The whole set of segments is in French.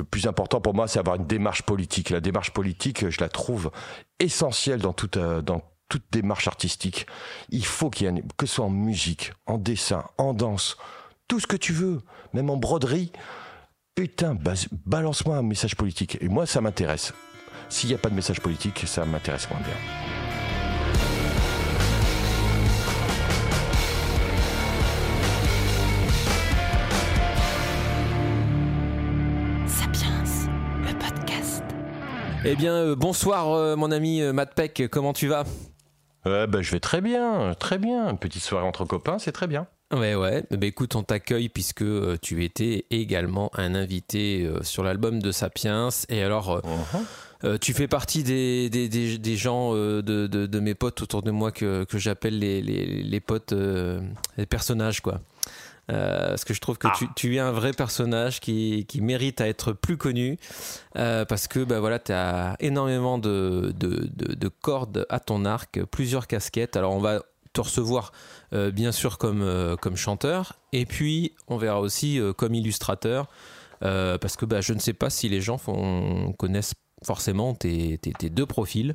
Le plus important pour moi, c'est avoir une démarche politique. La démarche politique, je la trouve essentielle dans toute, euh, démarche artistique. Il faut qu'il y ait, que ce soit en musique, en dessin, en danse, tout ce que tu veux, même en broderie. Putain, balance-moi un message politique. Et moi, ça m'intéresse. S'il n'y a pas de message politique, ça m'intéresse moins bien. Eh bien, euh, bonsoir euh, mon ami euh, Matt Peck, comment tu vas? Bah, Je vais très bien, très bien. Une petite soirée entre copains, c'est très bien. Ouais, ouais. Bah, écoute, on t'accueille puisque tu étais également un invité sur l'album de Sapiens. Et alors, uh-huh. tu fais partie des, des, des, gens de, de, de, mes potes autour de moi que, que j'appelle les, les, les, potes, les personnages, quoi. Euh, parce que je trouve que ah. tu, es un vrai personnage qui, mérite à être plus connu euh, parce que bah, voilà, tu as énormément de, cordes à ton arc, plusieurs casquettes. Alors on va te recevoir euh, bien sûr comme, comme chanteur et puis on verra aussi comme illustrateur parce que bah, je ne sais pas si les gens connaissent forcément tes, tes deux profils,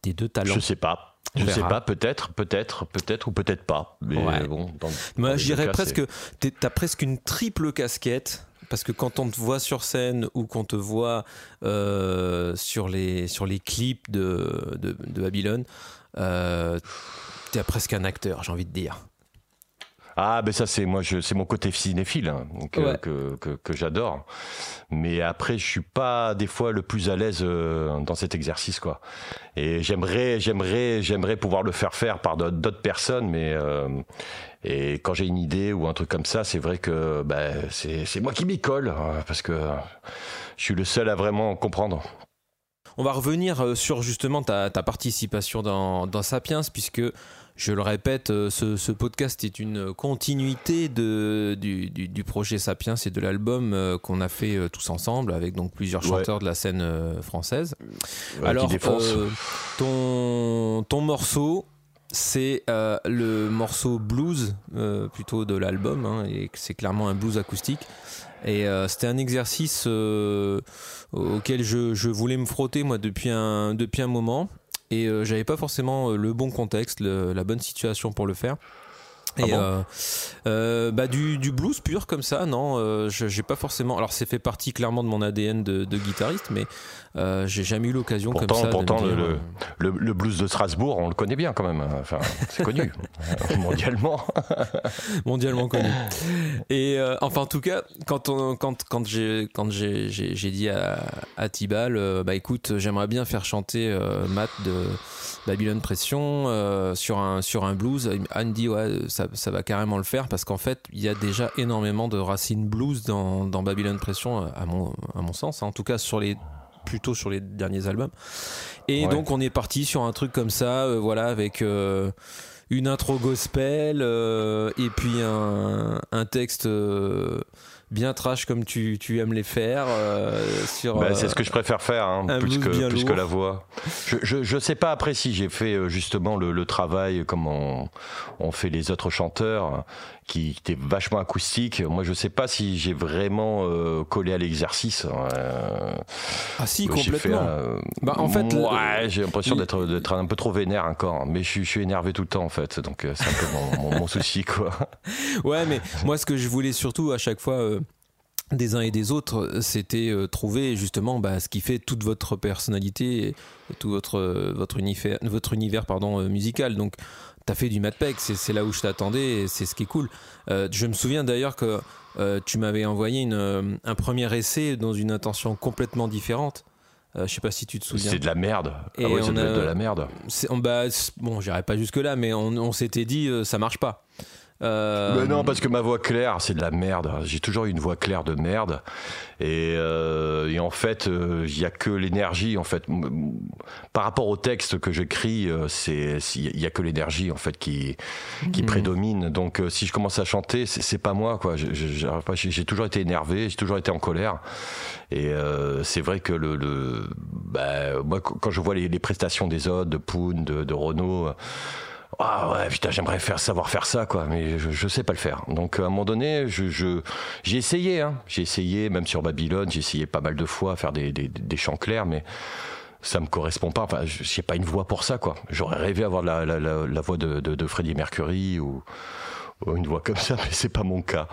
tes deux talents. Je sais pas. Je ne sais pas, peut-être, peut-être, peut-être ou peut-être pas. Mais bon, Moi, je dirais presque, tu as presque une triple casquette. Parce que quand on te voit sur scène ou qu'on te voit euh, sur, les, sur les clips de, de, Babylone, euh, tu es presque un acteur, j'ai envie de dire. Ah, ben ça, c'est moi, c'est mon côté cinéphile hein, que, que, que, j'adore. Mais après, je suis pas des fois le plus à l'aise euh, dans cet exercice, quoi. Et j'aimerais, j'aimerais, j'aimerais pouvoir le faire faire par d'autres personnes, mais euh, et quand j'ai une idée ou un truc comme ça, c'est vrai que ben, c'est moi qui m'y colle hein, parce que je suis le seul à vraiment comprendre. On va revenir euh, sur justement ta, ta participation dans, dans Sapiens, puisque je le répète, euh, ce, podcast est une continuité de, du, projet Sapiens et de l'album euh, qu'on a fait euh, tous ensemble avec donc plusieurs chanteurs de la scène française. Alors, ton, ton morceau, c'est le morceau blues plutôt de l'album hein, et c'est clairement un blues acoustique. Et c'était un exercice auquel je, je, voulais me frotter moi depuis un, depuis un moment et euh, j'avais pas forcément euh, le bon contexte, la bonne situation pour le faire. Ah et euh, euh, bah du, du, blues pur comme ça, non, euh, j'ai pas forcément. Alors c'est fait partie clairement de mon ADN de, de guitariste, mais euh, j'ai jamais eu l'occasion comme ça. Pourtant, le, euh, le, le, blues de Strasbourg, on le connaît bien quand même. Enfin, c'est connu mondialement. mondialement connu. Et enfin, en tout cas, quand on, quand quand j'ai quand j'ai dit à, à Tibal, bah écoute, j'aimerais bien faire chanter Matt de Babylon Pression euh, sur, un, sur un blues. Anne dit ouais, ça, ça, va carrément le faire parce qu'en fait, il y a déjà énormément de racines blues dans, dans Babylon Pression, à mon, à mon sens, hein. en tout cas sur les plutôt sur les derniers albums. Et donc on est parti sur un truc comme ça, euh, voilà, avec euh, une intro gospel et puis un, un texte bien trash comme tu, tu aimes les faire. Euh, sur, bah, c'est ce que je préfère faire, hein, plus, que, plus que la voix. Je, je, je, sais pas après si j'ai fait euh, justement le, le travail comme on, on, fait les autres chanteurs qui était vachement acoustique. Moi, je sais pas si j'ai vraiment euh, collé à l'exercice. ah si, complètement. bah, en fait, ouais, j'ai l'impression d'être d'être un peu trop vénère encore, mais je, je, suis énervé tout le temps en fait, donc c'est un peu mon, mon, mon, souci quoi. Ouais, mais moi, ce que je voulais surtout à chaque fois des uns et des autres, c'était euh, trouver justement bah, ce qui fait toute votre personnalité et tout votre, euh, votre univers, votre univers pardon, euh, musical. Donc, fait du Madpeck, c'est là où je t'attendais c'est ce qui est cool. je me souviens d'ailleurs que tu m'avais envoyé une, un premier essai dans une intention complètement différente. je sais pas si tu te souviens. C'est de la merde. Et ah ouais, c'est de la merde. On, bah, bon, j'irai pas jusque là, mais on, on s'était dit ça marche pas. Euh... non, parce que ma voix claire, c'est de la merde. J'ai toujours eu une voix claire de merde. Et, euh, et en fait, il euh, n'y a que l'énergie. En fait, par rapport au texte que j'écris, euh, c'est il y a que l'énergie en fait qui qui mmh. prédomine. Donc, euh, si je commence à chanter, c'est pas moi quoi. J'ai toujours été énervé, j'ai toujours été en colère. Et c'est vrai que le, le bah, moi, quand je vois les, les prestations des autres, de Poon, de, de Renault ah ouais, putain, j'aimerais faire savoir faire ça, quoi, mais je, je sais pas le faire. Donc à un moment donné, je, j'ai essayé, hein, j'ai essayé, même sur Babylone, j'ai essayé pas mal de fois à faire des, des, des chants clairs, mais ça me correspond pas. Enfin, j'ai pas une voix pour ça, quoi. J'aurais rêvé avoir la, la, la, la voix de, de, de, Freddie Mercury ou, une voix comme ça, mais c'est pas mon cas.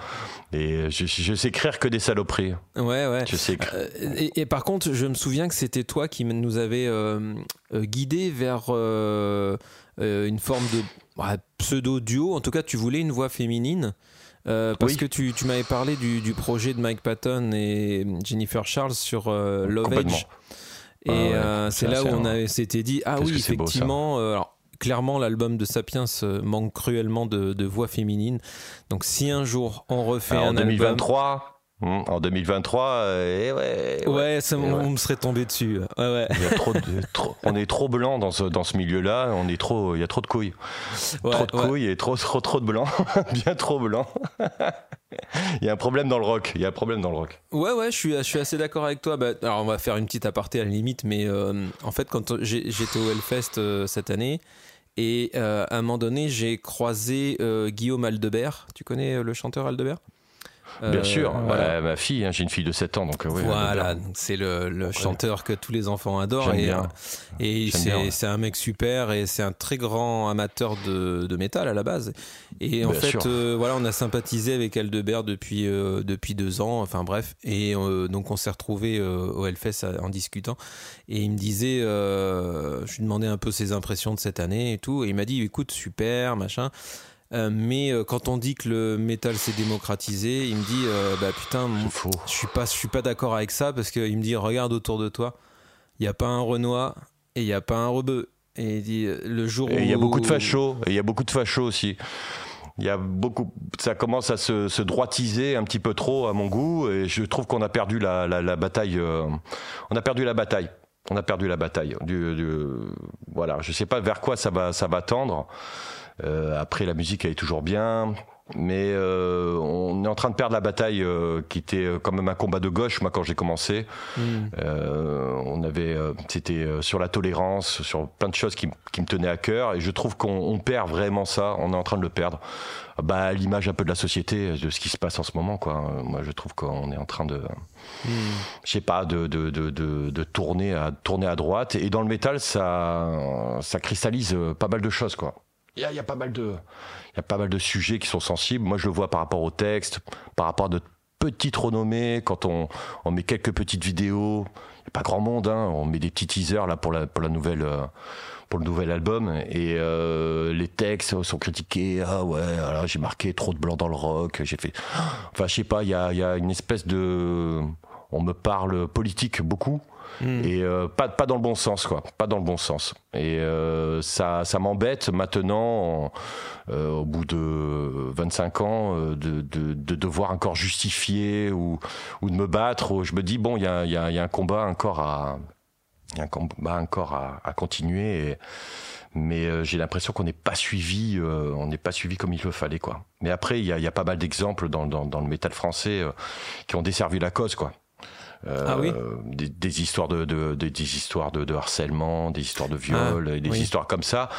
Et je, je sais écrire que des saloperies. Ouais, ouais. Je sais. Euh, et, et, par contre, je me souviens que c'était toi qui nous avait euh, euh guidé vers euh, euh, une forme de bah, pseudo duo. En tout cas, tu voulais une voix féminine. Euh, parce Oui. que tu, tu m'avais parlé du, du projet de Mike Patton et Jennifer Charles sur euh, Love. Age. Et Ah ouais, c'est là où on s'était dit ah oui beau, effectivement alors clairement l'album de Sapiens manque cruellement de, de voix féminine donc si un jour on refait Alors, en un album 2023, hum, en 2023, euh, eh ouais, ouais, ça, ouais. on me serait tombé dessus ouais ouais Il y a trop de, trop- on est trop blanc dans ce, dans ce milieu-là. On est trop, il y a trop de couilles, trop de couilles et trop, trop, trop de blanc, bien trop blanc. il y a un problème dans le rock. Il y a un problème dans le rock. Ouais, ouais, je suis, je suis assez d'accord avec toi. Bah, alors, on va faire une petite aparté à la limite, mais euh, en fait, quand j'étais au Hellfest euh, cette année, et à un moment donné, j'ai croisé Guillaume Aldebert. Tu connais le chanteur Aldebert? Bien Euh, sûr. voilà. Ma fille, hein, j'ai une fille de 7 ans, donc euh, ouais, voilà, c'est le, le chanteur que tous les enfants adorent. Et, bien. euh, et c'est bien, un mec super et c'est un très grand amateur de, de métal à la base. Et en Bien fait, voilà, on a sympathisé avec Aldebert depuis, depuis deux ans, enfin bref. Et donc on s'est retrouvé au Hellfest en discutant. Et il me disait, je lui demandais un peu ses impressions de cette année et tout. Et il m'a dit, écoute, super, machin. Euh, mais euh, quand on dit que le métal s'est démocratisé, il me dit, euh, bah putain, mon- je suis pas, je suis pas d'accord avec ça parce qu'il me dit regarde autour de toi, il y a pas un Renoir et il y a pas un Rebeu. Et il dit le jour où Et il y a beaucoup de fachos. Et il y a beaucoup de fachos aussi. Il y a beaucoup, ça commence à se, se droitiser un petit peu trop à mon goût, et je trouve qu'on a perdu la, la, la bataille. on a perdu la bataille. On a perdu la bataille. Du, du- voilà, je sais pas vers quoi ça va, ça va tendre. Euh, après, la musique elle est toujours bien, mais euh, on est en train de perdre la bataille euh, qui était euh, quand même un combat de gauche. Moi, quand j'ai commencé, Hmm. euh, on avait, euh, c'était sur la tolérance, sur plein de choses qui, qui me tenaient à cœur, et je trouve qu'on on perd vraiment ça. On est en train de le perdre. Bah, à l'image un peu de la société, de ce qui se passe en ce moment, quoi. Moi, je trouve qu'on est en train de, Hmm. je sais pas, de, de, de, de, de tourner à tourner à droite. Et dans le métal, ça, ça cristallise pas mal de choses, quoi. Il y a, y pas mal de, il y a pas mal de sujets qui sont sensibles. Moi, je le vois par rapport au texte, par rapport à de petites renommées. Quand on, on met quelques petites vidéos, n'y a pas grand monde. Hein, on met des petits teasers là pour la, pour la nouvelle. euh, pour le nouvel album et euh, les textes sont critiqués ah ouais j'ai marqué trop de blanc dans le rock j'ai fait enfin je sais pas il y a, il y a une espèce de on me parle politique beaucoup Hmm. et euh, pas dans le bon sens quoi. Pas dans le bon sens. Et euh, ça ça m'embête maintenant en- euh, au bout de 25 ans de, de, de devoir encore justifier ou ou de me battre je me dis bon il y a, y, a, un combat encore à y a un combat encore à, continuer mais j'ai l'impression qu'on n'est pas suivi on n'est pas suivi comme il le fallait quoi. Mais après il y a, y a pas mal d'exemples dans, dans, le métal français qui ont desservi la cause quoi euh, Ah oui des, des histoires de, de- de- des histoires de, de harcèlement, des histoires de viol, Ah, et des oui. histoires comme ça,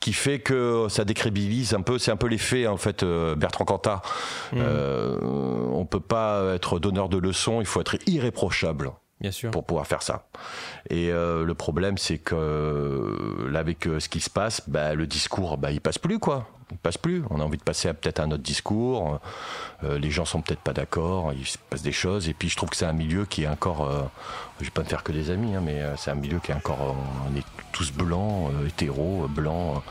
qui fait que ça décrédibilise un peu. C'est un peu l'effet en fait euh, Bertrand Cantat. Hmm. Euh, on peut pas être donneur de leçons, il faut être irréprochable Bien sûr. pour pouvoir faire ça. Et euh, le problème, c'est que euh, là, avec euh, ce qui se passe, bah, le discours, bah, il passe plus, quoi. Il passe plus. On a envie de passer à peut-être un autre discours. Euh, les gens sont peut-être pas d'accord. Il se passe des choses. Et puis, je trouve que c'est un milieu qui est encore. euh, je vais pas me faire que des amis, hein, mais euh, c'est un milieu qui est encore. on est tous blancs, euh, hétéros, blancs.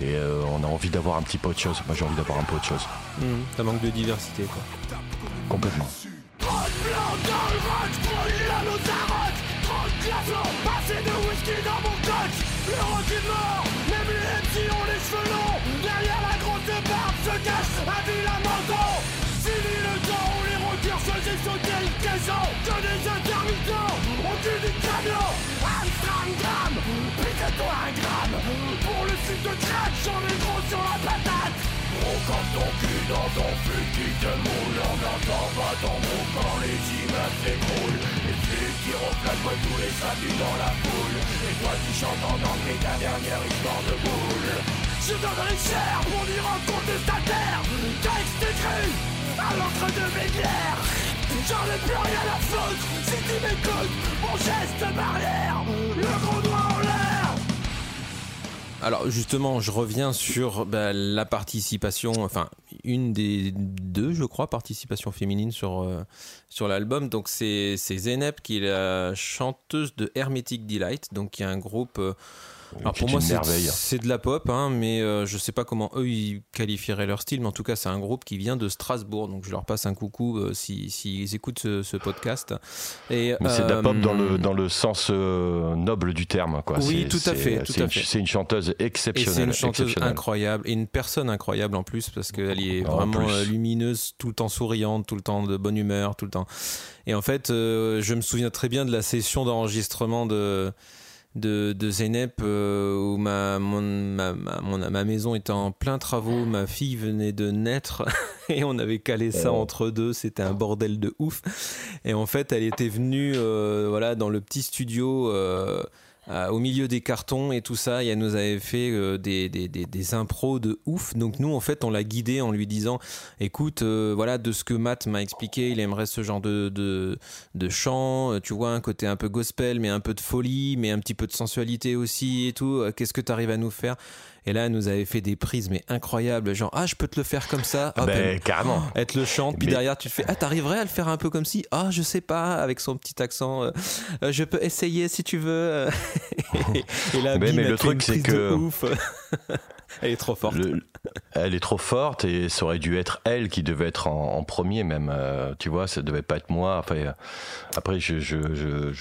et euh, on a envie d'avoir un petit peu autre chose. Moi, j'ai envie d'avoir un peu autre chose. Hmm. Ça manque de diversité quoi. Complètement. Assez de whisky dans mon coach Le rock est mort cache vilain menton Fini le temps où les rockers faisaient sauter le caisson Que des intermittents au cul du camion Amsterdam Pique-toi un gramme. Pour le sud de crack J'en ai gros sur la patate. Gros comme ton cul dans ton fut qui te moule. On n'entend pas ton gros quand les immeubles s'écroulent. Les flics qui Donne-moi tous les samedis dans la foule. Et toi tu chantes en anglais ta dernière histoire de boule Je donnerai cher pour lui rendre compte de ta terre Texte écrit à l'entre de guerres J'en ai plus rien à foutre Si tu m'écoutes. Mon geste barrière Le gros doigt en l'air. Alors justement, je reviens sur bah, la participation, enfin une des deux, je crois, participations féminines sur, euh, sur l'album. Donc c'est Zeynep qui est la chanteuse de Hermetic Delight, donc qui est un groupe... Euh, alors pour moi, c'est de la pop, hein, mais euh, je sais pas comment eux ils qualifieraient leur style, mais en tout cas, c'est un groupe qui vient de Strasbourg, donc je leur passe un coucou euh, s'ils si, écoutent ce, podcast. Et, mais c'est de la pop dans le, euh, dans le sens noble du terme, quoi. Oui, tout à fait. C'est une, chanteuse exceptionnelle. C'est une chanteuse incroyable et une personne incroyable en plus parce qu'elle est vraiment lumineuse, tout le temps souriante, tout le temps de bonne humeur, tout le temps. Et en fait, je me souviens très bien de la session d'enregistrement de de, de Zeynep euh, où ma, ma, ma, maison était en plein travaux, ma fille venait de naître et on avait calé ça entre deux, c'était un bordel de ouf. Et en fait, elle était venue euh, voilà, dans le petit studio. Euh, euh, au milieu des cartons et tout ça. Elle nous avait fait euh, des, des, des, impros de ouf. Donc nous, en fait, on l'a guidé en lui disant, écoute, euh, voilà, de ce que Matt m'a expliqué, il aimerait ce genre de, de, de chant, tu vois, un côté un peu gospel, mais un peu de folie, mais un petit peu de sensualité aussi et tout. Qu'est-ce que tu arrives à nous faire? Et là, elle nous avait fait des prises, mais incroyables. Genre, ah, je peux te le faire comme ça. ben, elle, carrément. Elle te le chante. Puis derrière, tu fais, ah, t'arriverais à le faire un peu comme si? Ah, je sais pas, avec son petit accent. Euh, euh, je peux essayer si tu veux. et là, mais, mais le truc, c'est que. Elle est trop forte. elle est trop forte et ça aurait dû être elle qui devait être en, premier même. Euh, tu vois, ça devait pas être moi. Enfin, après, je, je, je,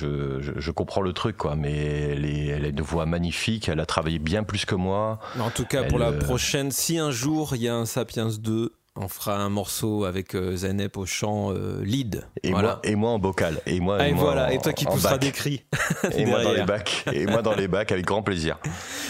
je, comprends le truc, quoi. Mais elle, est, elle a une voix magnifique. Elle a travaillé bien plus que moi. En tout cas, pour la euh, prochaine, si un jour il y a un Sapiens 2, on fera un morceau avec euh, Zeynep au chant euh, lead. Et, moi, et moi en bocal. Et moi, et, voilà. et toi qui poussera des cris. et moi dans les bacs. Et moi dans les bacs avec grand plaisir.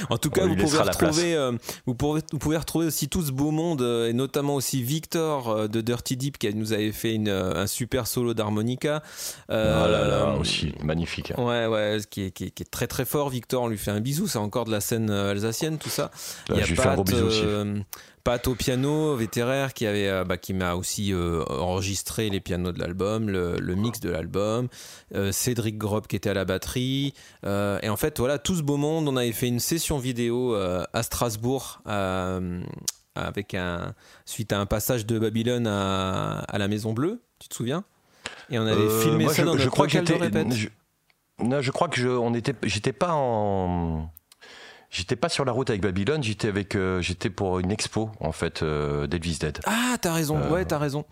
En tout cas, vous pouvez, retrouver, euh, vous, pouvez, vous pouvez retrouver aussi tout ce beau monde, et notamment aussi Victor de Dirty Deep qui nous avait fait une, un super solo d'harmonica. oh là là, aussi magnifique. Ouais, ouais, qui est, qui, est, qui est, très très fort. Victor, on lui fait un bisou. C'est encore de la scène alsacienne, tout ça. Bah, Il y a pas un gros bisou aussi. Pat au piano, vétéraire, qui avait, euh, bah, qui m'a aussi euh, enregistré les pianos de l'album, le, mix de l'album. Euh, Cédric Grob qui était à la batterie. et en fait, voilà, tout ce beau monde. On avait fait une session vidéo à Strasbourg avec un suite à un passage de Babylone à, la Maison Bleue. Tu te souviens? Et on avait filmé ça dans je, notre crois que Je, non, je crois que je, on était, j'étais pas en J'étais pas sur la route avec Babylone, j'étais avec, euh, j'étais pour une expo en fait euh, d'Elvis Dead. Ah, t'as raison, euh, ouais, t'as raison.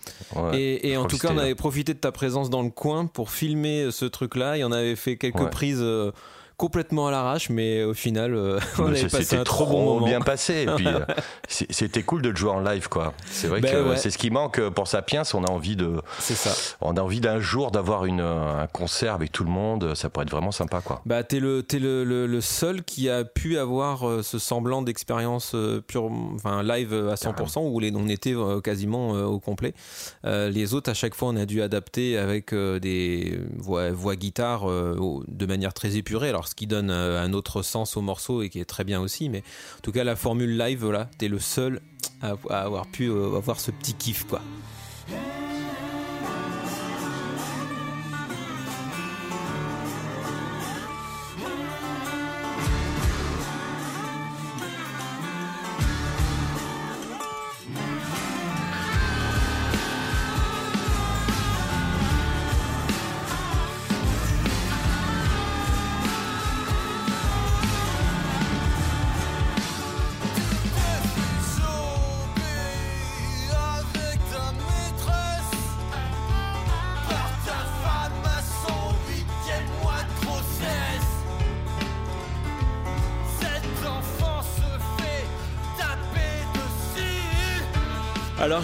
et, en tout cas, on avait profité de ta présence dans le coin pour filmer ce truc-là et on avait fait quelques prises complètement à l'arrache, mais au final, euh, on avait passé un trop, bon moment. bien passé. Et puis, euh, c'était cool de le jouer en live, quoi. C'est vrai ben que c'est ce qui manque pour Sapiens. On a envie de. C'est ça. On a envie d'un jour d'avoir une un concert avec tout le monde. Ça pourrait être vraiment sympa, quoi. Bah, t'es le es le, le, seul qui a pu avoir euh, ce semblant d'expérience pure, enfin live à 100% où les, on était quasiment au complet. les autres, à chaque fois, on a dû adapter avec des voix, voix guitare de manière très épurée. Alors ce qui donne euh, un autre sens au morceau et qui est très bien aussi. Mais en tout cas, la formule live, voilà, t'es le seul à, avoir pu euh, avoir ce petit kiff, quoi.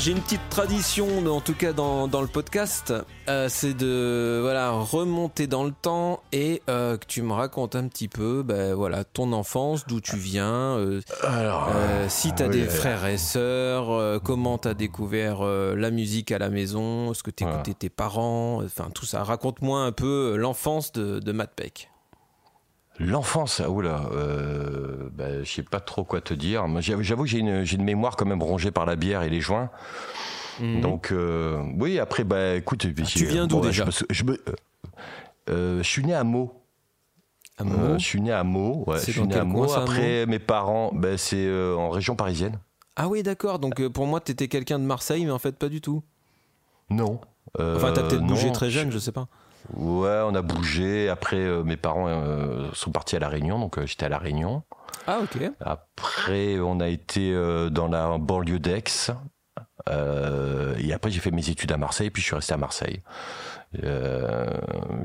J'ai une petite tradition, en tout cas dans, dans le podcast, euh, c'est de voilà remonter dans le temps et euh, que tu me racontes un petit peu, ben voilà ton enfance, d'où tu viens, euh, si tu as des frères et sœurs, comment tu as découvert la musique à la maison, est-ce que tu écoutais tes parents, enfin tout ça. Raconte-moi un peu l'enfance de, de Matt Peck. L'enfance, ah, oula, euh, bah, je sais pas trop quoi te dire. J'avoue que j'ai une, une, mémoire quand même rongée par la bière et les joints. Mhm. Donc, euh, oui, après, bah, écoute. Ah, tu viens d'où déjà je, euh, je, suis né à Meaux. À Meaux je suis né à Meaux. Ouais, je suis né à Meaux. Après, mes parents, bah, c'est en région parisienne. Ah oui, d'accord. Donc, pour moi, tu étais quelqu'un de Marseille, mais en fait, pas du tout. Non. enfin, t'as peut-être bougé très jeune, je sais pas. Ouais, on a bougé. Après, euh, mes parents euh, sont partis à La Réunion, donc euh, j'étais à La Réunion. Ah, ok. Après, on a été dans la banlieue d'Aix. et après, j'ai fait mes études à Marseille, puis je suis resté à Marseille.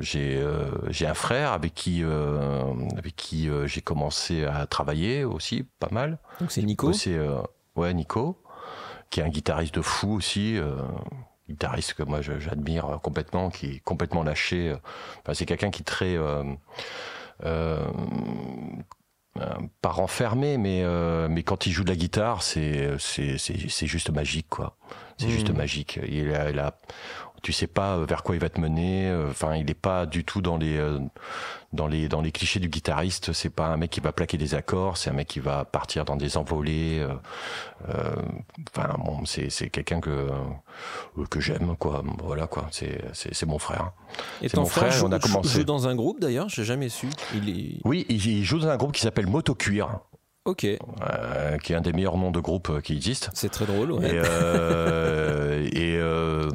j'ai j'ai un frère avec qui avec qui j'ai commencé à travailler aussi pas mal. Donc c'est Nico. C'est ouais Nico, qui est un guitariste de fou aussi guitariste que moi j'admire complètement, qui est complètement lâché. Enfin, c'est quelqu'un qui est très euh, euh, pas renfermé, mais euh, mais quand il joue de la guitare, c'est c'est c'est juste magique quoi. C'est juste mmh. magique. Il a, il a, tu sais pas euh, vers quoi il va te mener. Euh, enfin, il n'est pas du tout dans les euh, dans les dans les clichés du guitariste. C'est pas un mec qui va plaquer des accords. C'est un mec qui va partir dans des envolées. Enfin, bon, c'est c'est quelqu'un que que j'aime quoi. Voilà quoi. C'est c'est mon frère. Et ton mon frère, joue, on a commencé. joue dans un groupe d'ailleurs. J'ai jamais su. Il est... Oui, il, joue dans un groupe qui s'appelle Moto Cuir. Ok. Euh, qui est un des meilleurs noms de groupe euh, qui existe. C'est très drôle, ouais. Et, euh,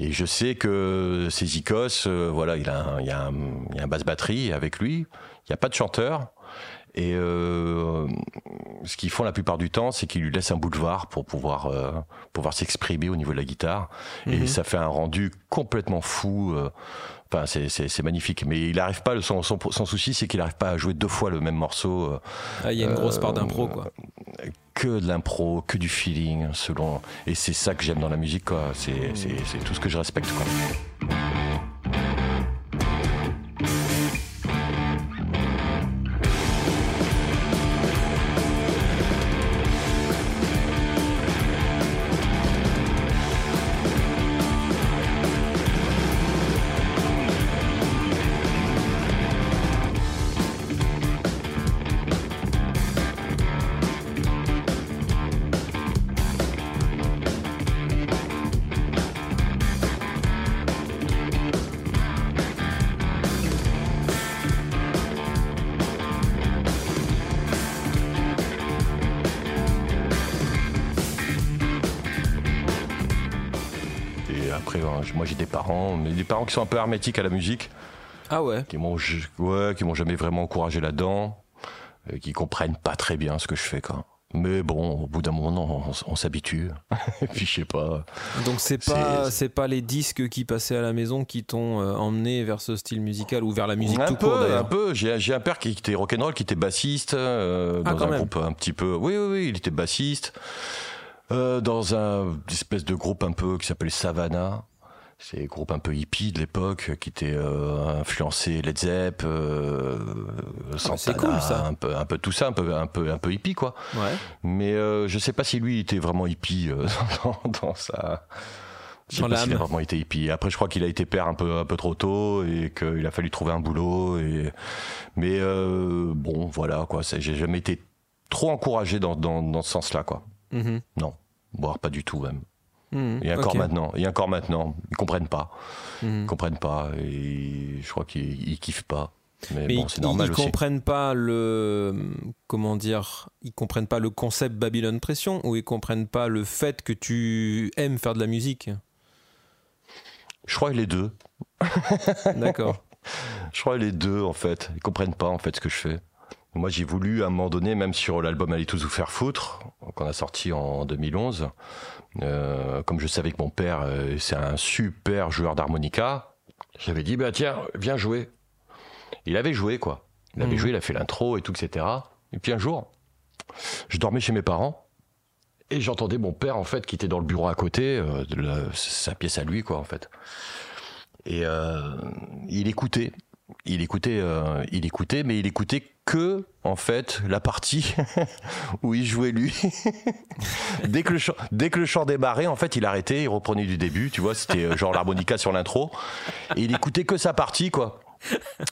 et, je sais que c'est Zikos, voilà, il a un, il y a un, il y a un basse batterie avec lui. Il n'y a pas de chanteur. Et ce qu'ils font la plupart du temps, c'est qu'ils lui laissent un boulevard pour pouvoir pouvoir s'exprimer au niveau de la guitare. Et mhm. ça fait un rendu complètement fou. Enfin, c'est magnifique. Mais il n'arrive pas, son, son, son souci, c'est qu'il n'arrive pas à jouer deux fois le même morceau. Euh, ah, il y a une grosse part d'impro, quoi. Que de l'impro, que du feeling, selon. Et c'est ça que j'aime dans la musique, quoi. C'est tout ce que je respecte, quoi. Qui sont un peu hermétiques à la musique. Ah ouais Qui m'ont ouais, qui m'ont jamais vraiment encouragé là-dedans. Euh, qui comprennent pas très bien ce que je fais, quoi. Mais bon, au bout d'un moment, on, s'habitue. Et puis je sais pas. Donc c'est pas c'est pas les disques qui passaient à la maison qui t'ont euh, emmené vers ce style musical ou vers la musique un tout peu, court d'ailleurs. Un peu. J'ai un père qui était rock'n'roll, qui était bassiste euh, ah, dans un groupe un petit peu. Oui oui oui, il était bassiste dans un espèce de groupe un peu qui s'appelait Savannah. C'est groupe un peu hippie de l'époque qui était euh, influencé Led Zepp, euh, ah, cool ça. Un peu, un peu tout ça, un peu, un peu, un peu hippie quoi. Ouais. Mais euh, je sais pas si lui était vraiment hippie euh, dans, dans, sa. Je sais pas s'il a vraiment été hippie. Après, je crois qu'il a été père un peu, un peu trop tôt et qu'il a fallu trouver un boulot. Et... Mais euh, bon, voilà quoi. J'ai jamais été trop encouragé dans, dans, dans ce sens-là quoi. Mm-hmm. Non, voire pas du tout même. Mmh, et encore maintenant, et encore maintenant, ils comprennent pas, mmh. ils comprennent pas, et je crois qu'ils kiffent pas. Mais, bon, c'est normal ils, aussi. comprennent pas le comment dire, ils comprennent pas le concept Babylon Pression ou ils comprennent pas le fait que tu aimes faire de la musique? Je crois les deux. D'accord. je crois les deux en fait. Ils comprennent pas en fait ce que je fais. Moi, j'ai voulu à un moment donné, même sur l'album Allez tous vous faire foutre, qu'on a sorti en 2011, euh, comme je savais que mon père, euh, c'est un super joueur d'harmonica, j'avais dit, bah tiens, viens jouer. Il avait joué, quoi. Il avait mmh. joué, il a fait l'intro et tout, etc. Et puis un jour, je dormais chez mes parents, Et j'entendais mon père, en fait, qui était dans le bureau à côté, euh, de sa pièce à lui, quoi, en fait. Et il écoutait. Il écoutait, il écoutait, mais il écoutait que, en fait, la partie où il jouait lui. dès, que le chant, dès que le chant démarrait, en fait, il arrêtait, il reprenait du début, tu vois, c'était genre l'harmonica sur l'intro. Et il écoutait que sa partie, quoi.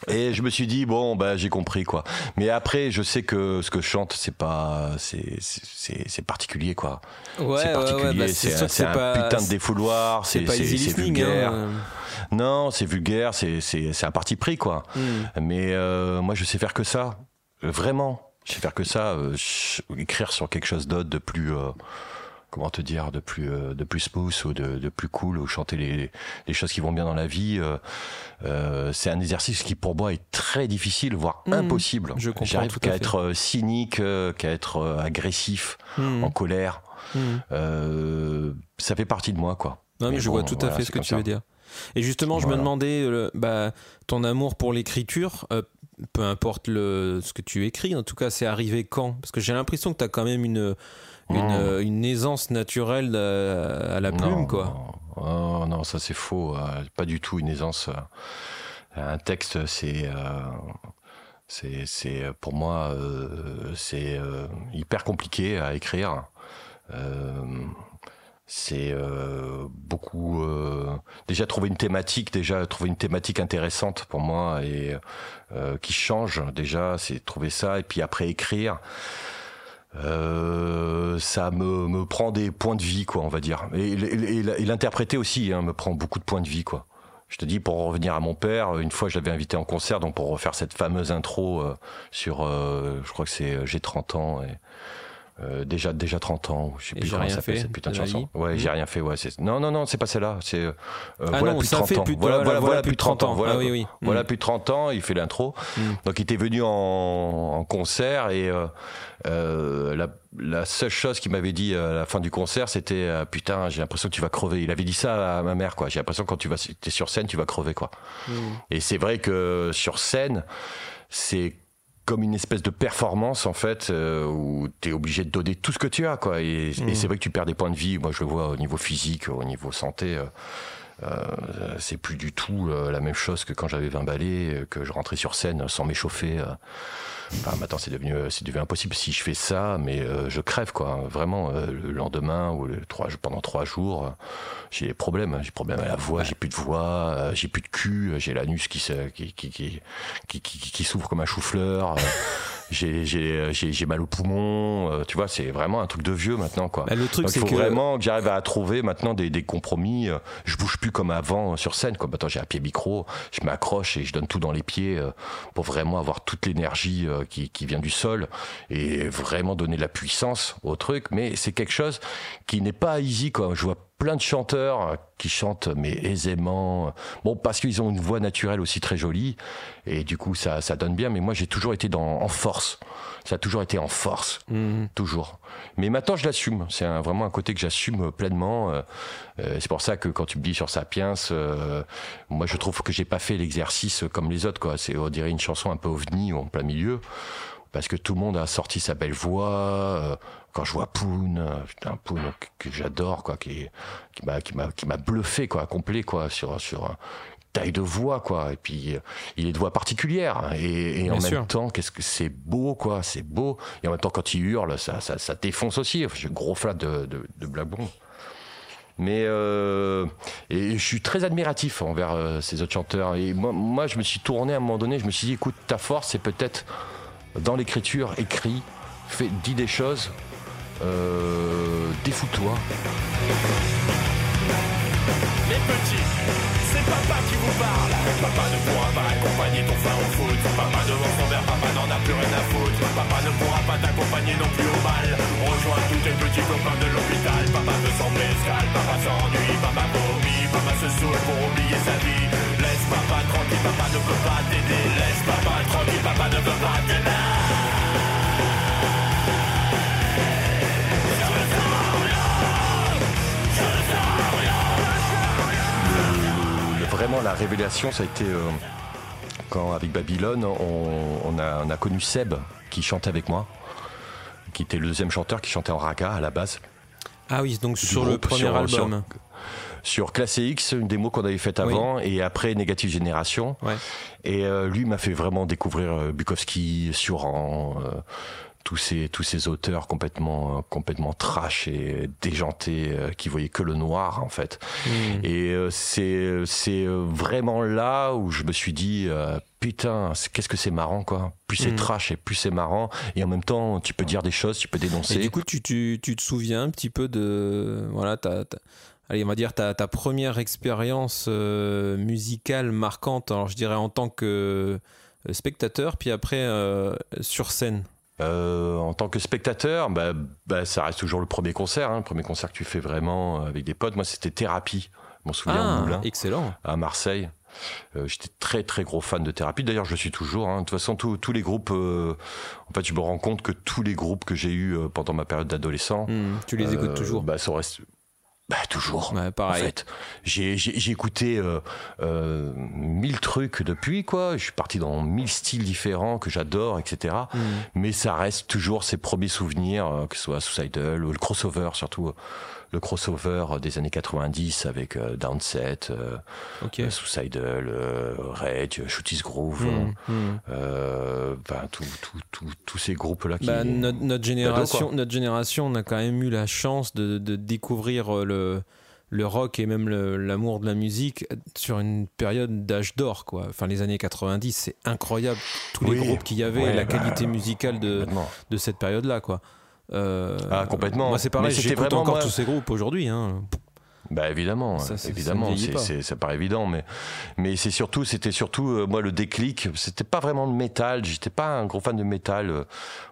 Et je me suis dit bon bah j'ai compris quoi. Mais après je sais que ce que je chante c'est pas c'est c'est particulier quoi. Ouais, c'est particulier, bah, c'est un, un putain de défouloir, c'est vulgaire. Hein. Non, c'est vulgaire, c'est c'est un parti pris quoi. Hmm. Mais euh, moi je sais faire que ça, vraiment. Je sais faire que ça, euh, écrire sur quelque chose d'autre de plus euh, comment te dire de plus euh, de plus smooth ou de, de, plus cool ou chanter les, les choses qui vont bien dans la vie euh, euh, c'est un exercice qui pour moi est très difficile voire mmh. impossible je j'arrive qu'à être euh, cynique qu'à être agressif mmh. en colère mmh. ça fait partie de moi quoi non mais, je vois tout à fait ce que tu veux dire et justement je me demandais bah, ton amour pour l'écriture peu importe le, ce que tu écris, en tout cas, c'est arrivé quand? Parce que j'ai l'impression que tu as quand même une, euh, une, aisance naturelle à, la plume, quoi. Non, oh, non ça c'est faux. Euh, pas du tout une aisance. Euh, un texte, c'est. c'est, pour moi, c'est hyper compliqué à écrire. C'est beaucoup déjà trouver une thématique déjà trouver une thématique intéressante pour moi et qui change déjà c'est trouver ça et puis après écrire euh, ça me, me, prend des points de vie, quoi, on va dire. Et, l'interpréter aussi hein, me prend beaucoup de points de vie, quoi. Je te dis, pour revenir à mon père, une fois je l'avais invité en concert, donc pour refaire cette fameuse intro euh, sur, euh, je crois que c'est J'ai 30 ans, et euh, déjà déjà 30 ans je sais plus comment ça fait cette putain de, chanson ouais j'ai mmh. rien fait ouais non non non c'est pas celle-là c'est euh, ah voilà non, plus de 30 ans. plus, voilà, voilà, voilà, plus de 30 ans, voilà, ah, oui, oui. voilà mmh. plus de 30 ans il fait l'intro. Mmh. donc il était venu en, en concert et euh, euh, la, la, seule chose qu'il m'avait dit à la fin du concert c'était euh, putain j'ai l'impression que tu vas crever. Il avait dit ça à ma mère quoi. J'ai l'impression que quand tu vas es sur scène tu vas crever quoi. Et c'est vrai que sur scène c'est comme une espèce de performance en fait euh, où tu es obligé de donner tout ce que tu as quoi et, et mmh. c'est vrai que tu perds des points de vie moi je le vois au niveau physique au niveau santé euh, c'est plus du tout euh, la même chose que quand j'avais 20 balais, euh, que je rentrais sur scène sans m'échauffer. Maintenant, c'est devenu, c'est devenu impossible. Si je fais ça, mais je crève, quoi. Vraiment, le lendemain ou le, pendant trois jours, j'ai des problèmes. J'ai des problèmes à la voix, j'ai plus de voix, j'ai plus de cul, j'ai l'anus qui, qui, qui, qui, qui, qui, qui s'ouvre comme un chou-fleur j'ai mal au poumon. Euh, tu vois, c'est vraiment un truc de vieux maintenant, quoi. Bah, le truc, il faut vraiment que j'arrive à trouver maintenant des, des compromis. Euh, je bouge plus comme avant sur scène, quoi. Maintenant, j'ai un pied micro, je m'accroche et je donne tout dans les pieds euh, pour vraiment avoir toute l'énergie qui, qui vient du sol et vraiment donner de la puissance au truc. Mais c'est quelque chose qui n'est pas easy, quoi. Je vois plein de chanteurs qui chantent mais aisément. Bon, parce qu'ils ont une voix naturelle aussi très jolie et du coup ça, ça donne bien. Mais moi j'ai toujours été dans, en force. Ça a toujours été en force, mhm. toujours. Mais maintenant je l'assume. C'est vraiment un côté que j'assume pleinement. Euh, euh, c'est pour ça que quand tu me dis sur Sapiens, euh, moi je trouve que j'ai pas fait l'exercice comme les autres. Quoi. C'est on dirait une chanson un peu ovni en plein milieu parce que tout le monde a sorti sa belle voix quand je vois Poon, euh, putain Poon que j'adore quoi, qui qui m'a qui m'a qui m'a bluffé quoi, complet quoi sur sur taille de voix quoi. Et puis euh, il est de voix particulière hein, et, en même temps qu'est-ce que c'est beau quoi c'est beau. Et en même temps quand il hurle ça ça, ça défonce aussi. J'ai gros flat de de, de blabon. Mais euh, et je suis très admiratif envers euh, ces autres chanteurs. Et moi moi je me suis tourné à un moment donné je me suis dit écoute ta force c'est peut-être dans l'écriture écrit fais dis des choses euh, Défous-toi. Les petits, c'est papa qui vous parle. Papa ne pourra pas accompagner ton frère au foot. Papa devant son verre, papa n'en a plus rien à foutre. Papa ne pourra pas t'accompagner non plus au bal. Rejoins tous tes petits copains de l'hôpital. Papa veut son escale, papa s'ennuie, papa vomit, papa se saoule pour oublier sa vie. Laisse papa tranquille, papa ne peut pas t'aider. Laisse papa tranquille, papa ne peut pas t'aider. Vraiment la révélation, ça a été euh, quand avec Babylone, on, a, connu Seb qui chantait avec moi, qui était le deuxième chanteur qui chantait en raga à la base. Ah oui, donc sur le premier album. Sur, Classe X, une démo qu'on avait faite avant, et après Négative Génération. Et lui m'a fait vraiment découvrir Bukowski, Suran tous ces tous ces auteurs complètement complètement trash et déjantés euh, qui voyaient que le noir en fait. Hmm. Et euh, c'est c'est euh, vraiment là où je me suis dit putain, qu'est-ce que c'est marrant quoi. Plus c'est hmm. trash et plus c'est marrant et en même temps tu peux dire des choses, tu peux dénoncer. Et du coup tu, tu, tu te souviens un petit peu de voilà allez, on va dire ta, ta première expérience musicale marquante. Alors je dirais en tant que spectateur, puis après sur scène. Euh, en tant que spectateur, bah, bah, ça reste toujours le premier concert. Hein, le premier concert que tu fais vraiment avec des potes. Moi, c'était Thérapie. Je m'en souviens ah, Moulin, excellent. à Marseille. Euh, j'étais très très gros fan de Thérapie. D'ailleurs, je le suis toujours. Hein. De toute façon, tous les groupes. Euh, en fait, je me rends compte que tous les groupes que j'ai eus pendant ma période d'adolescent. Hmm, tu les écoutes toujours. Bah, ça reste bah toujours. pareil. En fait, j'ai écouté euh, euh, mille trucs depuis quoi. Je suis parti dans mille styles différents que j'adore, etc. Mm. Mais ça reste toujours ces premiers souvenirs, euh, que ce soit Suicidal ou le crossover surtout le crossover des années 90 avec euh, Downset, euh, okay. Suicidal, euh, Rage, Shooties Groove, hmm, hmm. tous ces groupes-là. Bah, notre, notre, génération, notre génération, on a quand même eu la chance de, de découvrir le le rock et même l'amour de la musique sur une période d'âge d'or quoi. Enfin les années 90, c'est incroyable tous les groupes qu'il y avait, la bah, qualité musicale de, de cette période là quoi. Euh, ah, complètement. Moi, c'est pareil, j'écoute encore tous ces groupes aujourd'hui. Hein. Bah évidemment, ça, évidemment, c'est, ça paraît évident, mais mais c'est surtout, c'était surtout euh, moi le déclic. C'était pas vraiment de métal. J'étais pas un gros fan de métal.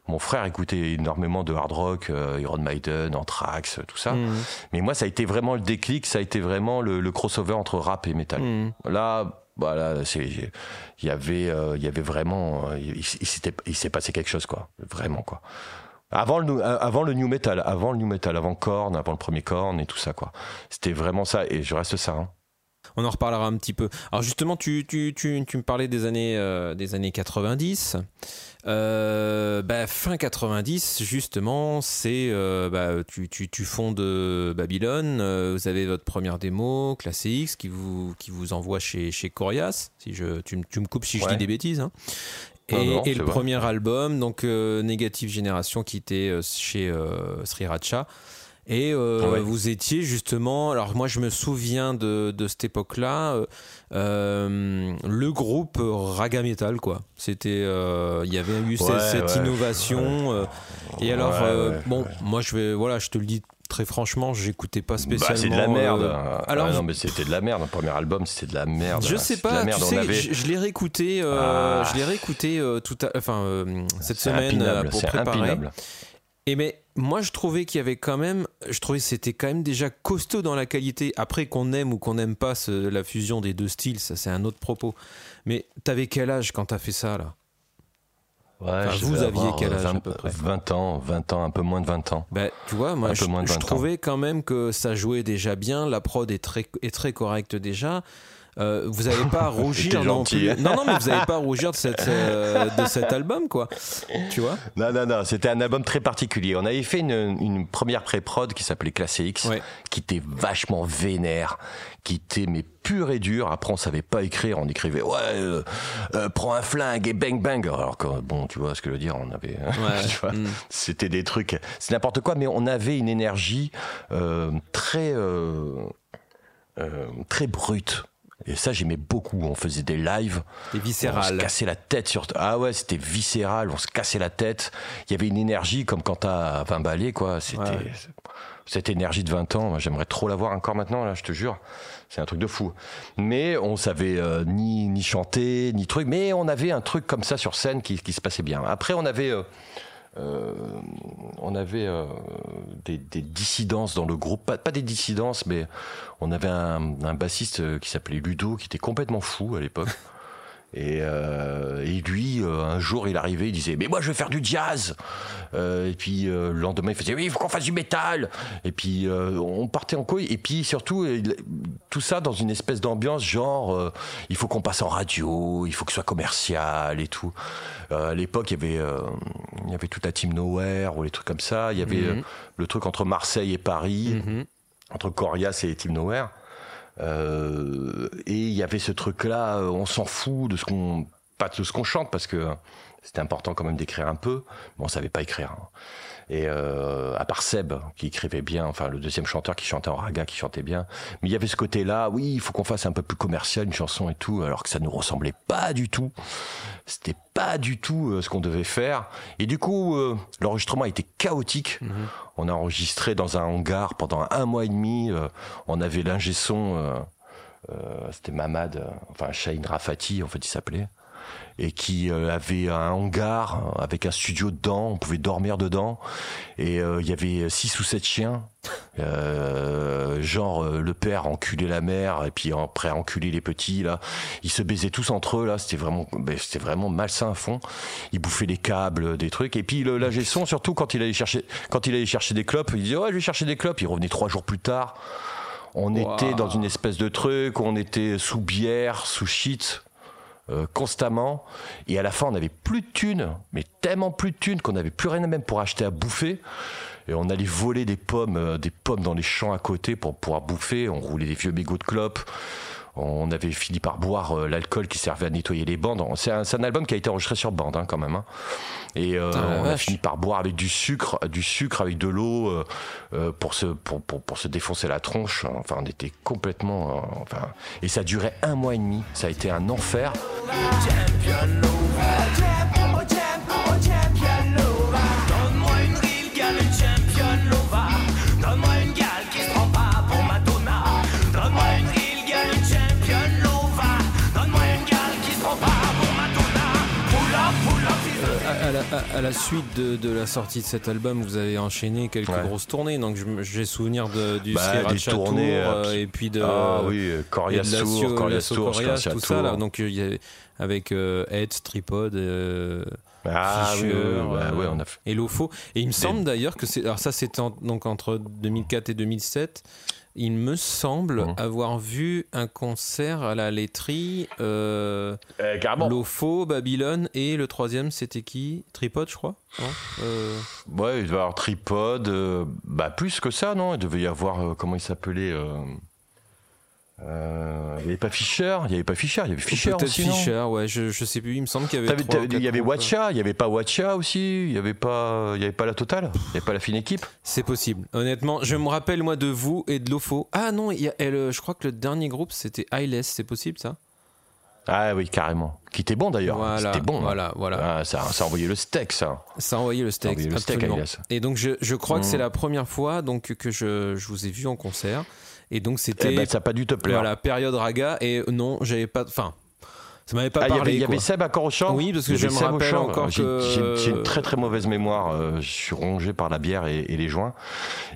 Mon frère écoutait énormément de hard rock, euh, Iron Maiden, Anthrax, tout ça. Mhm. Mais moi, ça a été vraiment le déclic. Ça a été vraiment le, crossover entre rap et métal. Mhm. Là, voilà, c'est, il y avait, il y avait vraiment, il, il s'est passé quelque chose, quoi, vraiment, quoi. Avant le, euh, avant le new metal, avant le new metal, avant Korn, avant le premier Korn et tout ça, quoi. C'était vraiment ça, et je reste ça. Hein. On en reparlera un petit peu. Alors justement, tu, tu, tu, tu me parlais des années, euh, des années 90. Euh, bah, fin 90, justement, c'est bah, tu, tu, fondes Babylone, vous avez votre première démo, Classe X, qui vous, qui vous envoie chez, chez Corias. Si je, tu, tu me coupes si je dis des bêtises. Hein. Et, le premier album, donc euh, Négative Génération, qui était euh, chez euh, Sriracha. Et ah vous étiez justement, alors moi je me souviens de, de cette époque-là, le groupe Raga Metal quoi. C'était, il y avait eu cette, innovation. et alors, bon, moi je vais, voilà, je te le dis très franchement, j'écoutais pas spécialement. Bah, c'est de la merde. Euh, alors, non, mais c'était de la merde. Le premier album, c'était de la merde. Je sais pas. Tu sais, je, l'ai réécouté. Euh, ah. Je l'ai réécouté euh, tout à, enfin cette semaine pour préparer. Impinable. Et mais moi, je trouvais qu'il y avait quand même, je trouvais que c'était quand même déjà costaud dans la qualité. Après qu'on aime ou qu'on n'aime pas la fusion des deux styles, ça c'est un autre propos. Mais t'avais quel âge quand t'as fait ça là? Vous aviez quel âge 20, à peu près? 20 ans, 20 ans, un peu moins de 20 ans. Bah, tu vois, moi, je, je trouvais quand même que ça jouait déjà bien. La prod est très, est très correcte déjà. Euh, vous n'avez pas à rougir non plus. Hein. Non, non, mais vous n'avez pas à rougir de, cette, euh, de cet album, quoi. Tu vois Non, non, non, c'était un album très particulier. On avait fait une, une première pré-prod qui s'appelait Classe X, qui était vachement vénère, qui était mais pur et dur. Après, on savait pas écrire, on écrivait ouais, euh, prends un flingue et bang bang. Alors que bon, tu vois ce que je veux dire, on avait, mm. c'était des trucs, c'est n'importe quoi, mais on avait une énergie très très brute et ça, j'aimais beaucoup. On faisait des lives. C'était viscéral. On se cassait la tête sur. Ah ouais, c'était viscéral. On se cassait la tête. Il y avait une énergie comme quand t'as 20 balais, quoi. C'était. Cette énergie de 20 ans, j'aimerais trop l'avoir encore maintenant, là, je te jure. C'est un truc de fou. Mais on savait euh, ni, ni chanter, ni truc. Mais on avait un truc comme ça sur scène qui, qui se passait bien. Après, on avait. Euh, euh, on avait euh, des, dissidences dans le groupe, pas, des dissidences, mais on avait un, bassiste qui s'appelait Ludo, qui était complètement fou à l'époque. Et, euh, et lui, euh, un jour, il arrivait, il disait Mais moi, je veux faire du jazz. Euh, et puis le lendemain, il faisait Oui, il faut qu'on fasse du métal. Et puis on partait en couille. Et puis surtout, tout ça dans une espèce d'ambiance genre Il faut qu'on passe en radio, il faut que ce soit commercial et tout. à l'époque, il y avait il y avait toute la team Nowhere ou les trucs comme ça. Il y avait mhm. le truc entre Marseille et Paris, mhm. entre Corias et Team Nowhere. Euh, et il y avait ce truc-là, euh, on s'en fout de ce qu'on, pas de ce qu'on chante parce que c'était important quand même d'écrire un peu, mais on savait pas écrire. Hein. Et euh, à part Seb, qui écrivait bien, enfin le deuxième chanteur qui chantait en raga, qui chantait bien. Mais il y avait ce côté-là, oui, il faut qu'on fasse un peu plus commercial une chanson et tout, alors que ça nous ressemblait pas du tout. C'était pas du tout euh, ce qu'on devait faire. Et du coup, euh, l'enregistrement a été chaotique. Mhm. On a enregistré dans un hangar pendant un mois et demi. On avait l'ingé son, c'était Mamad, enfin Shaheen Rafati, en fait, il s'appelait et qui euh, avait un hangar avec un studio dedans, on pouvait dormir dedans, et euh, il y avait six ou sept chiens, euh, genre le père enculait la mère et puis après enculait les petits là, ils se baisaient tous entre eux là, c'était vraiment, c'était vraiment malsain à fond. Ils bouffaient les câbles, des trucs, et puis le, la son surtout quand il allait chercher, quand il allait chercher des clopes, il disait ouais je vais chercher des clopes, il revenait trois jours plus tard. On était dans une espèce de truc, on était sous bière, sous shit, euh, constamment. Et à la fin, on n'avait plus de thunes, mais tellement plus de thunes qu'on n'avait plus rien même pour acheter à bouffer. Et on allait voler des pommes, euh, des pommes dans les champs à côté pour pouvoir bouffer. On roulait des vieux mégots de clopes on avait fini par boire euh, l'alcool qui servait à nettoyer les bandes. C'est un, album qui a été enregistré sur bande hein, quand même. Hein. Et euh, on a fini par boire avec du sucre, du sucre avec de l'eau euh, pour, se, pour, pour, se défoncer la tronche. Enfin, on était complètement. enfin, et ça durait un mois et demi. Ça a été un enfer. À, la suite de, la sortie de cet album, vous avez enchaîné quelques grosses tournées. Donc j'ai souvenir de, du bah, tournées, euh, et puis de ah oui, Corias Tour, Corias Tour, tout ça là. Donc y a, avec euh, Tripod. Euh, ah, Fischer, bah, ouais, on a fait. et Lofo. Et il me semble d'ailleurs que c'est. Alors, ça, c'était donc entre 2004 et 2007 il me semble mmh. avoir vu un concert à la laiterie, euh, eh, Lofo, Babylone, et le troisième, c'était qui? Tripod, je crois euh... Ouais, il devait y avoir Tripod, euh, bah, plus que ça, non? Il devait y avoir, euh, comment il s'appelait euh, il n'y avait pas Fischer, il n'y avait pas Fischer, il y avait Fischer Peut-être aussi. Fischer, ouais, je, je sais plus, il me semble qu'il y avait. il y avait Watcha, il n'y avait pas Watcha aussi, il n'y avait, pas, il y avait pas la totale, il n'y avait pas la fine équipe. C'est possible, honnêtement. Je me rappelle, moi, de vous et de Lofo. Ah non, il y a, je crois que le dernier groupe, c'était Eyeless, c'est possible ça? Ah oui, carrément. Qui était bon d'ailleurs. C'était bon. Hein. Voilà, voilà. Ah, ça, ça a envoyé le steak, ça. Ça a envoyé le steak. le steak et donc je, je crois que c'est mmh. la première fois donc que je, je, vous ai vu en concert. Et donc c'était. Eh ben, ça n'a pas dû te plaire. Voilà, période raga. Et non, j'avais pas. Enfin. Ça m'avait pas ah, parlé. Il y, avait Seb encore au chant Oui, parce que je me rappelle encore que... J'ai une très très mauvaise mémoire. Euh, je suis rongé par la bière et, les joints.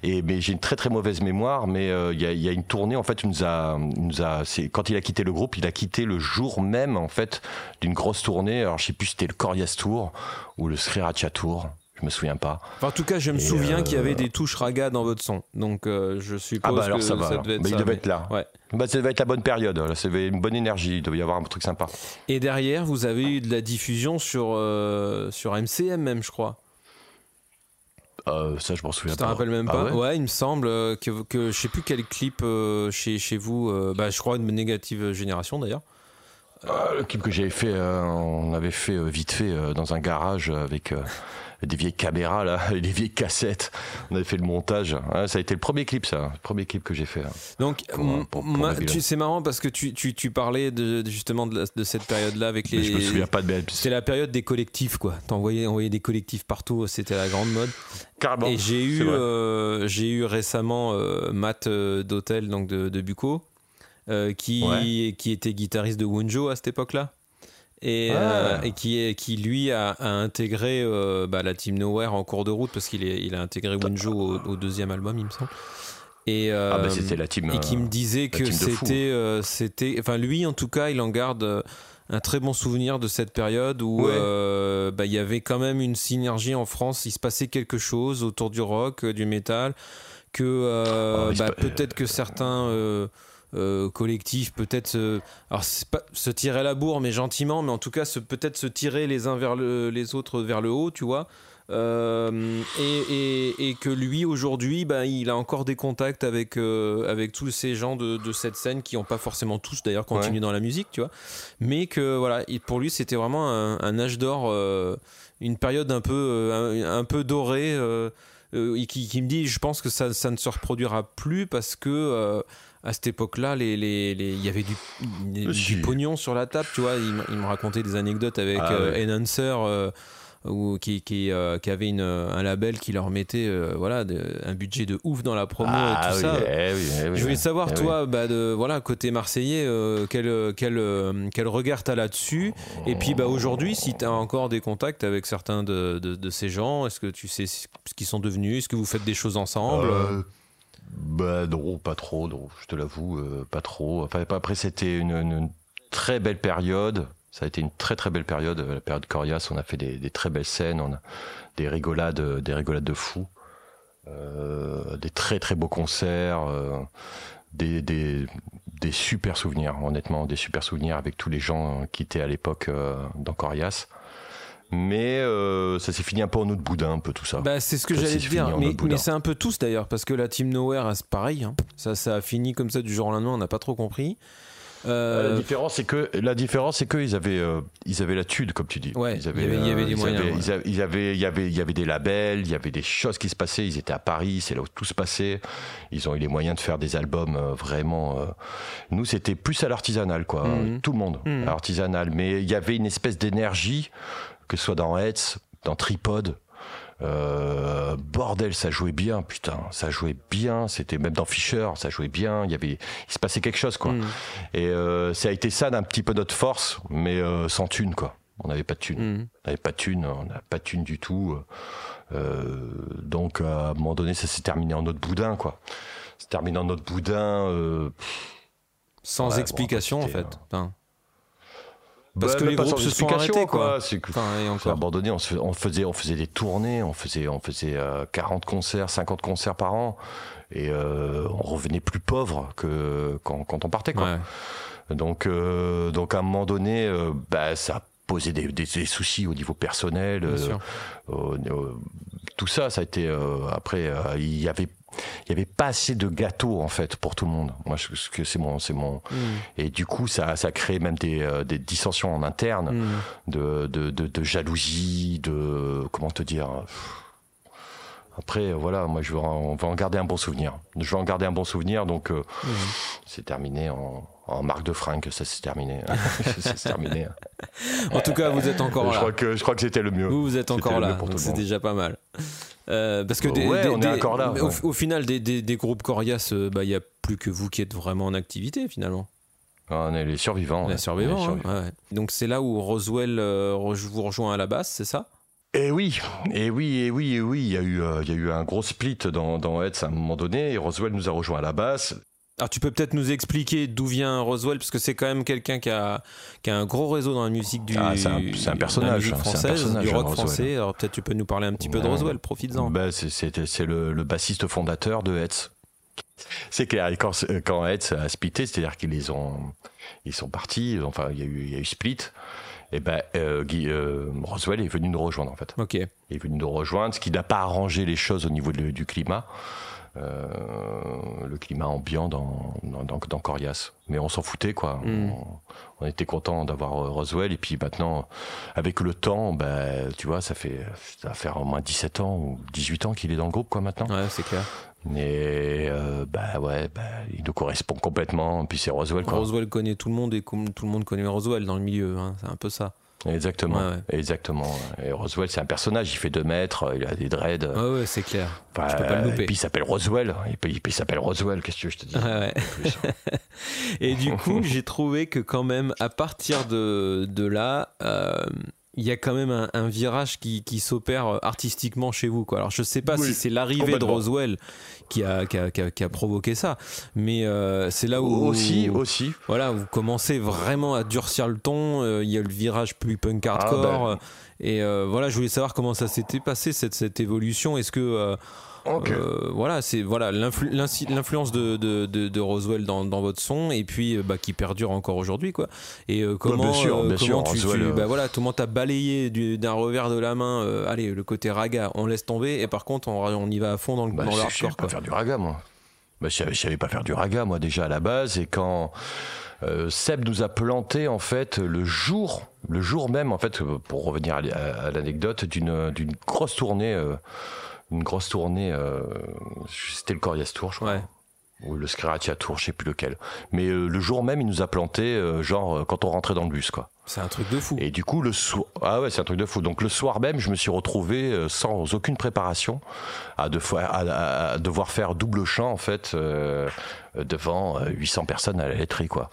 Et, mais j'ai une très très mauvaise mémoire. Mais euh, il y, a, y, a, une tournée, en fait, il nous a, nous a, quand il a quitté le groupe, il a quitté le jour même, en fait, d'une grosse tournée. Alors je sais plus si c'était le Corias Tour ou le Sriracha Tour. Je me souviens pas. en tout cas, je me souviens qu'il y avait euh, des touches raga dans votre son. Donc, euh, je suppose ah bah que ça, va, devait être il devait être là. Ouais. Bah, ça devait être la bonne période. Là, avait une bonne énergie. Il devait y avoir un truc sympa. Et derrière, vous avez eu de la diffusion sur, euh, sur MCM, même, je crois. ça, je m'en souviens pas. Je te rappelle même ah pas. Ouais, il me semble que, que je sais plus quel clip chez, chez vous. bah, je crois une négative génération d'ailleurs. le clip que j'avais fait, on avait fait vite fait dans un garage avec des vieilles caméras là, des vieilles cassettes. On avait fait le montage. ça a été le premier clip, ça, le premier clip que j'ai fait. Hein. Donc, c'est marrant parce que tu, tu, tu parlais de, justement de, cette période-là avec les. je me souviens pas de C'était la période des collectifs, quoi. T'envoyais envoyais des collectifs partout, c'était la grande mode. Carrément. Et j'ai eu, euh, j'ai eu récemment euh, Matt euh, d'Hôtel, donc de, de Bucco, qui, qui était guitariste de Wunjo à cette époque-là et, euh, ah. et qui, qui lui a, intégré euh, bah, la team Nowhere en cours de route parce qu'il il a intégré Wunjo au, deuxième album, il me semble. Et, ah bah c'était la team. Et qui me disait que c'était, c'était, enfin lui en tout cas, il en garde un très bon souvenir de cette période où euh, bah, il y avait quand même une synergie en France. Il se passait quelque chose autour du rock, euh, du métal, que euh, oh, bah, peut-être que certains collectifs, peut-être, alors pas se tirer la bourre, mais gentiment, mais en tout cas peut-être se tirer les uns vers les autres vers le haut, tu vois. Euh, et, que lui aujourd'hui bah, il a encore des contacts avec, euh, avec tous ces gens de, cette scène qui n'ont pas forcément tous d'ailleurs continué dans la musique tu vois mais que voilà pour lui c'était vraiment un, âge d'or euh, une période un peu, un, peu dorée qui, qui, me dit je pense que ça, ça ne se reproduira plus parce que à cette époque-là, il les, les, y avait du, du, pognon sur la table, tu vois. Il, me racontait des anecdotes avec ah, Enhancer ou qui, qui, euh, qui avait une, un label qui leur mettait euh, voilà, un budget de ouf dans la promo et ah tout ça. Eh eh je voulais savoir, eh toi, bah, de, voilà, côté marseillais, euh, quel, quel, quel regard tu as là-dessus? Et puis bah, aujourd'hui, si tu as encore des contacts avec certains de, de, ces gens, est-ce que tu sais ce qu'ils sont devenus? Est-ce que vous faites des choses ensemble? Bah non, pas trop, non, je te l'avoue, pas trop. Après, c'était une, très belle période. Ça a été une très très belle période, la période Corias. On a fait des, très belles scènes, on a des rigolades, des rigolades de fous, euh, des très très beaux concerts, euh, des, des, super souvenirs, honnêtement, des super souvenirs avec tous les gens qui étaient à l'époque euh, dans Corias. Mais ça s'est fini un peu en autre boudin, un peu tout ça. Bah, c'est ce que j'allais dire. Mais, c'est un peu tous d'ailleurs, parce que la Team Nowhere, c'est pareil. Hein. Ça, ça a fini comme ça du jour au lendemain, on n'a pas trop compris. Euh, la différence, c'est que la différence, c'est qu'ils avaient, euh, ils avaient la tude, comme tu dis. Ouais, ils avaient, il y avait, des moyens. il y avait, il y avait des labels, il y avait des choses qui se passaient. Ils étaient à Paris, c'est là où tout se passait. Ils ont eu les moyens de faire des albums euh, vraiment. nous, c'était plus à l'artisanal, quoi. Mhm. Tout le monde, mhm. à l'artisanal. Mais il y avait une espèce d'énergie, que ce soit dans Hetz, dans Tripod. Euh, bordel, ça jouait bien, putain, ça jouait bien. C'était même dans Fischer, ça jouait bien. Il y avait, il se passait quelque chose, quoi. Mm. Et euh, ça a été ça d'un petit peu notre force, mais euh, sans thune, quoi. On n'avait pas de thune. Mm. On n'avait pas de thune, on n'a pas de thune du tout. donc à un moment donné, ça s'est terminé en notre boudin, quoi. C'est terminé en notre boudin. Sans explication, en fait. Enfin, parce que les groupes se sont arrêtés, quoi. C'est abandonné. On, faisait, on faisait des tournées, on faisait, on faisait 40 euh, concerts, 50 concerts par an, et euh, on revenait plus pauvre que quand, quand on partait, quoi. Donc, euh, donc à un moment donné, bah, ça a posé des, des, soucis au niveau personnel. tout ça, ça a été après. il y avait il y avait pas assez de gâteaux en fait pour tout le monde. Moi, que c'est mon, c'est mon. Mm. Et du coup, ça, ça crée même des, euh, des dissensions en interne, mm. de, de, de, jalousie, de comment te dire. Après, voilà, moi, je veux, on va en garder un bon souvenir. Je veux en garder un bon souvenir, donc euh, mm. c'est terminé en, en marque de fringues, ça s'est terminé. c'est terminé. en tout cas, vous êtes encore là. Je crois que, je crois que c'était le mieux. Vous, vous êtes encore là, c'est déjà pas mal. Euh, parce que on est encore là. Au, final, des, groupes Corias, euh, bah, il n'y a plus que vous qui êtes vraiment en activité finalement. Ah, on est les survivants. Les survivants. Hein, Donc c'est là où Roswell euh, vous rejoint à la base, c'est ça? Et oui, et oui, et oui, et oui, il y a eu, il y a eu un gros split dans, dans Heads à un moment donné, et Roswell nous a rejoint à la basse. Alors tu peux peut-être nous expliquer d'où vient Roswell, parce que c'est quand même quelqu'un qui a, qui a un gros réseau dans la musique du, ah, c'est un, personnage, française, du rock français. Alors peut-être tu peux nous parler un petit peu de Roswell, profites-en. Bah, c'est, le, le, bassiste fondateur de Hetz. C'est clair, quand, quand Hetz a splitté, c'est-à-dire qu'ils ont, ils sont partis, enfin il y a eu, il y a eu split. Et ben euh, euh, Roswell est venu nous rejoindre en fait. Ok. Il est venu nous rejoindre, ce qui n'a pas arrangé les choses au niveau du climat. Euh, le climat ambiant dans, dans, dans, Corias. Mais on s'en foutait, quoi. Mm. On, était content d'avoir euh, Roswell. Et puis maintenant, avec le temps, bah, tu vois, ça fait, ça va faire au moins 17 ans ou 18 ans qu'il est dans le groupe, quoi, maintenant. Ouais, c'est clair. Mais euh, bah ouais, bah, il nous correspond complètement. Puis c'est Roswell. Quoi. Roswell connaît tout le monde et tout le monde connaît Roswell dans le milieu. Hein. C'est un peu ça. Exactement, exactement. Et Roswell, c'est un personnage. Il fait 2 mètres, il a des dreads. Ouais, ouais, c'est clair. peux pas le louper. Et puis il s'appelle Roswell. Et puis il s'appelle Roswell. Qu'est-ce que je te dis ouais. Et du coup, j'ai trouvé que quand même, à partir de, de là, euh, il y a quand même un, virage qui, qui s'opère euh, artistiquement chez vous. Quoi. Alors je sais pas si c'est l'arrivée de Roswell qui a, qui a, qui a, provoqué ça, mais euh, c'est là où aussi aussi voilà vous commencez vraiment à durcir le ton. Euh, il y a le virage plus punk ah, hardcore ben. et voilà je voulais savoir comment ça s'était passé cette, cette évolution. Est-ce que euh, voilà, c'est voilà l'influence de, de, de, Roswell dans, dans, votre son et puis euh, bah, qui perdure encore aujourd'hui quoi. Et euh, comment, comment tu, bah, voilà, comment t'as balayé d'un revers de la main, allez le côté raga, on laisse tomber et par contre on, on y va à fond dans le, bah, dans Je savais pas faire du raga moi. Bah, je, savais pas faire du raga moi déjà à la base et quand Seb nous a planté en fait le jour, le jour même en fait, pour revenir à, l'anecdote d'une d'une grosse tournée une grosse tournée. Euh, c'était le Corias Tour, je crois. Ou le Scratia Tour, je sais plus lequel. Mais euh, le jour même, il nous a planté, euh, genre quand on rentrait dans le bus, quoi. C'est un truc de fou. Et du coup, le soir, ah ouais, c'est un truc de fou. Donc le soir même, je me suis retrouvé sans aucune préparation à, à, devoir faire double chant en fait devant 800 personnes à la laiterie, quoi.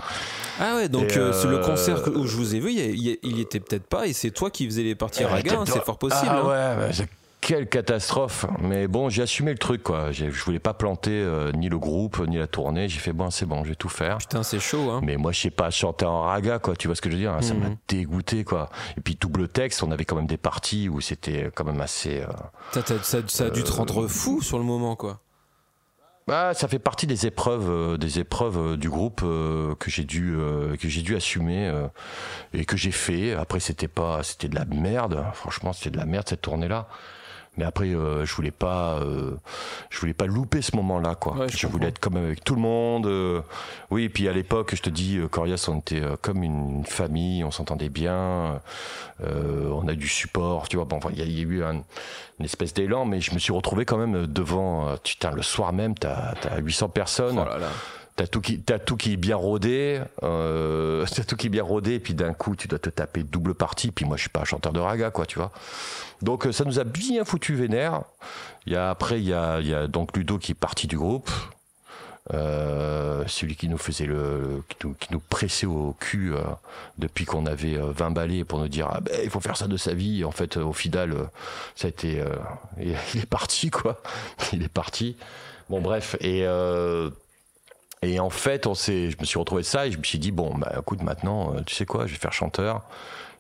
Ah ouais, donc le concert où je vous ai vu, il, il, était peut-être pas, et c'est toi qui faisais les parties raga, hein, c'est fort possible. Ah hein. ouais, quelle catastrophe Mais bon, j'ai assumé le truc, quoi. Je voulais pas planter euh, ni le groupe, ni la tournée. J'ai fait, bon, c'est bon, je vais tout faire. Putain, c'est chaud, hein. Mais moi, je sais pas chanter en raga, quoi. Tu vois ce que je veux dire Ça m'a mhm. dégoûté, quoi. Et puis, double texte, on avait quand même des parties où c'était quand même assez... Euh, ça, ça, a dû te rendre euh, fou sur le moment, quoi. Bah, ça fait partie des épreuves, des épreuves du groupe que j'ai dû, que j'ai dû assumer et que j'ai fait. Après, c'était pas, c'était de la merde. Franchement, c'était de la merde cette tournée-là. Mais après, euh, je voulais pas, euh, je voulais pas louper ce moment-là, quoi. je, voulais être comme avec tout le monde. Euh. oui, et puis à l'époque, je te dis, Corias, on était comme une famille, on s'entendait bien, on a du support, tu vois. Bon, il y, a eu un, une espèce d'élan, mais je me suis retrouvé quand même devant. putain, le soir même, t'as as 800 personnes. Oh T'as tout qui, t'as tout qui est bien rodé, euh, t'as tout qui est bien rodé, et puis d'un coup, tu dois te taper double partie. Puis moi, je suis pas un chanteur de raga, quoi, tu vois. Donc, euh, ça nous a bien foutu vénère. Il y a, après, il y a, y a donc Ludo qui est parti du groupe. Euh, celui qui nous faisait le, qui nous, qui nous pressait au cul euh, depuis qu'on avait 20 balais pour nous dire ah ben il faut faire ça de sa vie. En fait, au final, ça a été, il est parti quoi. Il est parti. Bon bref et et en fait, on s'est, je me suis retrouvé ça et je me suis dit bon, bah écoute, maintenant, euh, tu sais quoi, je vais faire chanteur,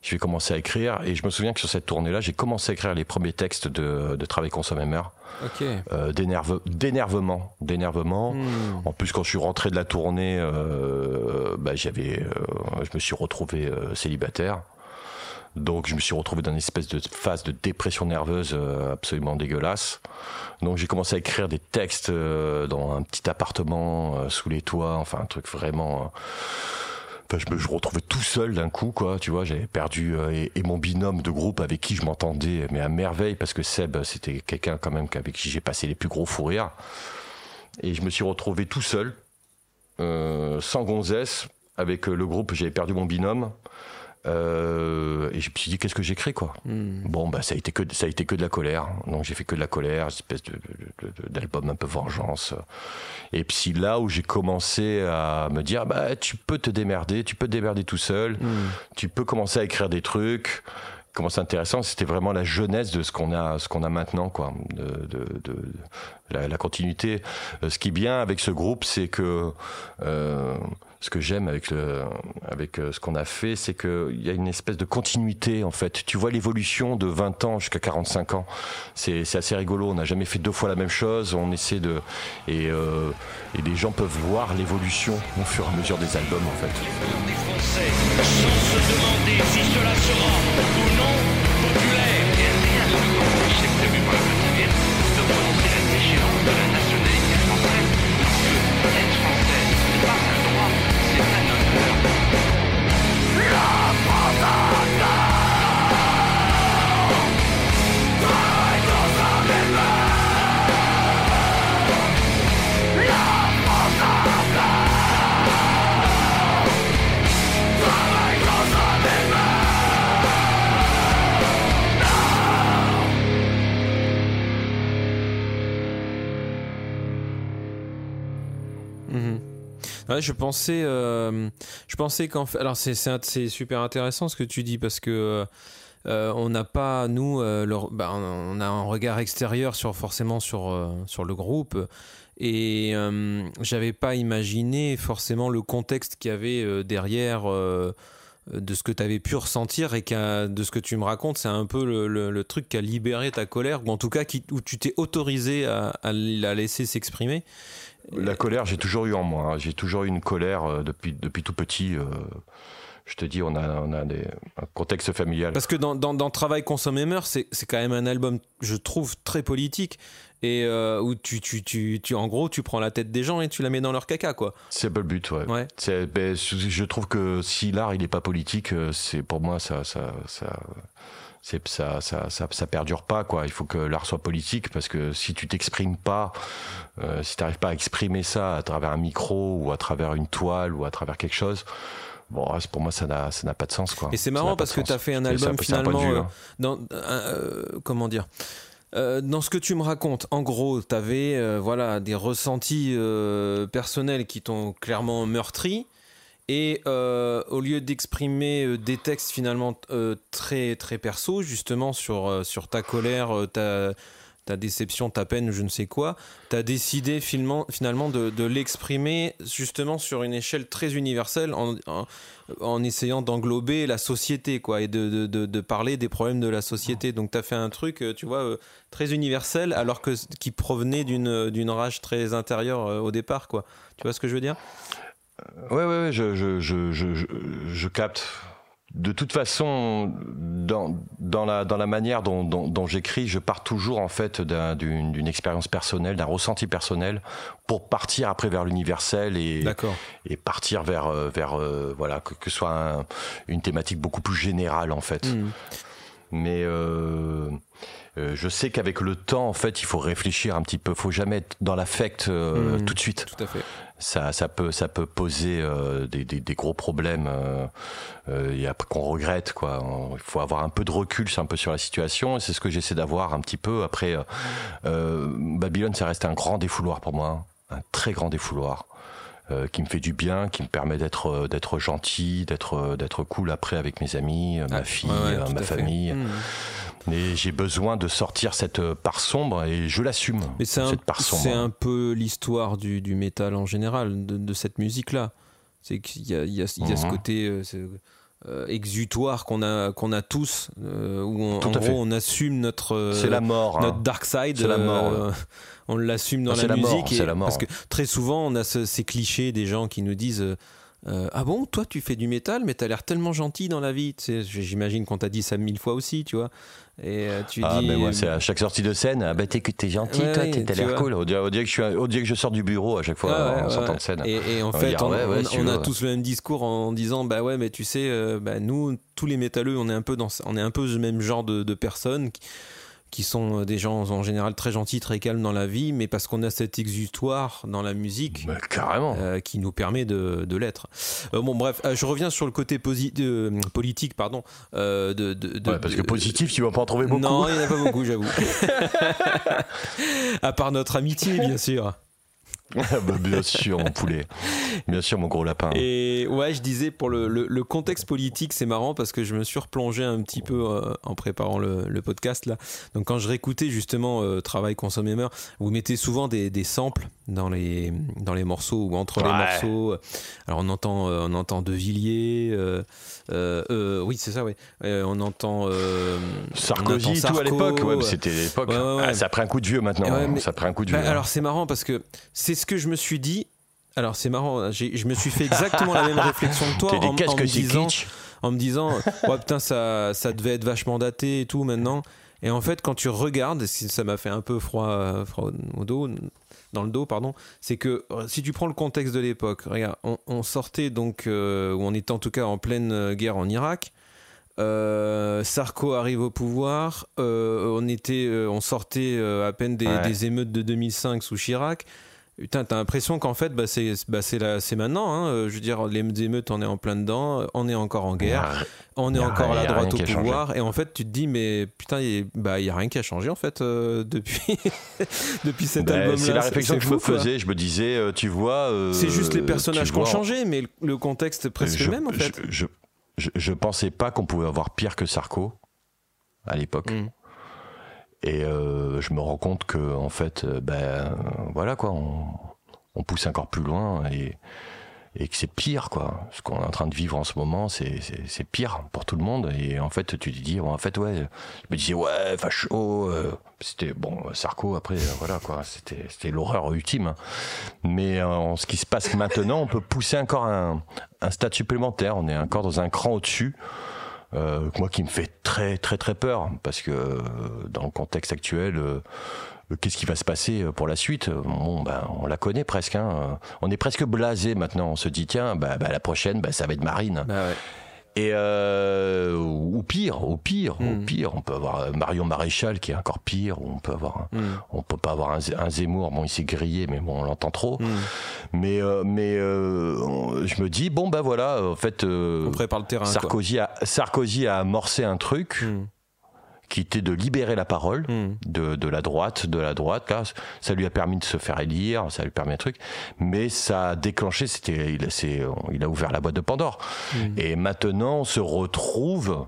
je vais commencer à écrire. Et je me souviens que sur cette tournée-là, j'ai commencé à écrire les premiers textes de, de Travail Consommer. Ok. Euh, d'énerve, d'énervement, d'énervement. Hmm. En plus, quand je suis rentré de la tournée, euh, bah, j'avais, euh, je me suis retrouvé euh, célibataire. Donc je me suis retrouvé dans une espèce de phase de dépression nerveuse euh, absolument dégueulasse. Donc j'ai commencé à écrire des textes euh, dans un petit appartement euh, sous les toits, enfin un truc vraiment... Enfin, je me retrouvais tout seul d'un coup, quoi. Tu vois, j'avais perdu et, mon binôme de groupe avec qui je m'entendais, mais à merveille, parce que Seb, c'était quelqu'un quand même avec qui j'ai passé les plus gros fous rires. Et je me suis retrouvé tout seul, sans gonzesse, avec le groupe. J'avais perdu mon binôme. Euh, et je me suis dit qu'est-ce que j'écris quoi. Hmm. Bon bah ça a été que ça a été que de la colère. Donc j'ai fait que de la colère, une espèce d'album un peu vengeance. Et puis là où j'ai commencé à me dire bah tu peux te démerder, tu peux te démerder tout seul, hmm. tu peux commencer à écrire des trucs. Comment c'est intéressant, c'était vraiment la jeunesse de ce qu'on a, ce qu'on a maintenant, quoi, de, de, de la, la, continuité. Euh, ce qui est bien avec ce groupe, c'est que euh, ce que j'aime avec le, avec euh, ce qu'on a fait, c'est qu'il y a une espèce de continuité en fait. Tu vois l'évolution de 20 ans jusqu'à 45 ans. C'est assez rigolo. On n'a jamais fait deux fois la même chose. On essaie de et, euh, et les gens peuvent voir l'évolution au fur et à mesure des albums en fait. Ouais, je pensais, euh, je pensais qu'en fait, alors c'est super intéressant ce que tu dis parce que on n'a pas, nous, bah, on a un regard extérieur sur, forcément sur, sur le groupe. Et j'avais pas imaginé forcément le contexte qu'il y avait derrière de ce que tu avais pu ressentir et de ce que tu me racontes, c'est un peu le, truc qui a libéré ta colère, ou en tout cas où tu t'es autorisé à, la laisser s'exprimer. La colère, j'ai toujours eu en moi. Hein. J'ai toujours eu une colère euh, depuis, depuis tout petit. Euh, je te dis, on a, on a des, un contexte familial. Parce que dans, dans, Travail Consommer, c'est quand même un album, je trouve, très politique et euh, où tu, tu, tu, tu, en gros, tu prends la tête des gens et tu la mets dans leur caca, quoi. C'est pas le but, ouais. ouais. Ben, je trouve que si l'art il est pas politique, c'est pour moi ça, ça, ça, ça, ça, ça, ça, perdure pas, quoi. Il faut que l'art soit politique parce que si tu t'exprimes pas, euh, si tu n'arrives pas à exprimer ça à travers un micro ou à travers une toile ou à travers quelque chose. Bon, pour moi, ça n'a, ça n'a pas de sens, quoi. Et c'est marrant parce que tu as fait un album finalement. Hein. dans, comment dire euh, dans ce que tu me racontes, en gros, tu avais euh, voilà, des ressentis euh, personnels qui t'ont clairement meurtri. Et au lieu d'exprimer des textes finalement très, très perso, justement sur, sur ta colère, ta, ta déception, ta peine, je ne sais quoi, tu as décidé finalement de, l'exprimer justement sur une échelle très universelle en, en, essayant d'englober la société quoi, et de, de, parler des problèmes de la société. Donc tu as fait un truc, tu vois, euh, très universel alors que qui provenait d'une rage très intérieure euh, au départ. Quoi. Tu vois ce que je veux dire? Ouais, ouais, ouais, je, je, je, je, je capte de toute façon, dans, dans, la, dans la manière dont, dont, j'écris, je pars toujours en fait d'une expérience personnelle, d'un ressenti personnel, pour partir après vers l'universel et, et partir vers, euh, vers euh, voilà que, que soit une thématique beaucoup plus générale en fait. Hmm. Mais euh, euh, je sais qu'avec le temps, en fait, il faut réfléchir un petit peu. Il faut jamais être dans l'affect euh, hmm. tout de suite. Tout à fait. Ça, ça peut, ça peut poser euh, des, des, des, gros problèmes et après qu'on regrette. Quoi. Il faut avoir un peu de recul, c'est un peu sur la situation. Et c'est ce que j'essaie d'avoir un petit peu. Après, Babylone, ça reste un grand défouloir pour moi, hein. un très grand défouloir. qui me fait du bien, qui me permet d'être d'être gentil, d'être d'être cool après avec mes amis, ma fille, ma famille. Hmm. Mais j'ai besoin de sortir cette part sombre et je l'assume. Mais c'est un, un, peu l'histoire du, du, métal en général, de, cette musique-là. C'est qu'il y a, il y a, il y a ce mhm. côté euh, euh, exutoire qu'on a, qu'on a tous, euh, où on, en gros on assume notre, c'est la mort, hein. dark side. C'est la mort. on l'assume dans ah, la, musique. et, la mort. Parce que très souvent on a ces clichés des gens qui nous disent euh, ah bon, toi tu fais du métal, mais t'as l'air tellement gentil dans la vie. J'imagine qu'on t'a dit ça mille fois aussi, tu vois. Et euh, tu ah, dis. Mais moi, c'est à chaque sortie de scène. Ah bah t'es gentil, toi, t'as l'air cool. On dirait, que je suis, on dirait que je sors du bureau à chaque fois ah en sortant de scène. Et, en fait, on, a tous le même discours en disant bah ouais, mais tu sais, euh, bah, nous, tous les métalleux, on est un peu dans, on est un peu le même genre de, de personnes. Qui, qui sont euh, des gens en général très gentils, très calmes dans la vie, mais parce qu'on a cet exutoire dans la musique carrément. Euh, qui nous permet de, de l'être. Euh, bon, bref, je reviens sur le côté politique, pardon. de, de ouais, parce que positif, tu vas pas en trouver beaucoup. Non, il n'y en a pas beaucoup, j'avoue. à part notre amitié, bien sûr. Bah, bien sûr, mon poulet. Bien sûr, mon gros lapin. Et ouais, je disais, pour le, le, contexte politique, c'est marrant parce que je me suis replongé un petit peu euh, en préparant le, le, podcast là. Donc, quand je réécoutais justement euh, Travail Consommer, vous mettez souvent des, des, samples dans les, dans les morceaux ou entre les morceaux. Alors, on entend, euh, on entend De Villiers. oui, c'est ça, oui. on entend. Sarkozy, tout à l'époque. Ouais, c'était l'époque. Ah, ça prend un coup de vieux maintenant. Hein. ça prend un coup de vieux. Bah, alors, c'est marrant parce que c'est ce que je me suis dit. Alors c'est marrant, hein, je me suis fait exactement la même réflexion que toi en, me disant, en, me disant, ouais putain ça, ça devait être vachement daté et tout maintenant. Et en fait quand tu regardes, ça m'a fait un peu froid, froid au dos, dans le dos pardon, c'est que euh, si tu prends le contexte de l'époque, regarde, on, sortait donc, euh, ou on était en tout cas en pleine euh, guerre en Irak. Sarko arrive au pouvoir. on était, on sortait à peine des, des, émeutes de 2005 sous Chirac. Putain, t'as l'impression qu'en fait, bah, c'est bah, maintenant. Hein. Euh, je veux dire, les émeutes, on est en plein dedans, on est encore en guerre, on est encore à la droite au pouvoir. Et en fait, tu te dis, mais putain, il n'y bah, a rien qui a changé en fait euh, depuis, depuis cet bah, album-là. C'est la réflexion que je me faisais. Je me disais, euh, tu vois. c'est juste les personnages qui ont changé, mais le contexte presque le même en fait. Je, je, je pensais pas qu'on pouvait avoir pire que Sarko. à l'époque. Mm. Et je me rends compte que en fait, ben voilà quoi, on, pousse encore plus loin et que c'est pire, quoi. Ce qu'on est en train de vivre en ce moment, c'est pire pour tout le monde. Et en fait, tu te dis, en fait, ouais, je me disais, ouais, facho, euh, c'était, bon, Sarko, après, euh, voilà, quoi, c'était l'horreur ultime. Mais euh, en ce qui se passe maintenant, on peut pousser encore un, un stade supplémentaire. On est encore dans un cran au-dessus. Moi qui me fait très très très peur parce que dans le contexte actuel euh, qu'est-ce qui va se passer euh, pour la suite? Bon, ben, on la connaît presque. Hein. On est presque blasé maintenant. On se dit, tiens, bah, bah la prochaine, bah, ça va être Marine. Bah Et euh, ou pire, au pire, au hmm. pire, on peut avoir Marion Maréchal qui est encore pire. Ou on peut avoir, hmm. on peut pas avoir un, Zemmour. Bon, il s'est grillé, mais bon, on l'entend trop. Hmm. Mais mais je me dis bon ben voilà, en fait, on prépare le terrain. Sarkozy a Sarkozy a amorcé un truc qui était de libérer la parole hmm. de, de, la droite, de la droite. Là, ça lui a permis de se faire élire, ça lui a permis un truc, mais ça a déclenché, c'était, il, il a ouvert la boîte de Pandore. Hmm. Et maintenant, on se retrouve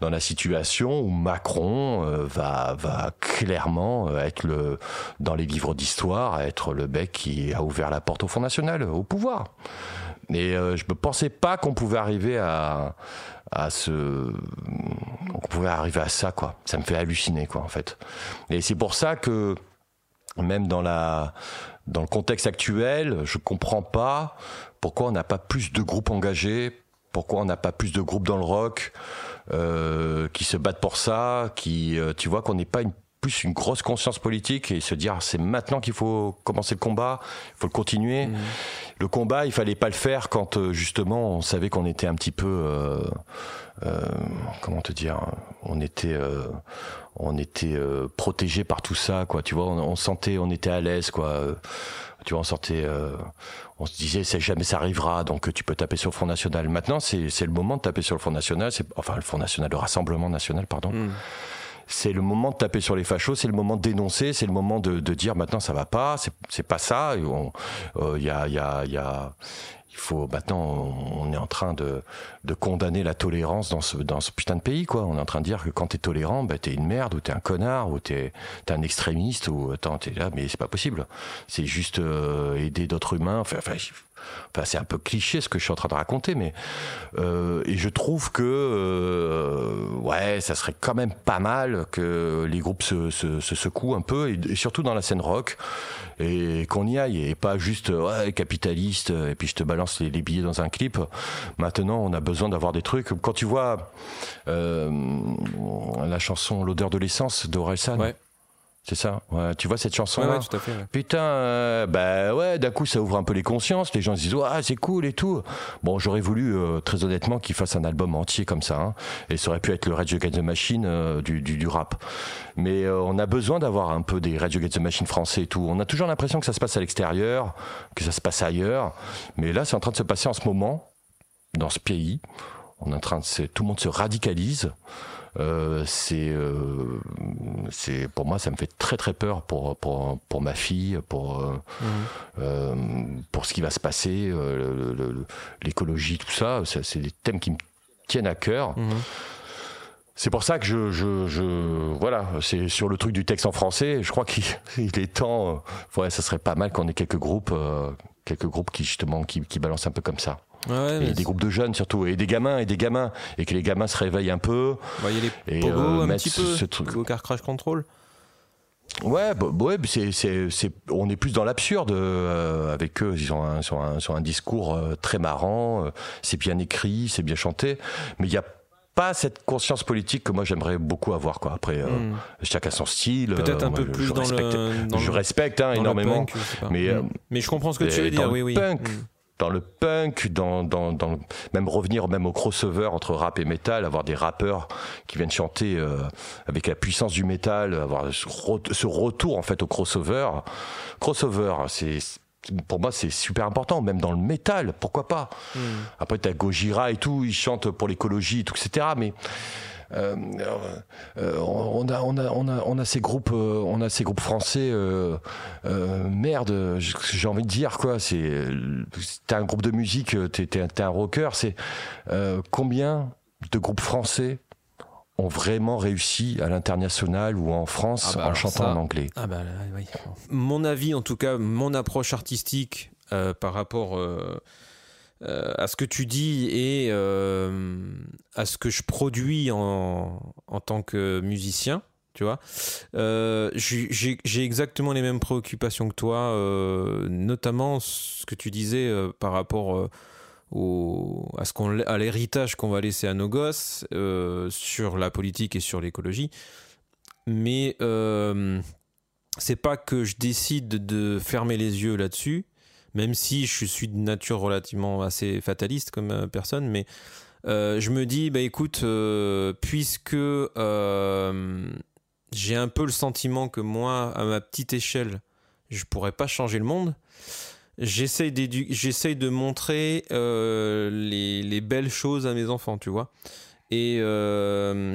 dans la situation où Macron euh, va, va clairement euh, être le, dans les livres d'histoire, être le bec qui a ouvert la porte au Front National, au pouvoir. Et euh, je ne pensais pas qu'on pouvait arriver à, à ce arriver à ça quoi. Ça me fait halluciner quoi en fait. Et c'est pour ça que même dans la dans le contexte actuel je comprends pas pourquoi on n'a pas plus de groupes engagés pourquoi on n'a pas plus de groupes dans le rock euh, qui se battent pour ça qui euh, tu vois qu'on n'est pas une plus une grosse conscience politique et se dire c'est maintenant qu'il faut commencer le combat, il faut le continuer. Mmh. Le combat, il fallait pas le faire quand euh, justement on savait qu'on était un petit peu, euh, euh, comment te dire, on était, on était protégé par tout ça, quoi. Tu vois, on, sentait, on était à l'aise, quoi. tu vois, on sortait, on se disait, c'est jamais ça arrivera, donc tu peux taper sur le Front National. Maintenant, c'est le moment de taper sur le Front National, enfin le Front National, le Rassemblement National, pardon. Mmh c'est le moment de taper sur les fachos, c'est le moment de dénoncer, c'est le moment de, dire maintenant ça va pas, c'est pas ça. Il euh, y a, y a, y a, il faut maintenant on est en train de, de condamner la tolérance dans ce dans ce putain de pays quoi on est en train de dire que quand t'es tolérant bah t'es une merde ou t'es un connard ou t'es es un extrémiste ou attends t'es là mais c'est pas possible c'est juste euh, aider d'autres humains enfin, enfin Enfin, c'est un peu cliché ce que je suis en train de raconter, mais euh, et je trouve que euh, ouais, ça serait quand même pas mal que les groupes se, se, se secouent un peu et, surtout dans la scène rock et qu'on y aille et pas juste ouais capitaliste et puis je te balance les, billets dans un clip. Maintenant, on a besoin d'avoir des trucs. Quand tu vois euh, la chanson L'odeur de l'essence d'Orelsan. Ouais. C'est ça. Ouais, tu vois cette chanson-là tout à fait, Putain, euh, bah ouais, d'un coup ça ouvre un peu les consciences. Les gens se disent ouais, c'est cool et tout. Bon, j'aurais voulu euh, très honnêtement qu'il fasse un album entier comme ça. Hein, et ça aurait pu être le Rage Against the Machine euh, du, du, du, rap. Mais on a besoin d'avoir un peu des Rage Against the Machine français et tout. On a toujours l'impression que ça se passe à l'extérieur, que ça se passe ailleurs. Mais là, c'est en train de se passer en ce moment dans ce pays. On est en train de tout le monde se radicalise. Euh, c'est euh, c'est pour moi ça me fait très très peur pour pour pour ma fille pour euh, mmh. pour ce qui va se passer l'écologie tout ça c'est des thèmes qui me tiennent à cœur mmh. C'est pour ça que je, je, je voilà, c'est sur le truc du texte en français. Je crois qu'il est temps. ouais, ça serait pas mal qu'on ait quelques groupes, quelques groupes qui justement qui, qui balancent un peu comme ça et des groupes de jeunes surtout, et des gamins, et des gamins, et que les gamins se réveillent un peu. Il y a les et, euh, un petit peu, ce truc. au Car Crash Control. Ouais, bah, ouais c'est, c'est, c'est, on est plus dans l'absurde euh, avec eux. Ils ont un, sur un, un discours euh, très marrant, c'est bien écrit, c'est bien chanté, mais il n'y a pas cette conscience politique que moi j'aimerais beaucoup avoir. Quoi. Après, hmm. chacun son style. Peut-être un peu plus dans le. je respecte hein, énormément. mais, hmm. mais je comprends ce que tu veux dire, oui, oui. Punk, hmm dans le punk, dans, dans, dans, même revenir même au crossover entre rap et métal, avoir des rappeurs qui viennent chanter euh, avec la puissance du métal, avoir ce, retour en fait au crossover. Crossover, c'est pour moi c'est super important, même dans le métal, pourquoi pas? Hmm. Après t'as Gojira et tout, ils chantent pour l'écologie, etc. Mais euh, euh, on, a, on, a, on, a, on a ces groupes, euh, on a ces groupes français. merde, j'ai envie de dire quoi. C'est t'es un groupe de musique, t'es es, un rocker. C'est combien de groupes français ont vraiment réussi à l'international ou en France Ah bah en chantant ça- en anglais? Ah bah oui. Mon avis, en tout cas, mon approche artistique euh, par rapport euh, euh, à ce que tu dis et euh, à ce que je produis en, en tant que musicien, tu vois, euh, j'ai exactement les mêmes préoccupations que toi, notamment ce que tu disais par rapport au, à, ce à l'héritage qu'on va laisser à nos gosses sur la politique et sur l'écologie. Mais c'est pas que je décide de fermer les yeux là-dessus, même si je suis de nature relativement assez fataliste comme euh, personne, mais euh, je me dis, bah écoute, euh, puisque j'ai un peu le sentiment que moi, à ma petite échelle, je pourrais pas changer le monde, j'essaye, de montrer les, les belles choses à mes enfants, tu vois. Et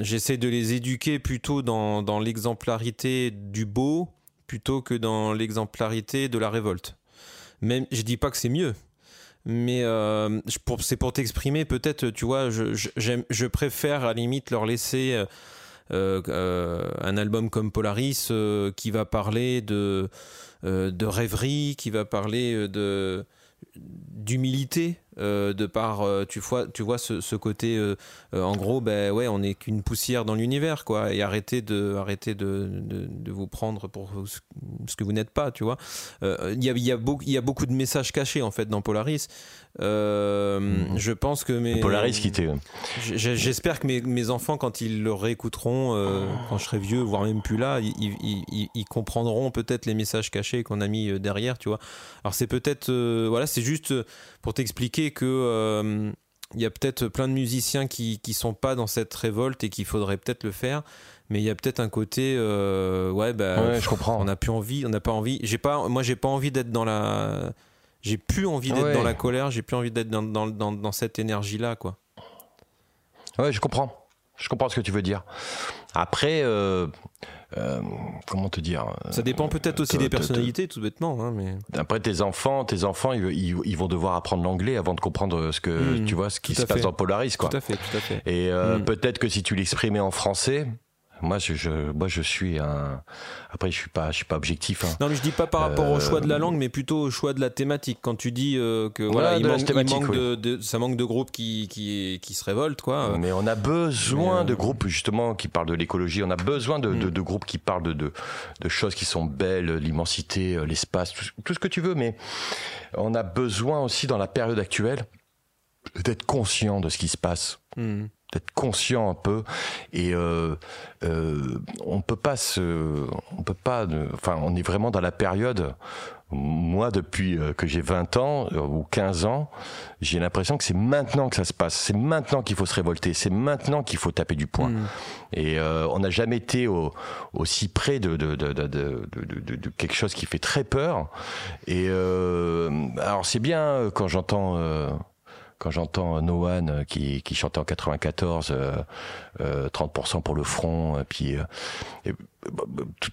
j'essaie de les éduquer plutôt dans l'exemplarité du beau plutôt que dans l'exemplarité de la révolte. Même, je dis pas que c'est mieux, mais euh, c'est pour t'exprimer, peut-être, tu vois, je, préfère à la limite leur laisser euh, euh, un album comme Polaris qui va parler de, de rêverie, qui va parler de d'humilité euh, de par euh, tu vois tu vois ce, ce côté euh, en gros ben ouais on n'est qu'une poussière dans l'univers quoi. Et arrêtez de arrêtez de, de, de vous prendre pour ce que vous n'êtes pas tu vois. Il y a il y a beaucoup il y a beaucoup de messages cachés en fait dans Polaris. Euh, je pense que mes Polaris qui J'espère que mes, mes enfants, quand ils le réécouteront, quand je serai vieux, voire même plus là, ils, ils- ils- ils comprendront peut-être les messages cachés qu'on a mis derrière, tu vois. Alors c'est peut-être, voilà, c'est juste pour t'expliquer que euh, il y a peut-être plein de musiciens qui qui sont pas dans cette révolte et qu'il faudrait peut-être le faire, mais il y a peut-être un côté, euh, ouais, bah, Ouais, je comprends. on n'a plus envie, on n'a pas envie. J'ai pas, moi, j'ai pas envie d'être dans la, j'ai plus envie d'être Ouais. dans la colère, j'ai plus envie d'être dans, dans, dans, dans cette énergie là, quoi. Ouais, je comprends. Je comprends ce que tu veux dire. Après, euh, euh, comment te dire Ça dépend peut-être aussi des personnalités, tout bêtement. Hein, mais... Après, tes enfants, tes enfants, ils, ils- ils vont devoir apprendre l'anglais avant de comprendre ce que Mm, tu vois, ce qui se passe dans Polaris, quoi. Tout à fait, tout à fait. Et euh, Mm. peut-être que si tu l'exprimais en français, moi, je, je- moi, je suis un. Après, je suis pas, je suis pas objectif. hein. Non, mais je dis pas par rapport au Euh, choix de la langue, mais plutôt au choix de la thématique. Quand tu dis euh, que voilà, il manque, il thématique, manque oui. de, de- ça manque de groupes qui, qui, qui se révoltent, quoi. Mais on a besoin euh, de groupes justement qui parlent de l'écologie. On a besoin de, de- Mm. de groupes qui parlent de, de, de choses qui sont belles, l'immensité, euh, l'espace, tout, ce- tout ce que tu veux. Mais on a besoin aussi dans la période actuelle d'être conscient de ce qui se passe. Hmm. D'être conscient un peu. Et euh, euh, on peut pas se on peut pas enfin on est vraiment dans la période moi depuis euh, que j'ai 20 ans euh, ou 15 ans j'ai l'impression que c'est maintenant que ça se passe. C'est maintenant qu'il faut se révolter. C'est maintenant qu'il faut taper du poing. Mm. et euh, on n'a jamais été au- aussi près de, de, de, de, de- quelque chose qui fait très peur. Et euh, alors c'est bien quand j'entends euh, quand j'entends Noan euh, qui, chantait en 94 euh, euh, 30% pour le front, euh, puis euh, et, bah, tout,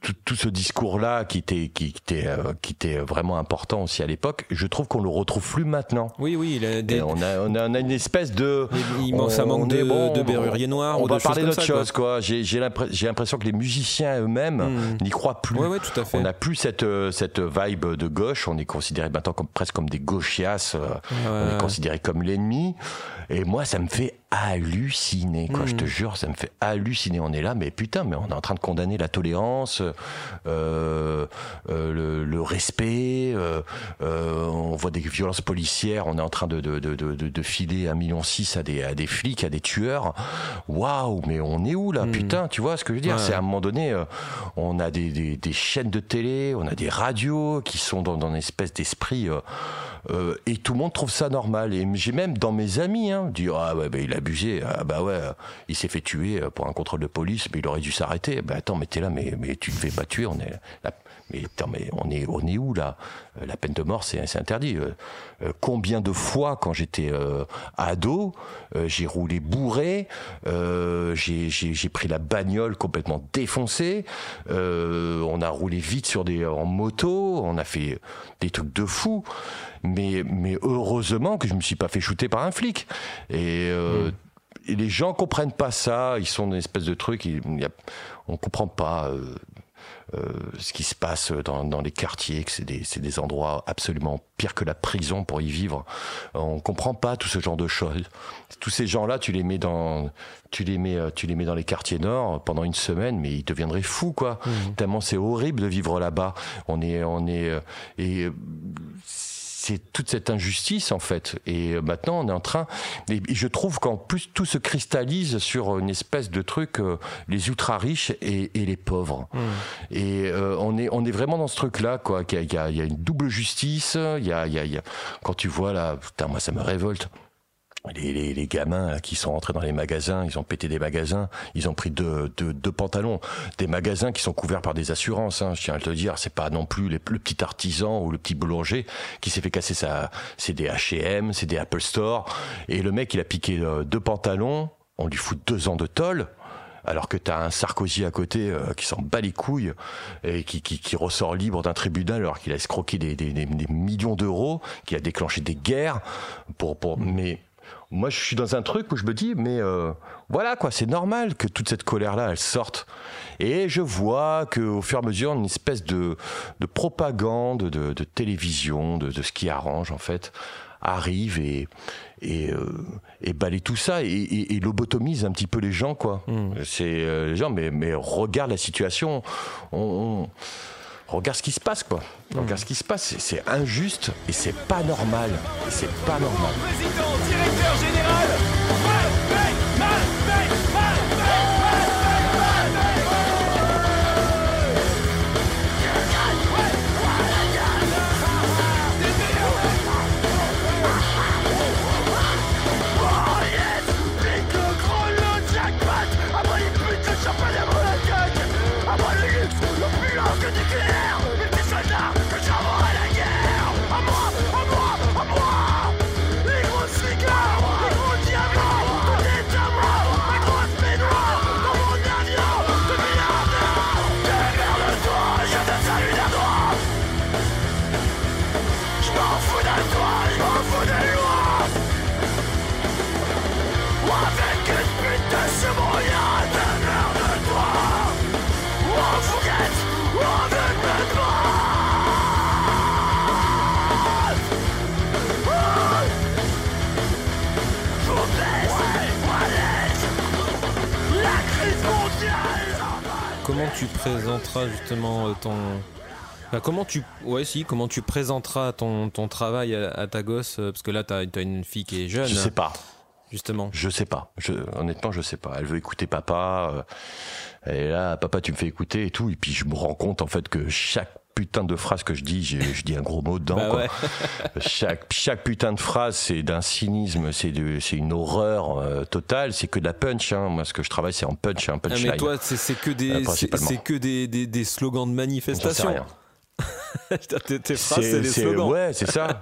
tout, tout ce discours-là qui était, qui, était, euh, qui était vraiment important aussi à l'époque, je trouve qu'on le retrouve plus maintenant. Oui, oui, il a des- on, a, on, a, on a une espèce de... il manque- ça manque on de, bon, de berrurier noir On ou va de parler choses d'autre chose, quoi. J'ai j'ai l'impre- j'ai l'impression que les musiciens eux-mêmes Mm. n'y croient plus. Ouais, ouais, tout à fait. On n'a plus cette, euh, cette vibe de gauche. On est considéré maintenant comme, presque comme des gauchias. euh, on est considéré comme l'ennemi. Et moi, ça me fait halluciner, quoi. Je te jure, ça me fait halluciner. On est là, mais putain, mais on est en train de condamner la tolérance, euh, euh, le, le respect. euh, euh, on voit des violences policières. On est en train de, de, de, de, de filer un million six à des, à des flics, à des tueurs. Waouh, mais on est où là, Mm. putain Tu vois ce que je veux dire? Ouais. C'est à un moment donné, euh, on a des, des, des chaînes de télé, on a des radios qui sont dans, dans une espèce d'esprit. Euh, et tout le monde trouve ça normal. Et j'ai même dans mes amis hein, dit ah ouais bah, il a abusé, ah bah ouais il s'est fait tuer euh, pour un contrôle de police, mais il aurait dû s'arrêter. Bah attends mais t'es là mais mais tu te fais pas tuer, on est. Mais attends mais on est on est où là? Euh, La peine de mort c'est interdit. Euh, euh, combien de fois quand j'étais euh, ado euh, j'ai roulé bourré, j'ai pris la bagnole complètement défoncée, on a roulé vite sur des en moto, on a fait des trucs de fou mais, mais heureusement que je me suis pas fait shooter par un flic. Et euh, les gens comprennent pas ça. Ils sont une espèce de truc. Il, y a, on comprend pas. Euh, ce qui se passe dans, dans les quartiers, que c'est des, des, endroits absolument pires que la prison pour y vivre. On comprend pas tout ce genre de choses. Tous ces gens-là, tu les mets dans, tu les mets, tu les mets dans les quartiers nord pendant une semaine, mais ils deviendraient fous, quoi. Mmh. Tellement c'est horrible de vivre là-bas. On est, on est, euh, et c'est toute cette injustice en fait. Et euh, maintenant, on est en train. Et je trouve qu'en plus tout se cristallise sur une espèce de truc euh, les ultra riches et, les pauvres. Hmm. Et euh, on est on est vraiment dans ce truc-là quoi. Il y, a, une double justice. Il y a, il y a, quand tu vois là, putain, moi ça me révolte les, les, les, gamins qui sont rentrés dans les magasins, ils ont pété des magasins, ils ont pris deux, deux, deux pantalons, des magasins qui sont couverts par des assurances. Hein, je tiens à te dire, c'est pas non plus le petit artisan ou le petit boulanger qui s'est fait casser sa, c'est des H&M, c'est des Apple Store, et le mec il a piqué euh, deux pantalons, on lui fout deux ans de tôle alors que tu as un Sarkozy à côté euh, qui s'en bat les couilles et qui, qui, qui ressort libre d'un tribunal alors qu'il a escroqué des, des, des, des millions d'euros, qui a déclenché des guerres pour, pour mais moi je suis dans un truc où je me dis mais euh, voilà quoi c'est normal que toute cette colère là elle sorte. Et je vois qu'au fur et à mesure une espèce de, de propagande de, de télévision de, de, ce qui arrange en fait arrive et et, euh, et balaye tout ça et, et, et, lobotomise un petit peu les gens quoi. Mmh. c'est euh, les gens mais mais regarde la situation. On, on regarde ce qui se passe, quoi. Regarde ce qui se passe. C'est injuste et c'est pas normal. C'est pas normal. Président, directeur général, tu présenteras justement euh, ton. comment tu, ouais, si, comment tu présenteras ton, ton travail à, ta gosse euh, Parce que là, tu as, une fille qui est jeune. Je sais pas. Justement. Je sais pas. Je, honnêtement, je sais pas. Elle veut écouter papa. Euh, elle est là, papa, tu me fais écouter et tout. Et puis je me rends compte en fait que chaque putain de phrase que je dis, je, je dis un gros mot dedans. Bah chaque, chaque putain de phrase, c'est d'un cynisme, c'est une horreur euh, totale. C'est que de la punch. Hein. Moi, ce que je travaille, c'est en punch, un punchline. Ah, mais toi, c'est que des, euh, c'est que des, des, des, slogans de manifestation. tes, phrases, c'est des slogans. Ouais, c'est ça.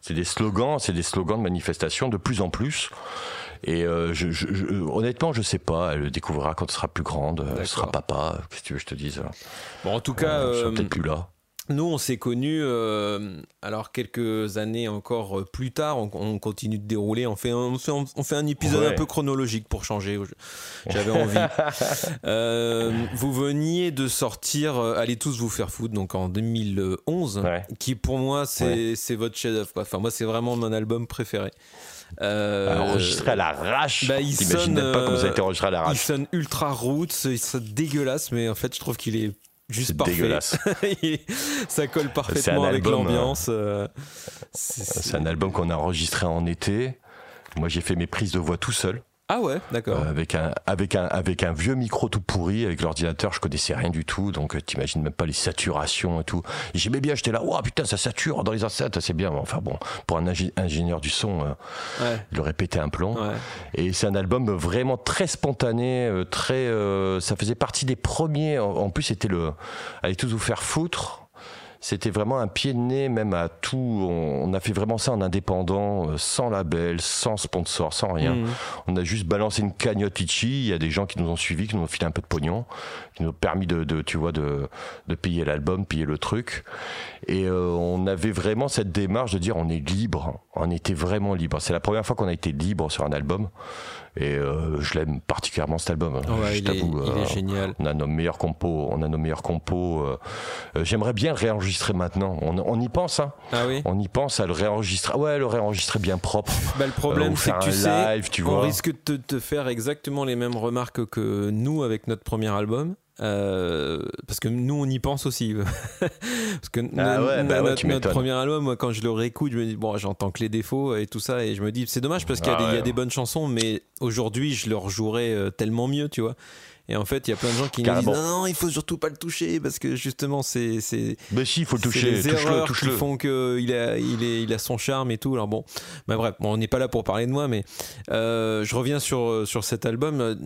c'est des slogans, c'est des slogans de manifestation de plus en plus. Et euh, je, je, je, honnêtement, je sais pas. Elle le découvrira quand elle sera plus grande. Elle sera papa. Qu'est-ce que tu veux que je te dise Bon, en tout cas, euh, peut-être plus là. Nous, on s'est connus, euh, alors quelques années encore plus tard, on, continue de dérouler, on fait un, on fait un, épisode un peu chronologique pour changer, j'avais envie. euh, vous veniez de sortir euh, Allez tous vous faire foutre, donc en 2011, qui pour moi c'est votre chef-d'œuvre. Enfin, moi c'est vraiment mon album préféré. Euh, enregistré à l'arrache. Bah, il sonne, pas comme ça a été enregistré à l'arrache. Il sonne ultra roots, il sonne dégueulasse, mais en fait je trouve qu'il est juste parfait. dégueulasse. ça colle parfaitement avec l'ambiance. Euh, c'est un album qu'on a enregistré en été. Moi, j'ai fait mes prises de voix tout seul. Ah ouais, d'accord. Euh, avec un avec un avec un vieux micro tout pourri avec l'ordinateur, je connaissais rien du tout, donc euh, t'imagines même pas les saturations et tout. J'aimais bien, j'étais là, waouh putain, ça sature dans les enceintes, c'est bien. Enfin bon, pour un ingénieur du son, euh, il aurait pété un plomb. Ouais. Et c'est un album vraiment très spontané, très, ça faisait partie des premiers. En, plus, c'était le, allez tous vous faire foutre c'était vraiment un pied de nez même à tout. On, a fait vraiment ça en indépendant, euh, sans label, sans sponsor, sans rien. Mmh. On a juste balancé une cagnotte Itchy. Il y a des gens qui nous ont suivis, qui nous ont filé un peu de pognon, qui nous ont permis de, de tu vois, de, de payer l'album, payer le truc. Et euh, on avait vraiment cette démarche de dire on est libre. On était vraiment libre. C'est la première fois qu'on a été libre sur un album. Et euh, je l'aime particulièrement cet album. Oh ouais, il, est, il, est, génial. On a nos meilleurs compos. On a nos meilleurs compos. J'aimerais bien le réenregistrer maintenant. On, on y pense. Hein. Ah oui. On y pense à le réenregistrer. Ouais, le réenregistrer bien propre. Bah, le problème, c'est que tu sais, tu on risque de te faire exactement les mêmes remarques que nous avec notre premier album. Euh, parce que nous on y pense aussi. Parce que ah bah notre, premier album moi quand je le réécoute je me dis bon j'entends que les défauts et tout ça et je me dis c'est dommage parce qu'il y, a ah des bonnes chansons mais aujourd'hui je le rejouerais euh, tellement mieux tu vois et en fait, il y a plein de gens qui nous disent non, non, il faut surtout pas le toucher parce que justement, c'est. Mais si, il faut le toucher. Les erreurs touche qui font qu'il a, il est, il a son charme et tout. Alors bon, bah bref, on n'est pas là pour parler de moi, mais euh, je reviens sur, sur cet album.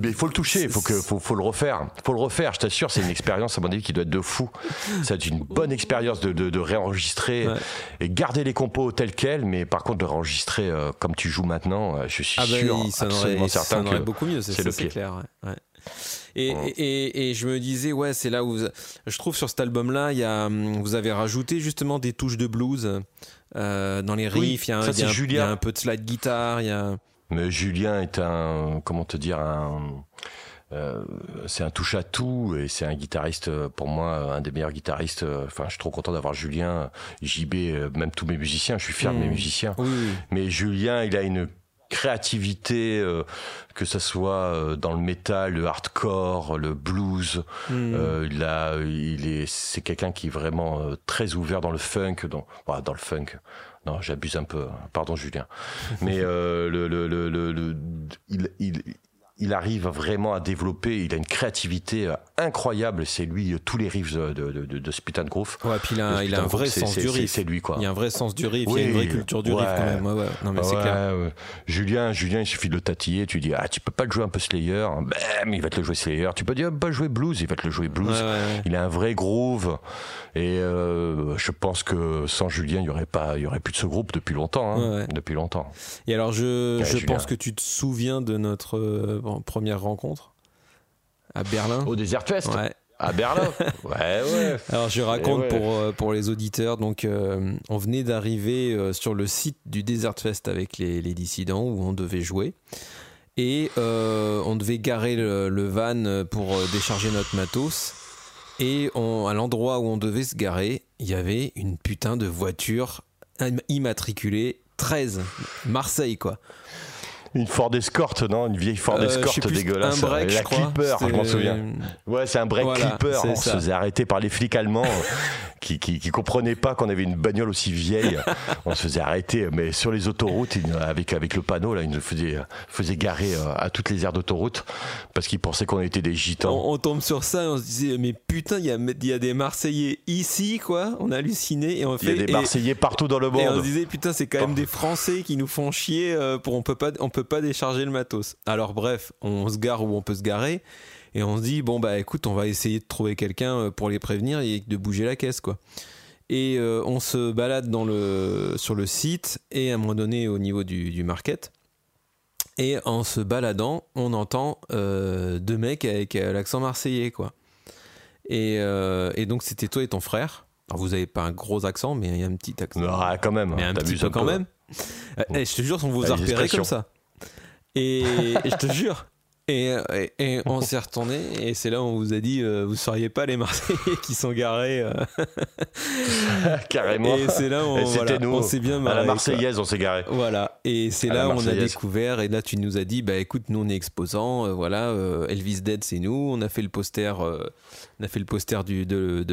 Mais il faut le toucher, il faut, que, faut, faut, le refaire. Il faut le refaire, je t'assure, c'est une expérience, à mon avis, qui doit être de fou. C'est une bonne expérience de, de, de réenregistrer et garder les compos tels quels, mais par contre, de réenregistrer euh, comme tu joues maintenant, euh, je suis ah bah sûr, absolument certain que beaucoup mieux, c'est le clair. Ouais. Et, et, et, je me disais, ouais, c'est là où je trouve sur cet album-là, il y a, hum, vous avez rajouté justement des touches de blues euh, dans les riffs. il, y a, il, y a un, peu de slide guitare. Il y a... Mais Julien est un, comment te dire, un. Euh, c'est un touche à tout et c'est un guitariste pour moi un des meilleurs guitaristes enfin je suis trop content d'avoir Julien JB même tous mes musiciens je suis fier de mes mmh. musiciens mais Julien il a une créativité, euh, que ce soit euh, dans le métal, le hardcore, le blues. Hmm. Euh, il a, il est, c'est quelqu'un qui est vraiment très ouvert dans le funk, dans, dans le funk. Non, j'abuse un peu. Hein. Pardon, Julien. Mais le, le, le, le, il, il, il arrive vraiment à développer, il a une créativité euh, incroyable. C'est lui, euh, tous les riffs de, de, de, de Spit Groove. Ouais, puis il a, il a un vrai sens du riff. C'est lui, quoi. Il y a un vrai sens du riff, il y a une vraie culture du riff quand même. Ouais, Non, mais c'est clair. Julien, Julien, il suffit de le tatiller. Tu dis, ah, tu peux pas le jouer un peu Slayer. Bam, il va te le jouer Slayer. Tu peux dire, pas jouer blues, il va te le jouer blues. Il a un vrai groove. Et euh, je pense que sans Julien, il y aurait pas, il y aurait plus de ce groupe depuis longtemps. Hein, depuis longtemps. Et alors, je, je pense que tu te souviens de notre première rencontre à Berlin. Au Desert Fest À Berlin Ouais, ouais. Alors je raconte pour, euh, pour les auditeurs. Donc, euh, on venait d'arriver euh, sur le site du Desert Fest avec les, les dissidents où on devait jouer. Et on devait garer le, van pour décharger notre matos. Et on, à l'endroit où on devait se garer, il y avait une putain de voiture immatriculée 13, Marseille quoi. Une Ford Escort, non? Une vieille Ford euh, Escort dégueulasse. Un break, la Clipper, je m'en souviens. Ouais, c'est un break Clipper. On se faisait arrêter par les flics allemands qui, qui, qui comprenaient pas qu'on avait une bagnole aussi vieille. on se faisait arrêter, mais sur les autoroutes, avec, avec le panneau, là, ils nous faisaient, faisaient garer euh, à toutes les aires d'autoroute parce qu'ils pensaient qu'on était des gitans. On, tombe sur ça et on se disait, mais putain, il y a, y a des Marseillais ici, quoi. On a halluciné et on fait. Il y a des Marseillais partout dans le monde. Et on se disait, putain, c'est quand même des Français qui nous font chier. Euh, pour, on peut pas, on peut pas décharger le matos. Alors bref, on se gare où on peut se garer et on se dit bon bah écoute, on va essayer de trouver quelqu'un euh, pour les prévenir et de bouger la caisse quoi. Et euh, on se balade dans le, sur le site et à un moment donné au niveau du, market. Et en se baladant, on entend euh, deux mecs avec l'accent marseillais quoi. Et, donc c'était toi et ton frère. Alors vous avez pas un gros accent, mais il y a un petit accent. Ah, quand même. Mais un petit peu quand même. Eh, je te jure, on vous a repéré comme ça. Et, je te jure. Et, et, on s'est retourné et c'est là où on vous a dit euh, vous seriez pas les Marseillais qui sont garés euh. carrément. Et c'est là où on, voilà, nous, on s'est bien marré à la Marseillaise on s'est garé. Voilà. Et c'est là où on a découvert et là tu nous as dit bah écoute nous on est exposants euh, voilà Elvis Dead c'est nous. On a fait le poster on a fait le poster du, de,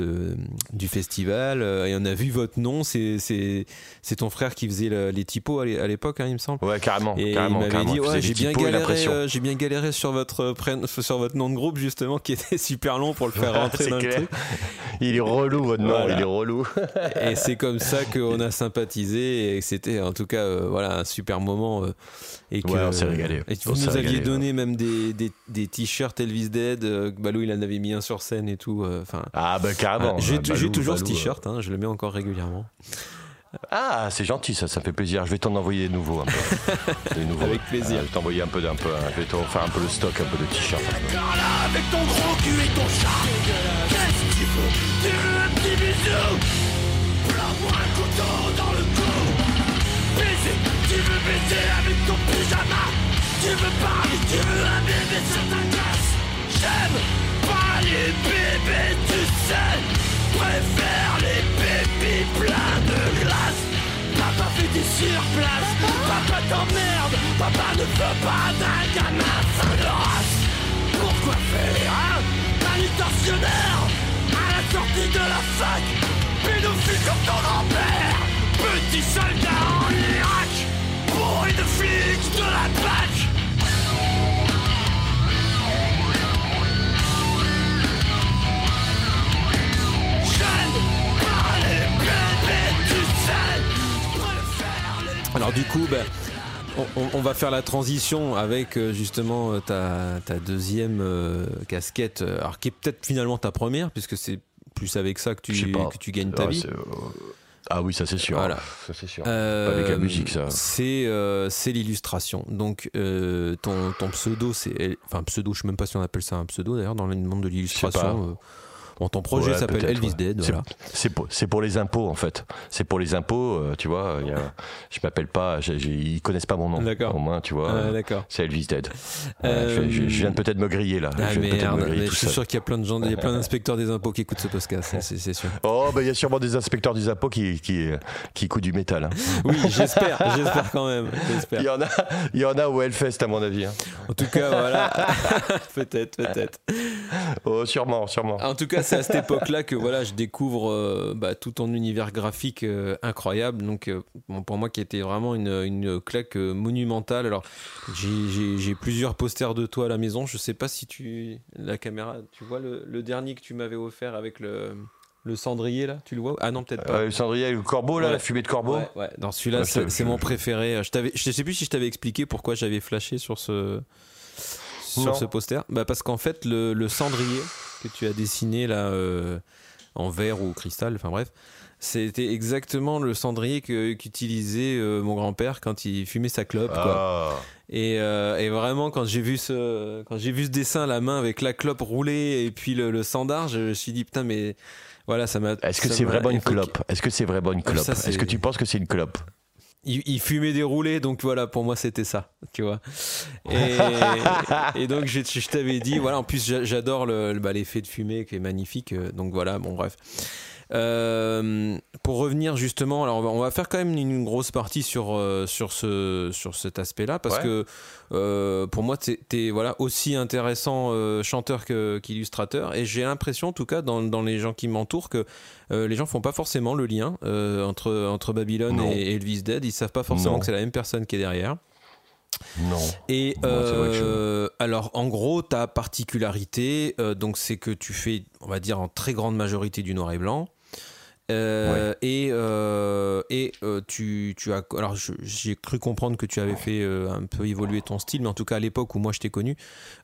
du festival euh, et on a vu votre nom. C'est, c'est, c'est ton frère qui faisait les typos à l'époque, hein, il me semble. Ouais, carrément. Et carrément, il m'avait dit ouais, j'ai bien, galéré, euh, j'ai bien galéré sur votre, sur votre nom de groupe, justement, qui était super long pour le faire rentrer dans le truc. Il est relou, votre nom, il est relou. et c'est comme ça qu'on a sympathisé et c'était en tout cas euh, voilà, un super moment. et que, ouais, on s'est régalé. Et vous nous aviez donné même des, des, des t-shirts Elvis Dead. Balou, il en avait mis un sur scène et tout. Euh, enfin. ah bah carrément. j'ai toujours ce t-shirt, hein, je le mets encore régulièrement. Ah, c'est gentil, ça, ça fait plaisir. Je vais t'en envoyer des nouveaux. Un peu. des nouveaux. Avec plaisir. je vais t'envoyer un peu, un peu, je vais t'en faire un peu le stock, un peu de t-shirts. Avec ton gros cul et ton chat, qu'est-ce que tu veux Tu veux un petit bisou Prends-moi un couteau dans le cou Baiser, tu veux baiser avec ton pyjama? Tu veux parler, tu veux un bébé sur ta casse J'aime les bébés, tu sais Préfère les bébés pleins de glace. Papa fait des surplaces Papa t'emmerde Papa ne veut pas d'un gamin fin de race Pourquoi faire un manutentionnaire À la sortie de la fac Pédophile comme ton grand-père. Petit soldat en Irak Bourré de flics de la PAC Alors du coup, ben, on, va faire la transition avec euh, justement euh, ta, ta deuxième euh, casquette, alors qui est peut-être finalement ta première, puisque c'est plus avec ça que tu, que tu gagnes ta vie. Ah oui, ça c'est sûr. Voilà. Ça c'est sûr. avec la musique, ça. C'est c'est l'illustration. Donc ton, ton pseudo, c'est enfin pseudo, je sais même pas si on appelle ça un pseudo d'ailleurs dans le monde de l'illustration ton projet s'appelle Elvis Dead. C'est pour, pour, les impôts en fait. C'est pour les impôts, euh, tu vois. Y a, je m'appelle pas, ils connaissent pas mon nom. D'accord. Au moins, tu vois. d'accord. C'est Elvis Dead. Euh, je, viens peut-être me griller là. Ah, je, merde, je suis sûr qu'il y a plein de gens, il y a plein d'inspecteurs des impôts qui écoutent ce podcast, c'est sûr. Oh, bah il y a sûrement des inspecteurs des impôts qui, qui, qui écoutent du métal. Hein. Oui, j'espère, j'espère quand même. Il y en a, il y en a au Hellfest à mon avis. Hein. En tout cas, voilà. peut-être, peut-être. Oh, sûrement, sûrement. En tout cas, c'est à cette époque-là que voilà, je découvre euh, bah, tout ton univers graphique euh, incroyable. Donc, euh, pour moi, qui était vraiment une, une claque monumentale. Alors, j'ai plusieurs posters de toi à la maison. Je sais pas si tu. La caméra, tu vois le, dernier que tu m'avais offert avec le. Le cendrier là, tu le vois? Ah non, peut-être pas. le cendrier le corbeau là, la fumée de corbeau. Ouais, ouais. Non, celui-là, c'est mon préféré. Je, je sais plus si je t'avais expliqué pourquoi j'avais flashé sur ce, sur ce poster bah Parce qu'en fait, le, cendrier que tu as dessiné là euh, en verre ou cristal, enfin bref, c'était exactement le cendrier qu'utilisait euh, mon grand-père quand il fumait sa clope. Quoi. Ah. Et, euh, et, vraiment, quand j'ai vu ce, quand j'ai vu ce dessin à la main avec la clope roulée et puis le, le sandar, je me suis dit putain mais voilà ça m'a. Est-ce que c'est vraiment une clope? Est-ce que c'est vraiment une clope? Est-ce que tu penses que c'est une clope? Il, fumait des roulés, donc voilà, pour moi c'était ça, tu vois. Et, donc je, je t'avais dit, voilà, en plus j'adore le, bah, l'effet de fumée qui est magnifique, euh, donc voilà, bon bref. Euh, pour revenir justement, alors on va faire quand même une grosse partie sur, euh, sur, ce, sur cet aspect-là, parce que euh, pour moi, tu es, voilà, aussi intéressant chanteur qu'illustrateur, et j'ai l'impression, en tout cas, dans, dans les gens qui m'entourent, que les gens font pas forcément le lien entre, entre Babylone et, Elvis Dead, ils savent pas forcément que c'est la même personne qui est derrière. Non. Et alors, en gros, ta particularité, donc, c'est que tu fais, on va dire, en très grande majorité du noir et blanc. Euh, et, euh, et euh, tu, tu, as. Alors, j'ai cru comprendre que tu avais fait un peu évoluer ton style, mais en tout cas, à l'époque où moi je t'ai connu,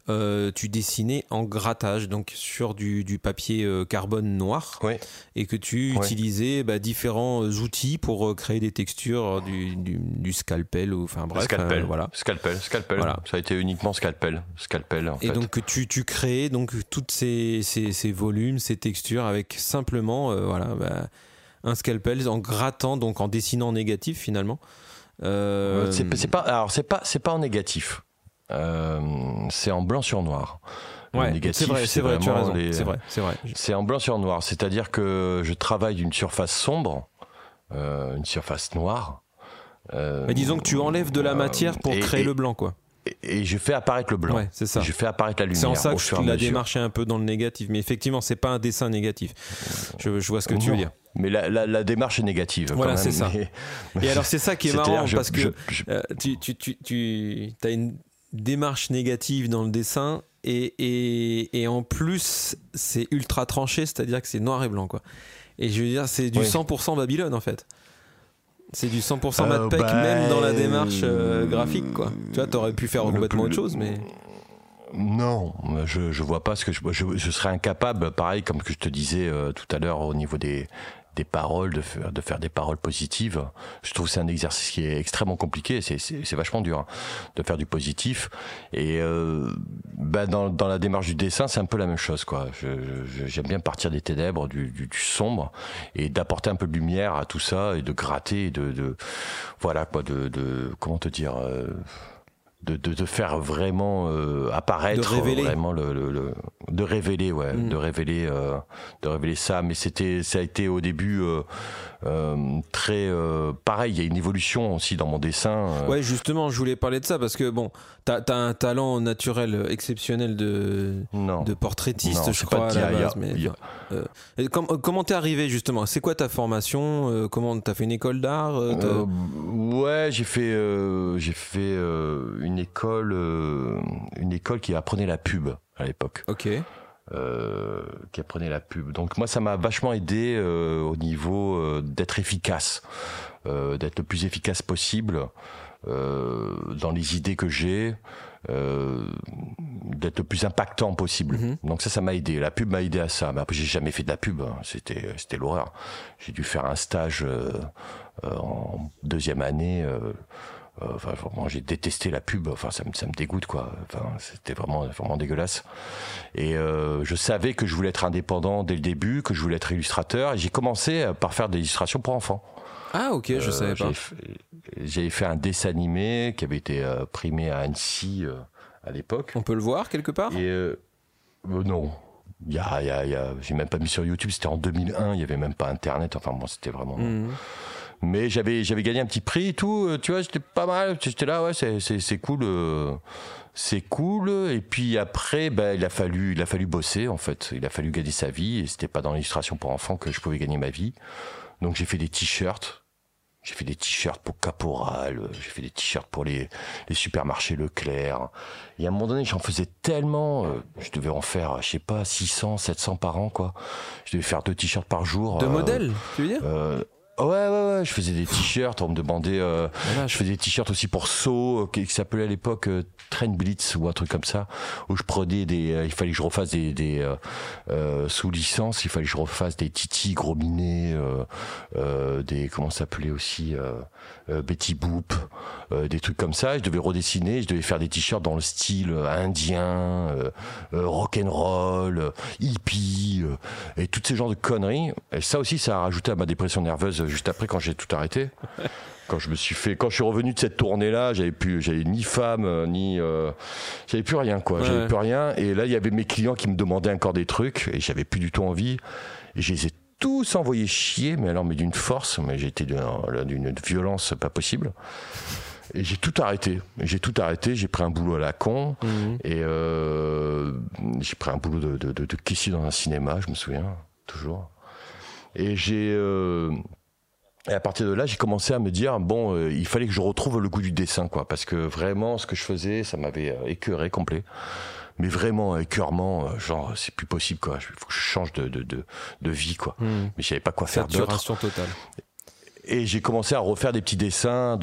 tu dessinais en grattage, donc sur du, du papier carbone noir, et que tu utilisais bah, différents outils pour créer des textures, du, du, scalpel, ou enfin bref. Scalpel, voilà. Scalpel, scalpel. Voilà. Ça a été uniquement scalpel. scalpel en et donc, tu, tu créais donc toutes ces, ces, ces, volumes, ces textures avec simplement, voilà. Bah, un scalpel en grattant, donc en dessinant en négatif finalement. Euh, c'est pas, alors c'est pas, c'est pas en négatif. Euh, c'est en blanc sur noir. Ouais, c'est vrai, c'est vrai, tu as raison. C'est vrai, c'est vrai. C'est en blanc sur noir, c'est-à-dire que je travaille d'une surface sombre, euh, une surface noire. Mais disons que tu enlèves de la matière pour créer le blanc, quoi et je fais apparaître le blanc. Ouais, c'est ça. Je fais apparaître la lumière. C'est en ça que je la démarche un peu dans le négatif. Mais effectivement, c'est pas un dessin négatif. Je, vois ce que tu veux dire. Mais la, la, démarche est négative. Voilà, c'est ça. Et alors, c'est ça qui est marrant parce que euh, tu, tu, tu, tu as une démarche négative dans le dessin et, et, et en plus, c'est ultra tranché, c'est-à-dire que c'est noir et blanc. Quoi. Et je veux dire, c'est du 100% Babylone en fait. C'est du 100% euh, Madpec, bah, même dans la démarche euh, graphique, quoi. Tu vois, t'aurais pu faire complètement autre chose, mais. Non, je, je vois pas ce que je, je, serais incapable, pareil comme que je te disais euh, tout à l'heure au niveau des, des paroles, de faire, de faire des paroles positives. Je trouve que c'est un exercice qui est extrêmement compliqué, c'est vachement dur hein, de faire du positif. Et euh, bah dans, dans, la démarche du dessin, c'est un peu la même chose. quoi. J'aime bien partir des ténèbres, du, du, du sombre, et d'apporter un peu de lumière à tout ça, et de gratter, de, de voilà quoi, de, de comment te dire. Euh, de, de, faire vraiment euh, apparaître vraiment le, le, de révéler ouais mm. de révéler euh, de révéler ça mais c'était ça a été au début euh, très pareil il y a une évolution aussi dans mon dessin ouais justement je voulais parler de ça parce que bon t'as as un talent naturel exceptionnel de de portraitiste je crois mais, comment t'es arrivé justement? C'est quoi ta formation comment t'as fait une école d'art ouais j'ai fait j'ai fait une école, euh, une école qui apprenait la pub à l'époque. Ok. Euh, qui apprenait la pub. Donc moi, ça m'a vachement aidé euh, au niveau d'être efficace, d'être le plus efficace possible dans les idées que j'ai. d'être le plus impactant possible. Mhm. Donc ça, ça m'a aidé. La pub m'a aidé à ça. Mais après, j'ai jamais fait de la pub. Hein. C'était, c'était l'horreur. J'ai dû faire un stage en deuxième année euh, enfin, vraiment, j'ai détesté la pub. Enfin, ça me, ça me dégoûte, quoi. Enfin, c'était vraiment, vraiment dégueulasse. Et euh, je savais que je voulais être indépendant dès le début, que je voulais être illustrateur. Et j'ai commencé par faire des illustrations pour enfants. Ah, ok, je euh, savais pas. J'ai fait un dessin animé qui avait été primé à Annecy à l'époque. On peut le voir quelque part? Et non. Il y a, y a, y a j'ai même pas mis sur YouTube. C'était en 2001. Il y avait même pas Internet. Enfin, bon, c'était vraiment. Mmh mais j'avais j'avais gagné un petit prix et tout euh, tu vois j'étais pas mal j'étais là ouais c'est c'est cool euh, c'est cool et puis après ben il a fallu il a fallu bosser en fait il a fallu gagner sa vie et c'était pas dans l'illustration pour enfants que je pouvais gagner ma vie donc j'ai fait des t-shirts j'ai fait des t-shirts pour Caporal, j'ai fait des t-shirts pour les, les supermarchés Leclerc. Et à un moment donné, j'en faisais tellement, euh, je devais en faire, je sais pas, 600, 700 par an, quoi. Je devais faire deux t-shirts par jour. De modèles, tu veux dire? Ouais, ouais, ouais, je faisais des t-shirts, on me demandait, euh, je faisais des t-shirts aussi pour So, euh, qui, s'appelait à l'époque euh, Train Blitz ou un truc comme ça, où je prenais des, euh, il fallait que je refasse des, des sous licence, il fallait que je refasse des Titi gros minés, des, comment ça s'appelait aussi, Betty Boop, des trucs comme ça, je devais redessiner, je devais faire des t-shirts dans le style indien, rock and roll, hippie, et tous ces genres de conneries, et ça aussi, ça a rajouté à ma dépression nerveuse juste après quand j'ai tout arrêté. Quand je me suis fait, quand je suis revenu de cette tournée-là, j'avais plus, j'avais ni femme, euh, ni, euh, j'avais plus rien, quoi. J'avais plus rien. Et là, il y avait mes clients qui me demandaient encore des trucs, et j'avais plus du tout envie. Et je les ai tous envoyés chier, mais alors, mais d'une force, mais j'étais d'une violence pas possible. Et j'ai tout arrêté. J'ai tout arrêté. J'ai pris un boulot à la con. Mhm. Et euh, j'ai pris un boulot de, de, de, de caissier dans un cinéma, je me souviens, toujours. Et j'ai et à partir de là, j'ai commencé à me dire bon, euh, il fallait que je retrouve le goût du dessin, quoi, parce que vraiment, ce que je faisais, ça m'avait euh, écœuré complet. Mais vraiment, écœurement, euh, genre, c'est plus possible, quoi. Il faut que je change de, de, de, de vie, quoi. Hmm. Mais je savais pas quoi faire d'autre. totale et j'ai commencé à refaire des petits dessins,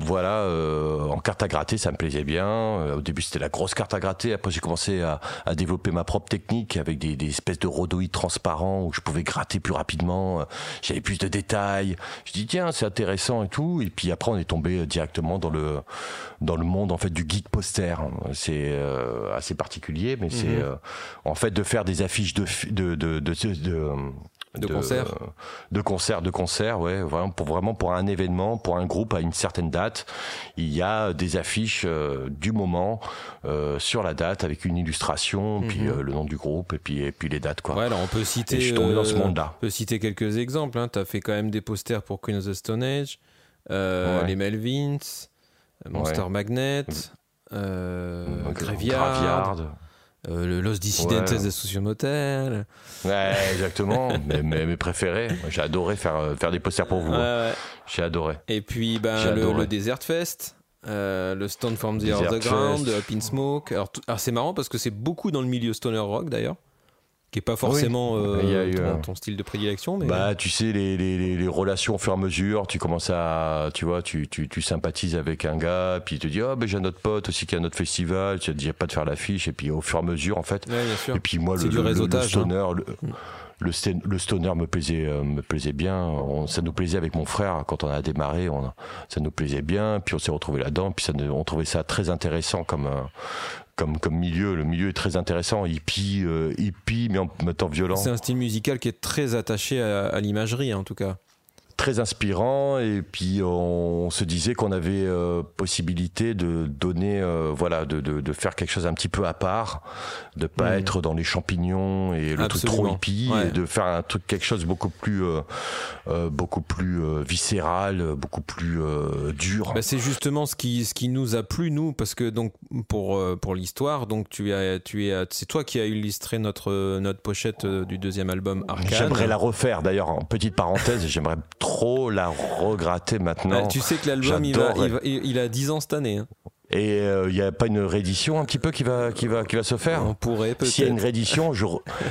voilà, euh, en carte à gratter, ça me plaisait bien. Euh, au début, c'était la grosse carte à gratter. Après, j'ai commencé à, à, développer ma propre technique avec des, des, espèces de rhodoïdes transparents où je pouvais gratter plus rapidement. J'avais plus de détails. Je dis tiens, c'est intéressant et tout. Et puis après, on est tombé directement dans le dans le monde en fait du geek poster. C'est euh, assez particulier, mais c'est mhm. en fait de faire des affiches de de de, de, de de, concert de concert de concert ouais vraiment pour vraiment pour un événement pour un groupe à une certaine date. Il y a des affiches euh, du moment euh, sur la date avec une illustration puis mhm. euh, le nom du groupe et puis et puis les dates quoi. Ouais alors on peut citer je suis tombé dans ce monde là on peut citer quelques exemples hein. tu as fait quand même des posters pour Queen of the Stone Age les Melvins Monster Magnet Graveyard euh, le Los Dissidentes ouais. Motel. Ouais, exactement. mais, mes préférés. J'ai adoré faire, euh, faire des posters pour vous. J'ai adoré. Et puis ben, le, Desert Fest. Euh, le Stone from the Underground, Up in Smoke. Alors, alors c'est marrant parce que c'est beaucoup dans le milieu stoner rock d'ailleurs qui est pas forcément euh, ton, style de prédilection mais bah tu sais les, les, les, relations au fur et à mesure tu commences à tu vois tu, tu, tu sympathises avec un gars puis il te dit oh ben j'ai un autre pote aussi qui a un autre festival tu te dis pas de faire l'affiche et puis au fur et à mesure en fait. Et puis moi le, le, le, stoner hein. le, le, stoner me plaisait euh, me plaisait bien. Ça nous plaisait avec mon frère quand on a démarré on, ça nous plaisait bien puis on s'est retrouvé là-dedans puis ça, on trouvait ça très intéressant comme comme, milieu. Le milieu est très intéressant, hippie, euh, mais en temps violent. C'est un style musical qui est très attaché à, l'imagerie, en tout cas. Très inspirant et puis on, se disait qu'on avait possibilité de donner, voilà, de, de, de, faire quelque chose un petit peu à part, de pas mm. être dans les champignons et le truc trop hippie, et de faire un truc quelque chose beaucoup plus, beaucoup plus viscéral, beaucoup plus dur. Bah, c'est justement ce qui, ce qui nous a plu nous, parce que donc pour pour l'histoire, donc tu as, tu es, c'est toi qui as illustré notre notre pochette du deuxième album Arcane. J'aimerais la refaire d'ailleurs en petite parenthèse, j'aimerais trop la regratter maintenant. Bah, tu sais que l'album il, il, a 10 ans cette année. Hein. Et il euh, n'y a pas une réédition un petit peu qui va, qui va, qui va se faire? On pourrait peut-être. S'il y a une réédition, je,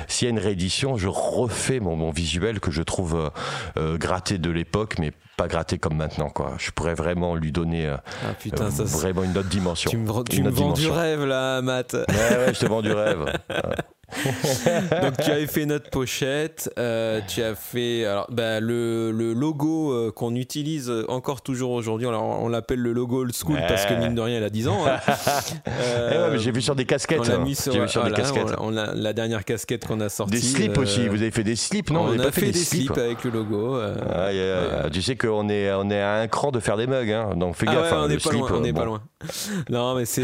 s'il y a une réédition, je refais mon, mon visuel que je trouve euh, euh, gratté de l'époque, mais pas gratté comme maintenant. Quoi. Je pourrais vraiment lui donner ah, putain, ça, vraiment une autre dimension. Tu me, tu me vends du rêve là, Matt. Ouais, ouais, je te vends du rêve. Donc tu avais fait notre pochette, euh, tu as fait alors bah, le, le, logo euh, qu'on utilise encore toujours aujourd'hui. On, on l'appelle le logo old school parce que mine de rien, il a 10 ans. Hein. Euh, j'ai vu sur des casquettes. On l'a mis sur, vu sur des casquettes. On, a, la dernière casquette qu'on a sortie. Des slips aussi. Vous avez fait des slips, non? On, a fait, des, slips, avec le logo. Tu sais qu'on est on est à un cran de faire des mugs, hein, donc fais ah gaffe. Hein, on n'est pas, loin, on est pas loin. Non, mais c'est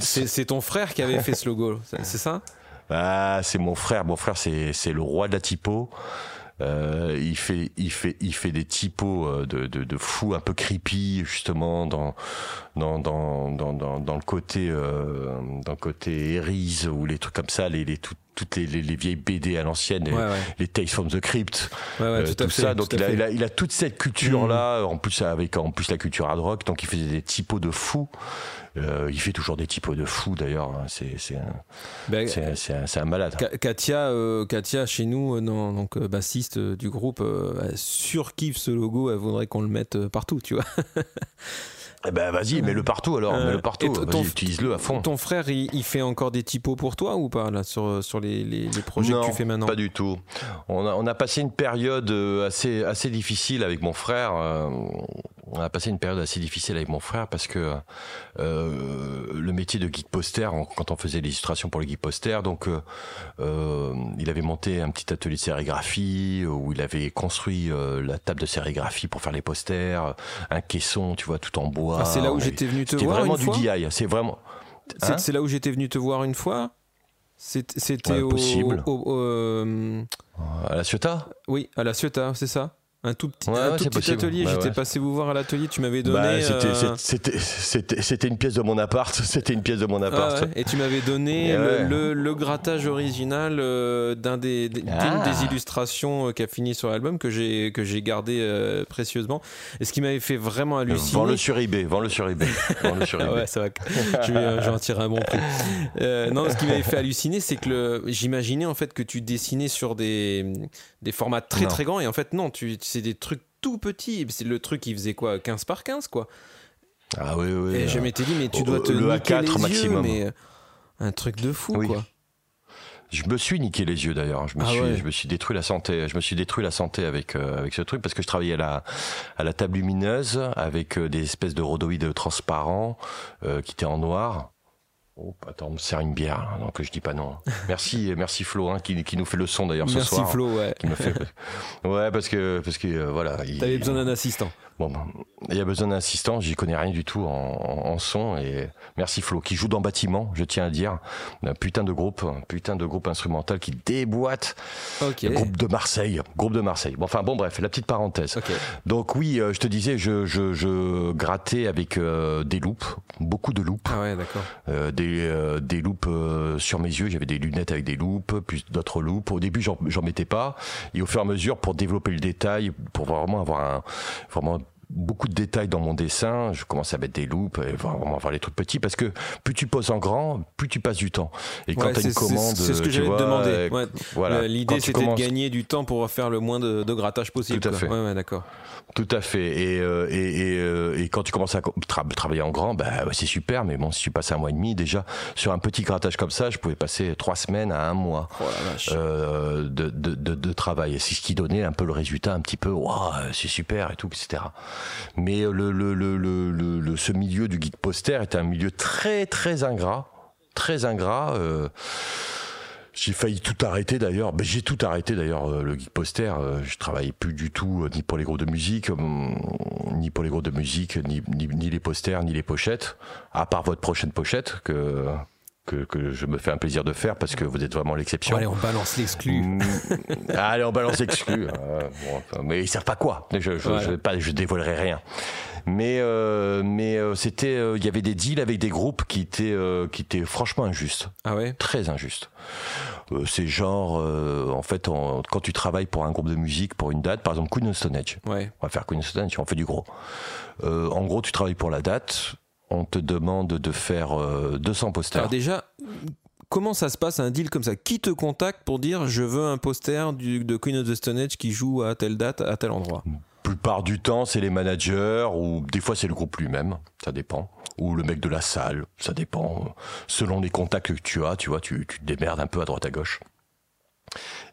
c'est ton frère qui avait fait ce logo, c'est ça? Ah, c'est mon frère. Mon frère, c'est le roi de la typo. Euh, il fait, il fait, il fait des typos euh, de, de, de fou, un peu creepy justement dans dans dans dans dans, le côté euh, dans le côté Eris ou les trucs comme ça, les, les toutes les, les, vieilles BD à l'ancienne, les, Tales from the Crypt, tout, ça. Donc il a, il a, il, a, toute cette culture là, mm. en plus avec en plus la culture hard rock, donc il faisait des typos de fou. Euh, il fait toujours des typos de fou d'ailleurs. Hein. C'est un, ben, un, un, malade. Katia, euh, Katia, chez nous, euh, non, donc bassiste du groupe, elle surkiffe ce logo. Elle voudrait qu'on le mette partout, tu vois. Eh ben vas-y, mets-le partout alors, mets-le partout. utilise-le à fond. Ton frère, il, fait encore des typos pour toi ou pas là sur sur les, les, projets que tu fais maintenant? Pas du tout. On a, on a passé une période assez assez difficile avec mon frère on a passé une période assez difficile avec mon frère parce que euh, le métier de geek poster, quand on faisait l'illustration pour le geek poster, donc euh, euh, il avait monté un petit atelier de sérigraphie où il avait construit la table de sérigraphie pour faire les posters, un caisson, tu vois, tout en bois. Ah, c'est là où j'étais venu te voir vraiment une fois. du DI. C'est vraiment. Hein c'est là où j'étais venu te voir une fois. C'était au, possible. à la Ciotat? Oui, à la Ciotat, c'est ça un tout petit, atelier. J'étais passé vous voir à l'atelier. Tu m'avais donné. Bah, euh, c'était une pièce de mon appart. C'était une pièce de mon ah appart. Et tu m'avais donné le, grattage original euh, d'un des, ah. des illustrations euh, qui a fini sur l'album que j'ai que j'ai gardé précieusement. Et ce qui m'avait fait vraiment halluciner. Vends-le sur eBay. Vends-le sur eBay. le sur eBay. ouais, ça va. Je vais, en tirer un bon prix. non, ce qui m'avait fait halluciner, c'est que j'imaginais en fait que tu dessinais sur des des formats très très grands et en fait non, tu c'est des trucs tout petits. C'est le truc qui faisait quoi 15 par 15 quoi. Ah oui, oui. Et je m'étais dit, mais tu dois te le niquer A4 les maximum. Yeux, mais euh, un truc de fou quoi. Je me suis niqué les yeux d'ailleurs. Je me ah suis, je me suis détruit la santé. Je me suis détruit la santé avec euh, avec ce truc parce que je travaillais à la à la table lumineuse avec euh, des espèces de rhodoïdes transparents qui étaient en noir. Oh, attends, on me sert une bière, donc je dis pas non. Merci, merci Flo, hein, qui, qui, nous fait le son d'ailleurs ce soir. Merci Flo, ouais. Qui me fait... Ouais, parce que, parce que euh, voilà. T'avais besoin d'un assistant. Bon, il y a besoin d'un assistant, j'y connais rien du tout en, en, son et merci Flo qui joue dans bâtiment, je tiens à dire, un putain de groupe, un putain de groupe instrumental qui déboîte. Okay. Groupe de Marseille, groupe de Marseille. Bon, enfin bon bref, la petite parenthèse. Donc oui, euh, je te disais, je, je, je grattais avec euh, des loupes, beaucoup de loupes. Ah ouais, d'accord. Euh, des, des loupes sur mes yeux, j'avais des lunettes avec des loupes, puis d'autres loupes. Au début, j'en mettais pas, et au fur et à mesure, pour développer le détail, pour vraiment avoir un vraiment beaucoup de détails dans mon dessin. Je commence à mettre des loupes et vraiment voir les trucs petits parce que plus tu poses en grand, plus tu passes du temps. Et quand tu as une commande, c'est ce que j'allais te demander. voilà. L'idée c'était de gagner du temps pour faire le moins de, de grattage possible. Tout à fait. Ouais, d'accord. Tout à fait. Et, euh, et, et, euh, et, quand tu commences à travailler en grand, bah, c'est super. Mais bon, si tu passes un mois et demi, déjà, sur un petit grattage comme ça, je pouvais passer trois semaines à un mois oh euh, de, de, de, de, travail. C'est ce qui donnait un peu le résultat, un petit peu, waouh, c'est super et tout, etc. Mais ce milieu du geek poster est un milieu très, très ingrat. Très ingrat. Euh, J'ai failli tout arrêter d'ailleurs. Ben, j'ai tout arrêté d'ailleurs, euh, le geek poster. Euh, je travaillais plus du tout, ni pour les groupes de musique, ni pour les groupes de musique, ni, ni, les posters, ni les pochettes. À part votre prochaine pochette que, que, que, je me fais un plaisir de faire parce que vous êtes vraiment l'exception. allez, on balance l'exclu. Mm. allez, on balance l'exclu. mais ils savent pas quoi. Je, je, je, pas, je dévoilerai rien mais euh, mais euh, c'était euh, il y avait des deals avec des groupes qui étaient qui étaient franchement injustes. Ah ouais? Très injustes. c'est genre en fait quand tu travailles pour un groupe de musique pour une date, par exemple Queen of Stone Age. Ouais. On va faire Queen of Stone Age, on fait du gros. en gros, tu travailles pour la date, on te demande de faire 200 posters. Alors déjà, comment ça se passe un deal comme ça? Qui te contacte pour dire je veux un poster du, de Queen of the Stone Age qui joue à telle date, à tel endroit? Plupart du temps, c'est les managers ou des fois c'est le groupe lui-même, ça dépend. Ou le mec de la salle, ça dépend. Selon les contacts que tu as, tu vois, tu, tu te démerdes un peu à droite à gauche.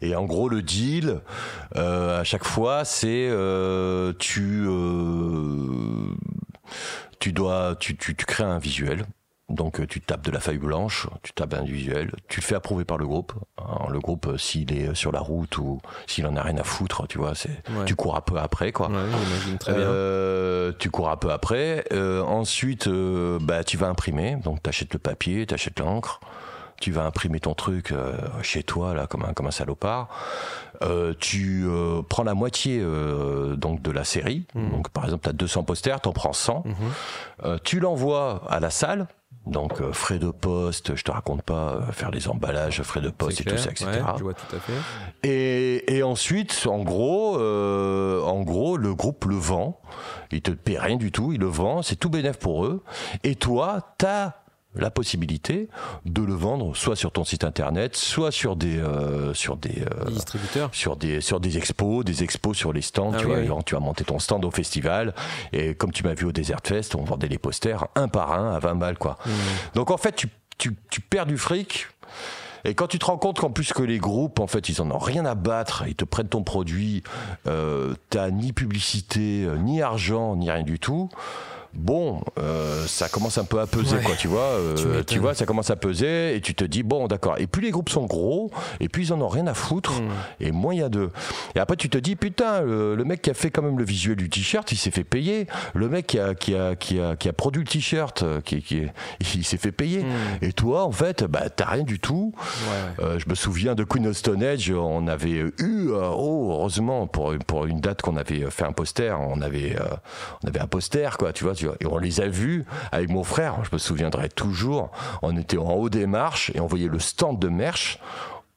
Et en gros, le deal, euh, à chaque fois, c'est euh, tu, euh, tu dois, tu, tu, tu crées un visuel donc euh, tu tapes de la feuille blanche, tu tapes un visuel, tu le fais approuver par le groupe. le groupe, euh, s'il est sur la route ou s'il en a rien à foutre, tu vois, c'est tu cours un peu après quoi. Ouais, très bien. Euh, tu cours un peu après. ensuite, bah tu vas imprimer, donc t'achètes le papier, t'achètes l'encre. Tu vas imprimer ton truc chez toi là comme un comme un salopard. tu prends la moitié donc de la série. Mmh. Donc par exemple, tu as 200 posters, tu en prends 100. Mmh. tu l'envoies à la salle donc euh, frais de poste, je te raconte pas euh, faire les emballages, frais de poste et tout ça, etc. je vois tout à fait. Et, et ensuite, en gros, euh, en gros, le groupe le vend. Il te paie rien du tout, il le vend, c'est tout bénéf pour eux. Et toi, t'as la possibilité de le vendre soit sur ton site internet, soit sur des euh, sur des, euh, distributeurs, sur des sur des expos, des expos sur les stands. Ah tu vois, tu as monté ton stand au festival et comme tu m'as vu au Desert Fest, on vendait les posters un par un à 20 balles quoi. Mmh. Donc en fait, tu, tu, tu perds du fric. Et quand tu te rends compte qu'en plus que les groupes, en fait, ils en ont rien à battre, ils te prennent ton produit, euh, t'as ni publicité, euh, ni argent, ni rien du tout bon, euh, ça commence un peu à peser, quoi, tu vois. Euh, tu, vois, ça commence à peser et tu te dis, bon, d'accord. Et plus les groupes sont gros, et puis ils en ont rien à foutre, hmm. et moins il y a deux. Et après, tu te dis, putain, le, mec qui a fait quand même le visuel du t-shirt, il s'est fait payer. Le mec qui a, qui a, qui a, qui a produit le t-shirt, euh, qui, qui, il s'est fait payer. Hmm. Et toi, en fait, bah, t'as rien du tout. je me souviens de Queen of Stone Age, on avait eu, oh, heureusement, pour, pour une date qu'on avait fait un poster, on avait, on avait un poster, quoi, tu vois et on les a vus avec mon frère, je me souviendrai toujours. On était en haut des marches et on voyait le stand de merch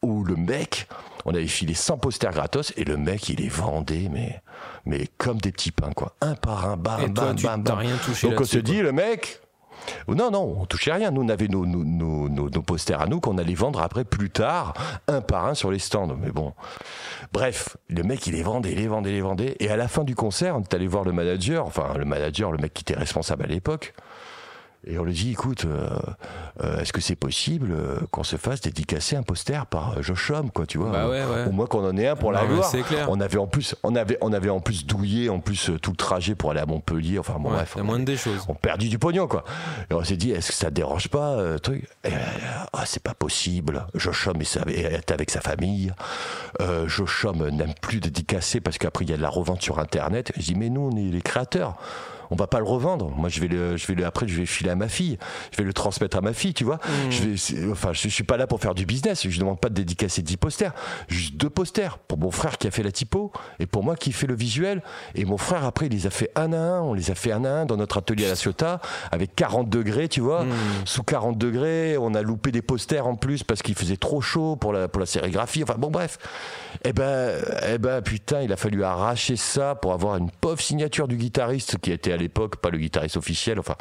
où le mec, on avait filé 100 posters gratos et le mec, il les vendait, mais, mais comme des petits pains, quoi. Un par un, bam, bam, bam, bam. Rien touché Donc on se dit, le mec, non, non, on touchait rien. Nous, on avait nos, posters à nous qu'on allait vendre après plus tard, un par un sur les stands. Mais bon. Bref, le mec, il les vendait, il les vendait, il les vendait. Et à la fin du concert, on est allé voir le manager, enfin, le manager, le mec qui était responsable à l'époque. Et on lui dit, écoute, euh, euh, est-ce que c'est possible euh, qu'on se fasse dédicacer un poster par Josh Homme, quoi, tu vois bah Au moins qu'on en ait un pour la gloire. On avait en plus, on avait, on avait en plus douillé en plus tout le trajet pour aller à Montpellier. Enfin bon, bref. On, des choses. On perdu du pognon, quoi. Et on s'est dit, est-ce que ça te dérange pas, truc? Ah, c'est pas possible. Josh Homme est avec sa famille. Josh Homme n'aime plus dédicacer parce qu'après il y a de la revente sur Internet. Je dis, mais nous, on est les créateurs on va pas le revendre. Moi, je vais le, je vais le, après, je vais filer à ma fille. Je vais le transmettre à ma fille, tu vois. Mmh. Je vais, enfin, je, suis pas là pour faire du business. Je demande pas de dédicacer 10 posters. Juste deux posters pour mon frère qui a fait la typo et pour moi qui fait le visuel. Et mon frère, après, il les a fait un à un. On les a fait un à un dans notre atelier à la Ciotat avec 40 degrés, tu vois. Mmh. Sous 40 degrés, on a loupé des posters en plus parce qu'il faisait trop chaud pour la, pour la sérigraphie. Enfin, bon, bref. Eh ben, eh ben, putain, il a fallu arracher ça pour avoir une pauvre signature du guitariste qui était à l'époque pas le guitariste officiel. Enfin,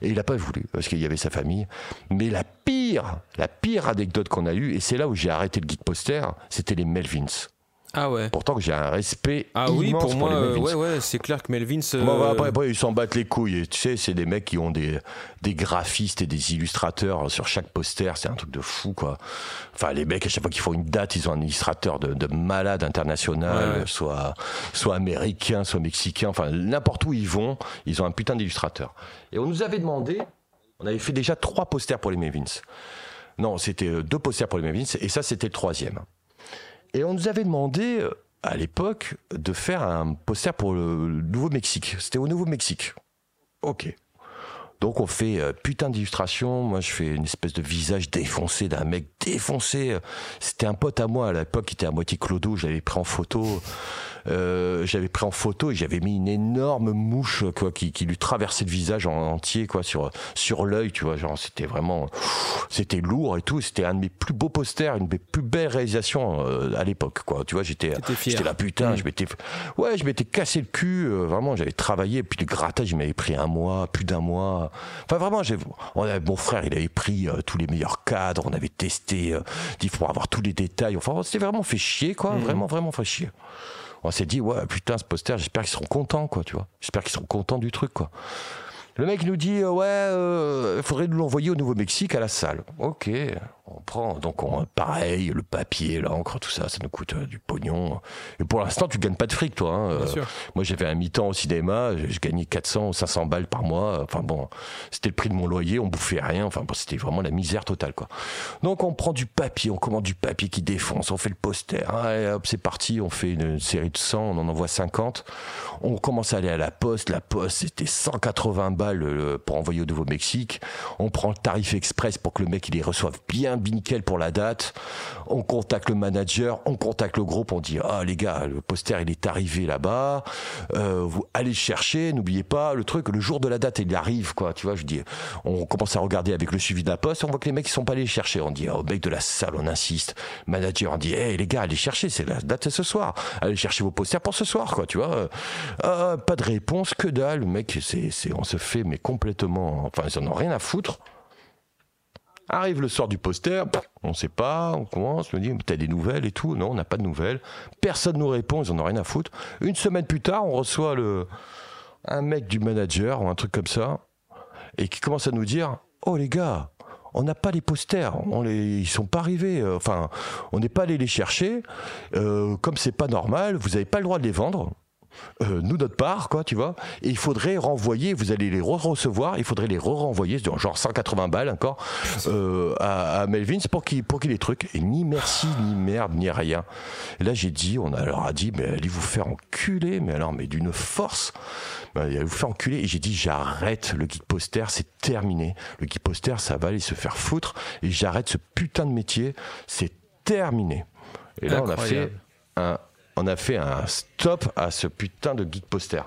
et il n'a pas voulu parce qu'il y avait sa famille. Mais la pire, la pire anecdote qu'on a eue, et c'est là où j'ai arrêté le geek poster, c'était les Melvins. Ah ouais. Pourtant que j'ai un respect ah immense oui, pour, moi, les Melvins. ouais, ouais, c'est clair que Melvins. Bon, après, après, ils s'en battent les couilles. tu sais, c'est des mecs qui ont des, des graphistes et des illustrateurs sur chaque poster. C'est un truc de fou, quoi. Enfin, les mecs, à chaque fois qu'ils font une date, ils ont un illustrateur de, de malade international, soit, soit américain, soit mexicain. Enfin, n'importe où ils vont, ils ont un putain d'illustrateur. Et on nous avait demandé, on avait fait déjà trois posters pour les Melvins. Non, c'était deux posters pour les Mavins, et ça, c'était le troisième. Et on nous avait demandé, à l'époque, de faire un poster pour le Nouveau-Mexique. C'était au Nouveau-Mexique. Ok. Donc on fait euh, putain d'illustration. Moi je fais une espèce de visage défoncé d'un mec défoncé. C'était un pote à moi à l'époque qui était à moitié clodo. J'avais pris en photo. Euh, j'avais pris en photo et j'avais mis une énorme mouche quoi qui, qui lui traversait le visage en entier quoi sur sur l'œil tu vois. Genre c'était vraiment c'était lourd et tout. C'était un de mes plus beaux posters une de mes plus belles réalisations euh, à l'époque quoi. Tu vois j'étais j'étais là putain je mm. m'étais ouais je m'étais cassé le cul euh, vraiment j'avais travaillé. Puis le grattage il m'avait pris un mois plus d'un mois. Enfin vraiment j'ai on avait, mon frère il avait pris tous les meilleurs cadres on avait testé il faut avoir tous les détails. Enfin c'était vraiment fait chier quoi. Mm. vraiment vraiment fait chier on s'est dit, ouais, putain, ce poster, j'espère qu'ils seront contents, quoi, tu vois. J'espère qu'ils seront contents du truc, quoi. Le mec nous dit, euh, ouais, il euh, faudrait nous l'envoyer au Nouveau-Mexique à la salle. Ok, on prend donc on, pareil le papier l'encre tout ça ça nous coûte euh, du pognon. Et pour l'instant tu gagnes pas de fric toi hein. Euh, moi j'avais un mi-temps au cinéma je, gagnais 400 ou 500 balles par mois. Enfin bon c'était le prix de mon loyer on bouffait rien. Enfin bon, c'était vraiment la misère totale quoi. Donc on prend du papier on commande du papier qui défonce on fait le poster. Hein, et hop c'est parti on fait une série de 100 on en envoie 50 on commence à aller à la poste la poste c'était 180 balles pour envoyer au Nouveau-Mexique. On prend le tarif express pour que le mec il les reçoive bien nickel pour la date. On contacte le manager, on contacte le groupe, on dit ah les gars, le poster il est arrivé là-bas, euh, vous allez chercher, n'oubliez pas le truc, le jour de la date il arrive quoi, tu vois, je dis, on commence à regarder avec le suivi de la poste, on voit que les mecs ils sont pas allés chercher, on dit oh mec de la salle, on insiste, manager on dit hey les gars allez chercher, c'est la date c'est ce soir, allez chercher vos posters pour ce soir quoi, tu vois, euh, pas de réponse, que dalle, le mec c'est on se fait mais complètement, enfin ils en ont rien à foutre. Arrive le soir du poster, on sait pas, on commence, on me dit, t'as des nouvelles et tout. Non, on n'a pas de nouvelles. Personne nous répond, ils en ont rien à foutre. Une semaine plus tard, on reçoit le, un mec du manager ou un truc comme ça, et qui commence à nous dire, oh les gars, on n'a pas les posters, on les, sont pas arrivés. Euh, enfin, on n'est pas allé les chercher. Euh, comme c'est pas normal, vous n'avez pas le droit de les vendre. Euh, nous notre part, quoi, tu vois. Et il faudrait renvoyer, vous allez les re-recevoir, il faudrait les re-renvoyer, genre 180 balles encore, euh, à, Melvins pour qu'il pour qu'il les trucs. Et ni merci, ni merde, ni rien. Et là, j'ai dit, on leur a dit, mais allez vous faire enculer, mais alors, mais d'une force. Bah, allez vous faire enculer. Et j'ai dit, j'arrête le guide poster, c'est terminé. Le guide poster, ça va aller se faire foutre. Et j'arrête ce putain de métier, c'est terminé. Et là, on a fait un on a fait un stop à ce putain de guide poster.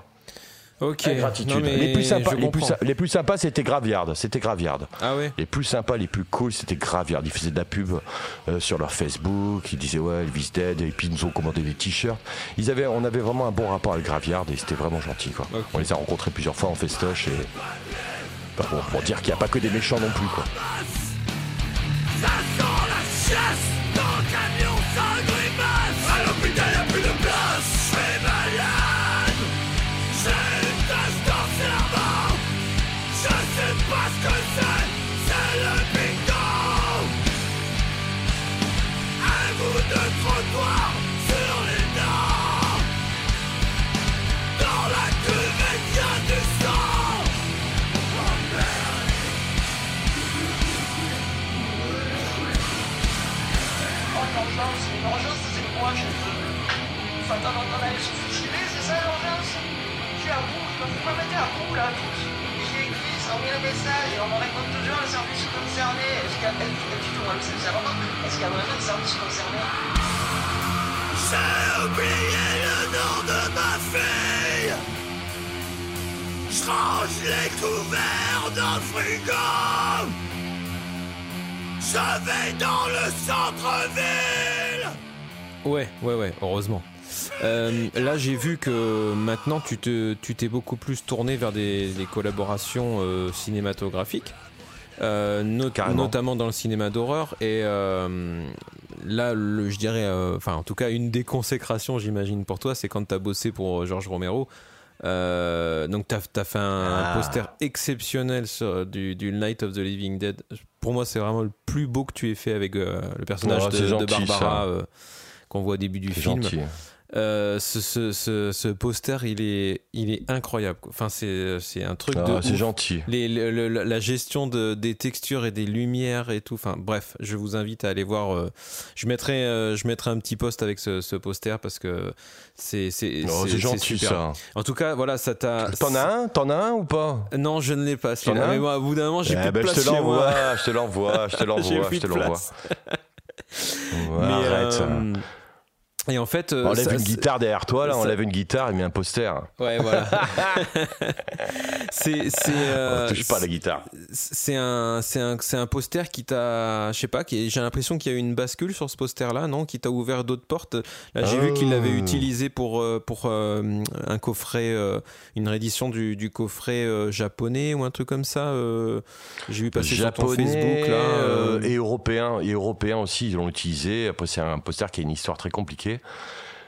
Ok. les plus sympas, les plus, sympas, c'était Graviard. C'était Graviard. Ah ouais. Les plus sympas, les plus cool, c'était Graviard. Ils faisaient de la pub euh, sur leur Facebook. Ils disaient ouais, Elvis dead. Et puis ils nous ont commandé des t-shirts. Ils avaient, on avait vraiment un bon rapport avec Graviard et c'était vraiment gentil quoi. On les a rencontrés plusieurs fois en festoche et bah, pour dire qu'il n'y a pas que des méchants non plus quoi. Ça sent la chasse Whoa! Ouais, ouais, ouais, heureusement. Euh, là, j'ai vu que maintenant, tu te, tu t'es beaucoup plus tourné vers des, collaborations euh, cinématographiques, euh, notamment dans le cinéma d'horreur. Et là, je dirais, enfin, en tout cas, une des consécrations, j'imagine, pour toi, c'est quand tu as bossé pour Georges Romero. Donc, tu as, fait un, ah. poster exceptionnel sur, du, Night of the Living Dead. Pour moi, c'est vraiment le plus beau que tu aies fait avec le personnage de, de, Barbara qu'on voit au début du film. Euh, ce, ce, ce, poster, il est, il est incroyable. Enfin, c'est, c'est un truc ah, C'est gentil. Les, la gestion de, des textures et des lumières et tout. Enfin, bref, je vous invite à aller voir. Euh, je, mettrai, euh, je mettrai un petit post avec ce, poster parce que c'est, c'est, oh, c'est, gentil ça. En tout cas, voilà, ça t'a. T'en as un? T'en as un ou pas? Non, je ne l'ai pas. Mais moi, au bout d'un moment, j'ai eh plus de ben, place je te l'envoie, je te l'envoie, je te l'envoie, je te l'envoie. arrête. Et en fait, on lève une guitare derrière toi, là, on lève une guitare et met un poster. Ouais, voilà. c'est, c'est, euh, touche pas la guitare. C'est un, c'est un, c'est un poster qui t'a, je sais pas, qui, j'ai l'impression qu'il y a eu une bascule sur ce poster-là, non, qui t'a ouvert d'autres portes? Là, j'ai vu qu'il l'avait ah. utilisé pour, euh, pour euh, un coffret, une réédition du, du coffret japonais ou un truc comme ça. j'ai vu passer japonais, sur ton Facebook là. et européen, et européen aussi, ils l'ont utilisé. Après, c'est un poster qui a une histoire très compliquée.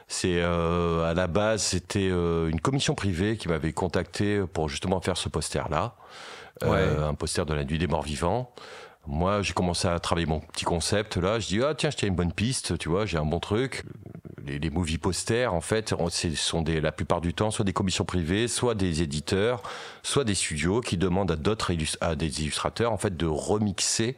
C'est euh, à la base, c'était euh, une commission privée qui m'avait contacté pour justement faire ce poster-là, euh, un poster de la nuit des morts vivants. Moi, j'ai commencé à travailler mon petit concept là. Je dis ah tiens, je tiens une bonne piste, tu vois, j'ai un bon truc. Les, les movie posters, en fait, ce sont des, la plupart du temps soit des commissions privées, soit des éditeurs, soit des studios qui demandent à d'autres à des illustrateurs en fait de remixer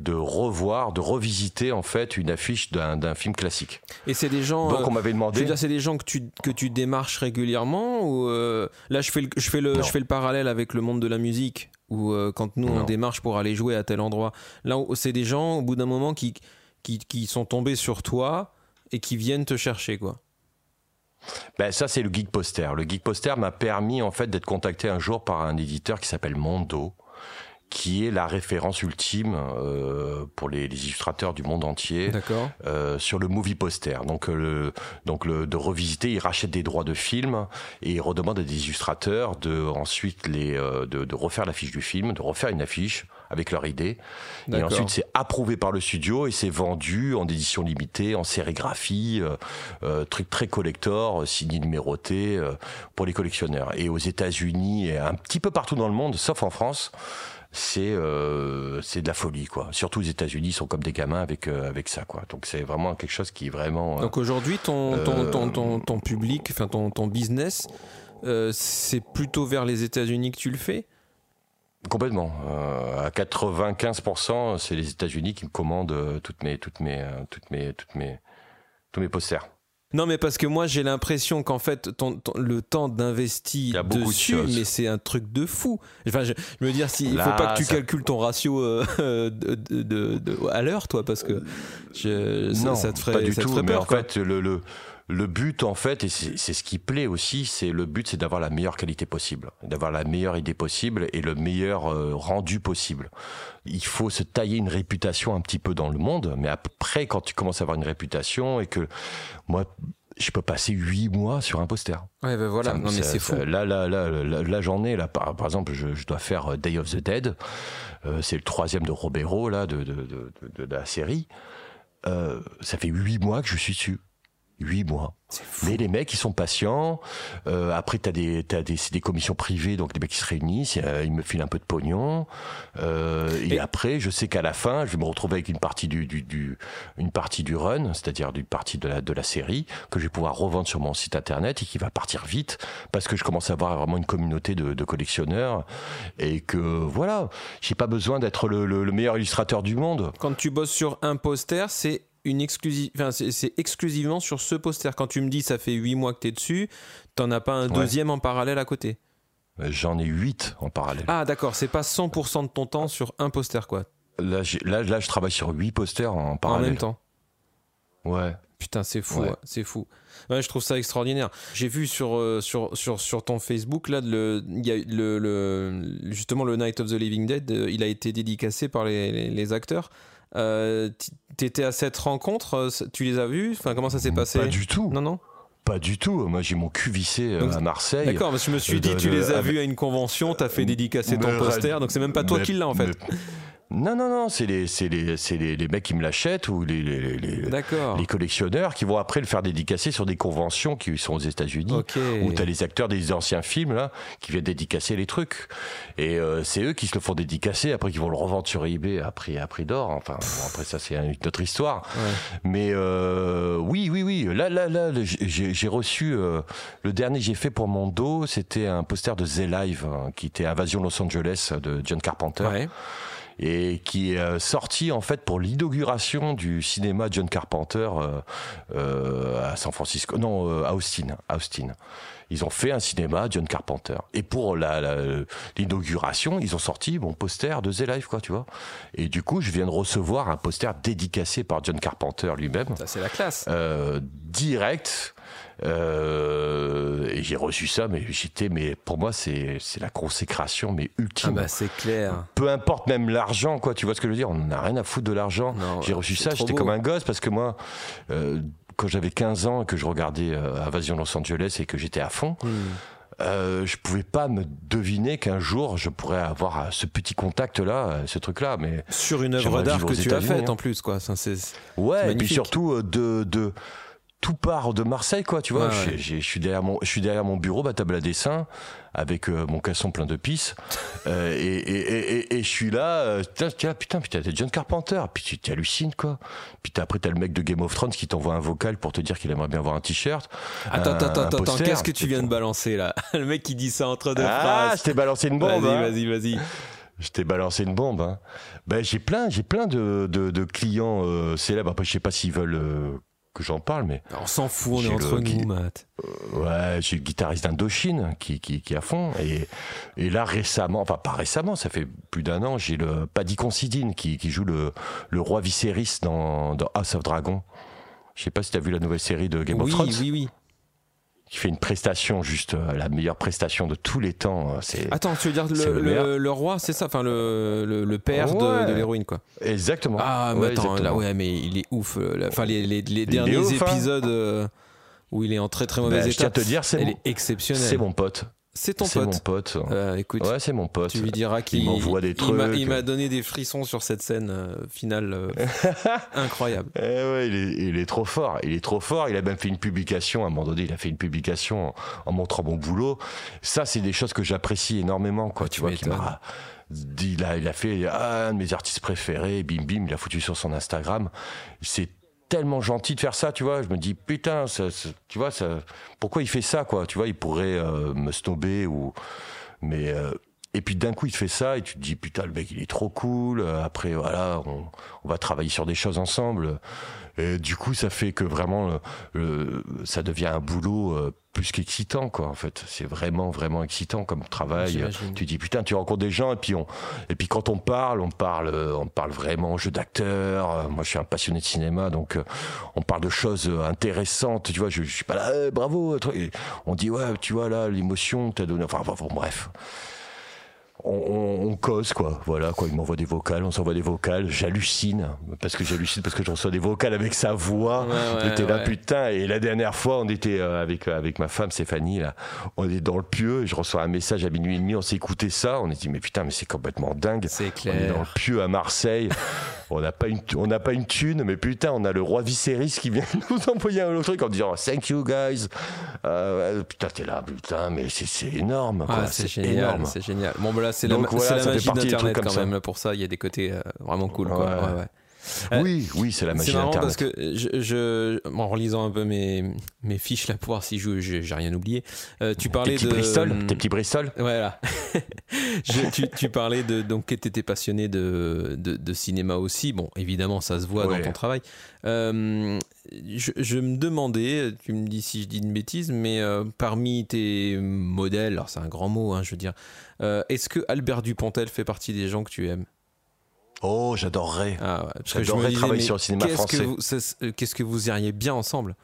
de revoir, de revisiter en fait une affiche d'un film classique. Et c'est des gens. Donc on m'avait demandé. Je c'est des gens que tu que tu démarches régulièrement ou euh, là je fais le, je fais le je fais le parallèle avec le monde de la musique où euh, quand nous on démarche pour aller jouer à tel endroit, là c'est des gens au bout d'un moment qui, qui qui sont tombés sur toi et qui viennent te chercher quoi. Ben ça c'est le geek poster. Le geek poster m'a permis en fait d'être contacté un jour par un éditeur qui s'appelle Mondo qui est la référence ultime euh, pour les, les, illustrateurs du monde entier euh, sur le movie poster. Donc, euh, le, donc le, de revisiter, ils rachètent des droits de film et ils redemandent à des illustrateurs de ensuite les, de, de, refaire l'affiche du film, de refaire une affiche avec leur idée. Et ensuite, c'est approuvé par le studio et c'est vendu en édition limitée, en sérigraphie, euh, truc très collector, signé numéroté pour les collectionneurs. Et aux États-Unis et un petit peu partout dans le monde, sauf en France c'est euh, c'est de la folie quoi. Surtout aux États-Unis, ils sont comme des gamins avec euh, avec ça quoi. Donc c'est vraiment quelque chose qui est vraiment. Euh, Donc aujourd'hui, ton, ton, ton, ton, ton public, enfin ton, ton business, c'est plutôt vers les États-Unis que tu le fais? Complètement. à 95%, c'est les États-Unis qui me commandent toutes mes toutes mes toutes mes toutes mes tous mes posters. Non, mais parce que moi, j'ai l'impression qu'en fait, ton, le temps d'investi dessus, mais c'est un truc de fou. Enfin, je, me dire, il ne faut pas que tu calcules ton ratio euh, de, à l'heure, toi, parce que je, non, ça, te ferait, pas du ça tout. Mais en fait, le, le, le but, en fait, et c'est ce qui plaît aussi, c'est le but, c'est d'avoir la meilleure qualité possible, d'avoir la meilleure idée possible et le meilleur euh, rendu possible. Il faut se tailler une réputation un petit peu dans le monde, mais après, quand tu commences à avoir une réputation et que moi, je peux passer huit mois sur un poster. Ouais, ben voilà. non, mais c'est fou. Là, là, là, là, j'en ai. Là, par, par exemple, je, je, dois faire euh, Day of the Dead. Euh, c'est le troisième de Robero, là, de, de, de, de, de la série. Euh, ça fait huit mois que je suis dessus. Huit mois. Mais les mecs, ils sont patients. Euh, après, t'as des, t'as des, des commissions privées, donc des mecs qui se réunissent, euh, ils me filent un peu de pognon. Euh, et, après, je sais qu'à la fin, je vais me retrouver avec une partie du, du, du une partie du run, c'est-à-dire d'une partie de la, de la série, que je vais pouvoir revendre sur mon site internet et qui va partir vite parce que je commence à avoir vraiment une communauté de, de collectionneurs et que voilà, j'ai pas besoin d'être le, le, le meilleur illustrateur du monde. Quand tu bosses sur un poster, c'est une exclusive, enfin, c'est exclusivement sur ce poster. Quand tu me dis ça fait 8 mois que tu es dessus, t'en as pas un deuxième en parallèle à côté euh, J'en ai 8 en parallèle. Ah d'accord, c'est pas 100% de ton temps sur un poster quoi. Là, là, là, je travaille sur 8 posters en parallèle. En même temps Ouais. Putain, c'est fou, ouais. c'est fou. Ouais, je trouve ça extraordinaire. J'ai vu sur, euh, sur, sur, sur ton Facebook, là, le, y a le, le, justement, le Night of the Living Dead, euh, il a été dédicacé par les, les, les acteurs. Euh, T'étais à cette rencontre, euh, tu les as vus Enfin, comment ça s'est passé? Pas du tout. Non, non? Pas du tout. Moi, j'ai mon cul vissé euh, à Marseille. D'accord, mais je me suis dit, tu les as vus à une convention, t'as fait dédicacer ton poster, donc c'est même pas toi qui l'as en fait. Non, non, non, c'est les, les, les, les, mecs qui me l'achètent ou les, les, les, collectionneurs qui vont après le faire dédicacer sur des conventions qui sont aux États-Unis. Où tu as les acteurs des anciens films là, qui viennent dédicacer les trucs. Et euh, c'est eux qui se le font dédicacer, après qui vont le revendre sur eBay à prix, à prix d'or. Enfin, après ça, c'est une autre histoire. Mais euh, oui, oui, oui. Là, là, là, j'ai reçu. Euh, le dernier que j'ai fait pour mon dos, c'était un poster de The Live, hein, qui était Invasion Los Angeles de John Carpenter. Ouais et qui est euh, sorti en fait pour l'inauguration du cinéma John Carpenter euh, euh, à San Francisco, non à Austin, Austin. Ils ont fait un cinéma John Carpenter. Et pour l'inauguration, ils ont sorti mon poster de The Life, quoi, tu vois. Et du coup, je viens de recevoir un poster dédicacé par John Carpenter lui-même. Ça, c'est la classe. Euh, direct. Euh, et j'ai reçu ça, mais j'étais, mais pour moi, c'est la consécration, mais ultime. Ah bah c'est clair. Peu importe même l'argent, quoi. Tu vois ce que je veux dire? On n'a rien à foutre de l'argent. J'ai reçu ça, j'étais comme un gosse parce que moi, euh, quand j'avais 15 ans et que je regardais euh, Invasion Los Angeles et que j'étais à fond. Hmm. Euh, je pouvais pas me deviner qu'un jour je pourrais avoir euh, ce petit contact là, ce truc là, mais sur une œuvre d'art que tu as faite hein. en plus quoi. Ça, ouais, et puis surtout de, de tout part de Marseille, quoi, tu vois. je, suis derrière mon, je suis derrière mon bureau, ma table à dessin, avec euh, mon casson plein de pisse, euh, et, et, et, et, je suis là, euh, tiens, putain, putain, t'es John Carpenter, puis tu t'hallucines, quoi. Puis après, t'as le mec de Game of Thrones qui t'envoie un vocal pour te dire qu'il aimerait bien avoir un t-shirt. Attends, attends, attends, attends, qu'est-ce que tu viens de balancer, là? Le mec qui dit ça entre deux ah, phrases. Ah, je t'ai balancé une bombe. Vas-y, hein. vas-y, vas-y. Je t'ai balancé une bombe. Hein. Ben, j'ai plein, j'ai plein de, de, de clients euh, célèbres. Après, je sais pas s'ils veulent euh, que j'en parle, mais. On s'en fout, on est entre nous, Matt. Euh, ouais, j'ai le guitariste d'Indochine qui, qui, qui est à fond. Et, et là, récemment, enfin, pas récemment, ça fait plus d'un an, j'ai le Paddy Considine qui, qui joue le, le roi Viserys dans, dans House of Dragon. Je sais pas si tu as vu la nouvelle série de Game of Thrones. Oui, oui, oui qui fait une prestation juste euh, la meilleure prestation de tous les temps. Euh, c'est Attends, tu veux dire le, le, roi, c'est ça, enfin le, le, père de, l'héroïne quoi. Exactement. Ah mais attends, là ouais, mais il est ouf. Euh, enfin les, les, les derniers hein. épisodes où il est en très très mauvais bah, état. Je te dire, c'est mon... exceptionnel. C'est mon pote. C'est ton pote. C'est mon pote. Euh, écoute, ouais, c'est mon pote. Tu lui diras qu'il m'envoie des trucs. Il m'a donné des frissons sur cette scène euh, finale euh, incroyable. Eh ouais, il est, il est, trop fort. Il est trop fort. Il a même fait une publication. À un moment donné, il a fait une publication en, montrant mon boulot. Ça, c'est des choses que j'apprécie énormément. Quoi, tu, vois, il a, il a fait ah, un de mes artistes préférés. Bim, bim. Il a foutu sur son Instagram. C'est tellement gentil de faire ça, tu vois. Je me dis, putain, tu vois, ça, pourquoi il fait ça, quoi Tu vois, il pourrait euh, me snober ou. Mais. Euh, et puis d'un coup, il te fait ça et tu te dis, putain, le mec, il est trop cool. Après, voilà, on, va travailler sur des choses ensemble. Et du coup, ça fait que vraiment, ça devient un boulot euh, plus qu'excitant, quoi. En fait, c'est vraiment, vraiment excitant comme travail. Tu dis putain, tu rencontres des gens et puis on, et puis quand on parle, on parle, on parle vraiment jeu d'acteur. Moi, je suis un passionné de cinéma, donc euh, on parle de choses intéressantes. Tu vois, je, je suis pas là, eh, bravo. on dit ouais, tu vois là, l'émotion t'as donné. Enfin, bon, bref on, cause quoi. Voilà quoi il m'envoie des vocales on s'envoie des vocales j'hallucine parce que j'hallucine parce que je reçois des vocales avec sa voix. J'étais là putain et la dernière fois on était euh, avec euh, avec ma femme Stéphanie là on est dans le pieu je reçois un message à minuit et demi on s'est écouté ça on est dit mais putain mais c'est complètement dingue. C'est clair on est dans le pieu à Marseille on n'a pas une on n'a pas une thune mais putain on a le roi Viserys qui vient nous envoyer un autre truc en disant thank you guys euh, putain t'es là putain mais c'est énorme c'est génial c'est génial bon bah c'est la, magie d'Internet quand même. pour ça, il y a des côtés euh, vraiment cool. Quoi. Euh, oui, oui, c'est la magie marrant parce que je, je, en relisant un peu mes, mes fiches là pour voir si j'ai rien oublié. Euh, tu parlais tes de Bristol, tes petits Bristol? Voilà. tu, tu, parlais de donc que tu étais passionné de, de, de, cinéma aussi. Bon, évidemment, ça se voit dans ton travail. Euh, je, je, me demandais, tu me dis si je dis une bêtise, mais parmi tes modèles, alors c'est un grand mot, hein, je veux dire, est-ce que Albert Dupontel fait partie des gens que tu aimes? Oh, j'adorerais. Ah j'adorerais travailler sur le cinéma français. Euh, qu'est-ce que vous iriez bien ensemble?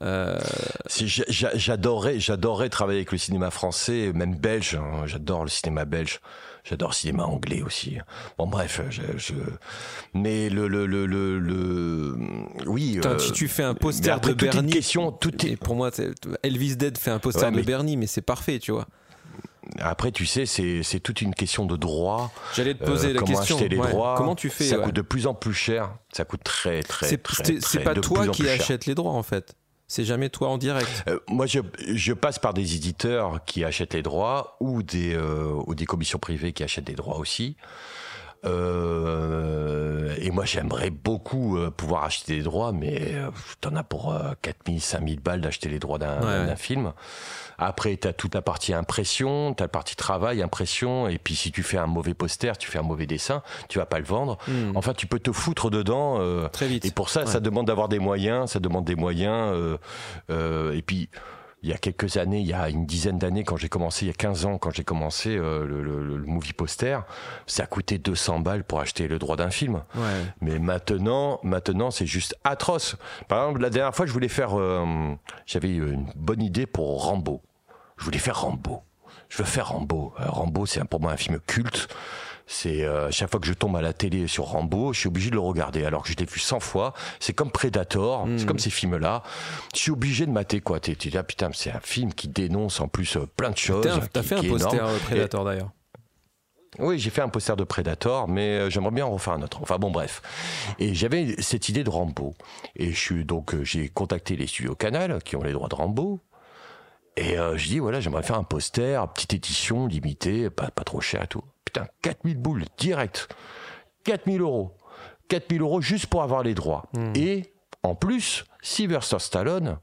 Euh... J'adorerais, j'adorerais travailler avec le cinéma français, même belge. Hein. J'adore le cinéma belge. J'adore le cinéma anglais aussi. Bon, bref, je, je... mais le, le, le, le, oui. Putain, si tu fais un poster de Bernie, question, tout est... pour moi, Elvis Dead fait un poster de Bernie, mais c'est parfait, tu vois. Après, tu sais, c'est toute une question de droit. J'allais te poser la comment question. acheter les droits. Comment tu fais Ça ouais. coûte de plus en plus cher. Ça coûte très, très, très, c'est- pas toi qui achètes les droits en fait. C'est jamais toi en direct. Euh, moi, je, je passe par des éditeurs qui achètent les droits ou des, euh, ou des commissions privées qui achètent des droits aussi. Euh, et moi, j'aimerais beaucoup euh, pouvoir acheter des droits, mais euh, t'en as pour euh, 4000, 5000 balles d'acheter les droits d'un Ouais, d'un ouais. film. Après, t'as toute la partie impression, t'as la partie travail, impression, et puis si tu fais un mauvais poster, tu fais un mauvais dessin, tu vas pas le vendre. Hmm. Enfin, tu peux te foutre dedans. euh, Très vite. et pour ça, ça demande d'avoir des moyens, ça demande des moyens. euh, euh, et puis, il y a quelques années, il y a une dizaine d'années, quand j'ai commencé, il y a 15 ans, quand j'ai commencé euh, le, le- le movie poster, ça coûtait 200 balles pour acheter le droit d'un film. Ouais. Mais maintenant, maintenant, c'est juste atroce. Par exemple, la dernière fois, je voulais faire, euh, j'avais une bonne idée pour Rambo. Je voulais faire Rambo. Je veux faire Rambo. Euh, Rambo, c'est pour moi un film culte. C'est euh, chaque fois que je tombe à la télé sur Rambo, je suis obligé de le regarder. Alors que je l'ai vu 100 fois. C'est comme Predator, c'est comme ces films-là. Je suis obligé de mater quoi. Tu tu dis ah putain, c'est un film qui dénonce en plus euh, plein de choses. T'as fait un poster énorme. Predator d'ailleurs. Oui, j'ai fait un poster de Predator, mais j'aimerais bien en refaire un autre. Enfin bon, bref. Et j'avais cette idée de Rambo. Et je suis donc j'ai contacté les studios Canal qui ont les droits de Rambo. Et euh, je dis voilà, j'aimerais faire un poster, petite édition limitée, pas, pas trop cher et tout. Putain, 4000 boules direct. 4000 euros. 4000 euros juste pour avoir les droits. Et en plus, Sylvester Stallone,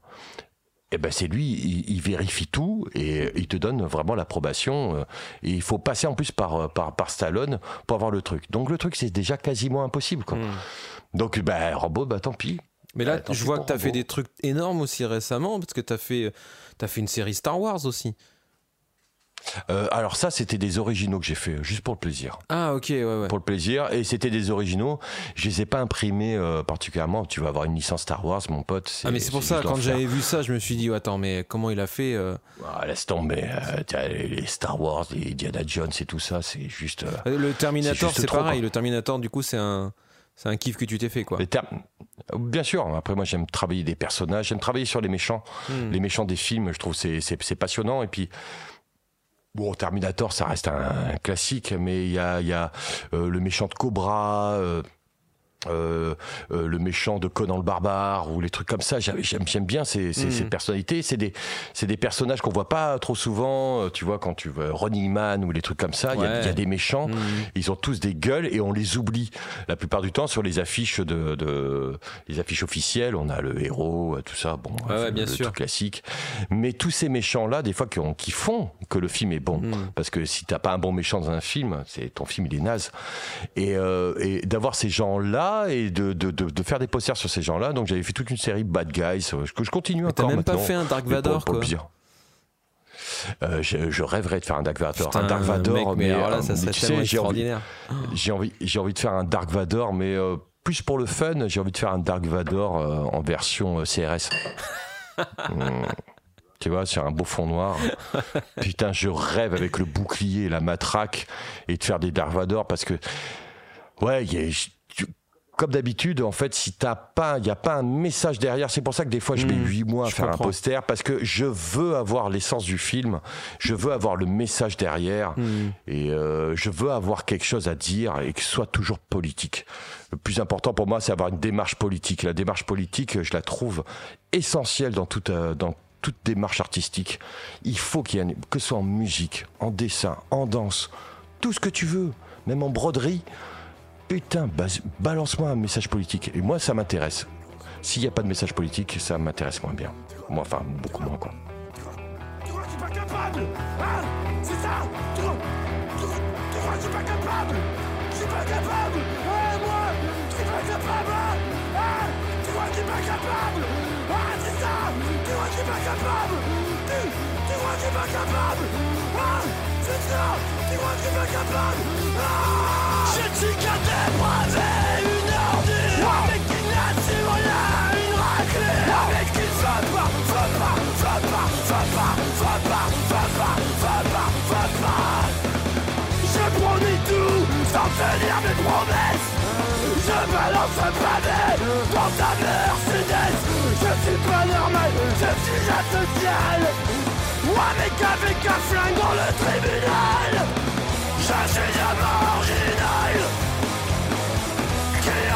eh ben c'est lui, il, il vérifie tout et il te donne vraiment l'approbation. euh, Et il faut passer en plus par, euh, par, par Stallone pour avoir le truc. Donc le truc, c'est déjà quasiment impossible. Quoi. Donc, ben, Rambo, bah tant pis. Mais là, tant je vois que tu as fait des trucs énormes aussi récemment, parce que tu as fait, as fait une série Star Wars aussi. Euh, alors ça, c'était des originaux que j'ai fait, euh, juste pour le plaisir. Ah, ok, ouais, ouais. Pour le plaisir. Et c'était des originaux. Je les ai pas imprimés euh, particulièrement. Tu vas avoir une licence Star Wars, mon pote. Ah, mais c'est pour ça, quand j'avais vu ça, je me suis dit, oh, attends, mais comment il a fait euh, Ah, laisse tomber. euh, les Star Wars, les Indiana Jones et tout ça, c'est juste... euh, Le Terminator, C'est pareil. quoi. Le Terminator, du coup, c'est un, c'est un kiff que tu t'es fait, quoi. Les termes. Bien sûr. Après, moi, j'aime travailler des personnages. J'aime travailler sur les méchants. Hmm. Les méchants des films, je trouve c'est passionnant. Et puis. Bon, Terminator, ça reste un, un classique, mais il y a, il y a euh, le méchant de Cobra, euh, euh, euh, le méchant de Conan le Barbare, ou les trucs comme ça. J'aime bien ces, ces, ces personnalités. C'est des, c'est des personnages qu'on voit pas trop souvent. euh, Tu vois, quand tu vois Running Man ou les trucs comme ça, il y a- Ouais. il y, a des méchants. Mhm. Ils ont tous des gueules et on les oublie. La plupart du temps, sur les affiches de, de les affiches officielles, on a le héros, euh, tout ça, bon, Ouais, bien le sûr. truc classique. Mais tous ces méchants-là, des fois, qui, ont- qui font que le film est bon. Mm. Parce que si t'as pas un bon méchant dans un film, c'est ton film il est naze. Et, euh, et d'avoir ces gens-là et de, de, de, de faire des posters sur ces gens-là. Donc j'avais fait toute une série Bad Guys euh, que je continue Mais t'as encore même pas maintenant, fait un Dark pour- Vador, pour le quoi. Euh, je, je rêverais de faire un Dark Vador. Putain, un Dark Vador, mec, mais, alors là, euh, ça serait mais tu sais, tellement j'ai envie, extraordinaire. j'ai envie, envie de faire un Dark Vador, mais euh, plus pour le fun, j'ai envie de faire un Dark Vador euh, en version euh, CRS. Hmm. Tu vois, sur un beau fond noir. Putain, je rêve avec le bouclier et la matraque et de faire des Dark Vador parce que, ouais, il y a- comme d'habitude, en fait, si t'as pas, il n'y a pas un message derrière, c'est pour ça que des fois je mets Hmm, 8 mois à je faire comprends. un poster parce que je veux avoir l'essence du film, je veux avoir le message derrière. Hmm. Et euh, je veux avoir quelque chose à dire et que ce soit toujours politique. Le plus important pour moi, c'est avoir une démarche politique. La démarche politique, je la trouve essentielle dans toute, euh, dans toute démarche artistique. Il faut qu'il y ait, que ce soit en musique, en dessin, en danse, tout ce que tu veux, même en broderie. Putain, balance-moi un message politique. Et moi, ça m'intéresse. S'il n'y a pas de message politique, ça m'intéresse moins bien. Moi, enfin, beaucoup moins, quoi. Tu crois que je suis pas capable Hein? C'est ça! Tu crois, tu, tu crois que je suis pas capable? Je suis pas capable! Hein, moi? Je suis pas capable Hein, Hein? Tu crois que je suis pas capable! Ah, c'est ça! Tu crois que je suis pas capable! Tu, tu crois que je suis pas capable! Ah, c'est ça! Tu crois que je suis pas capable! Ah tenir mes promesses Je balance un pavé dans ta Mercedes Je suis pas normal, je suis asocial Avec avec un flingue dans le tribunal Je suis un marginal Qui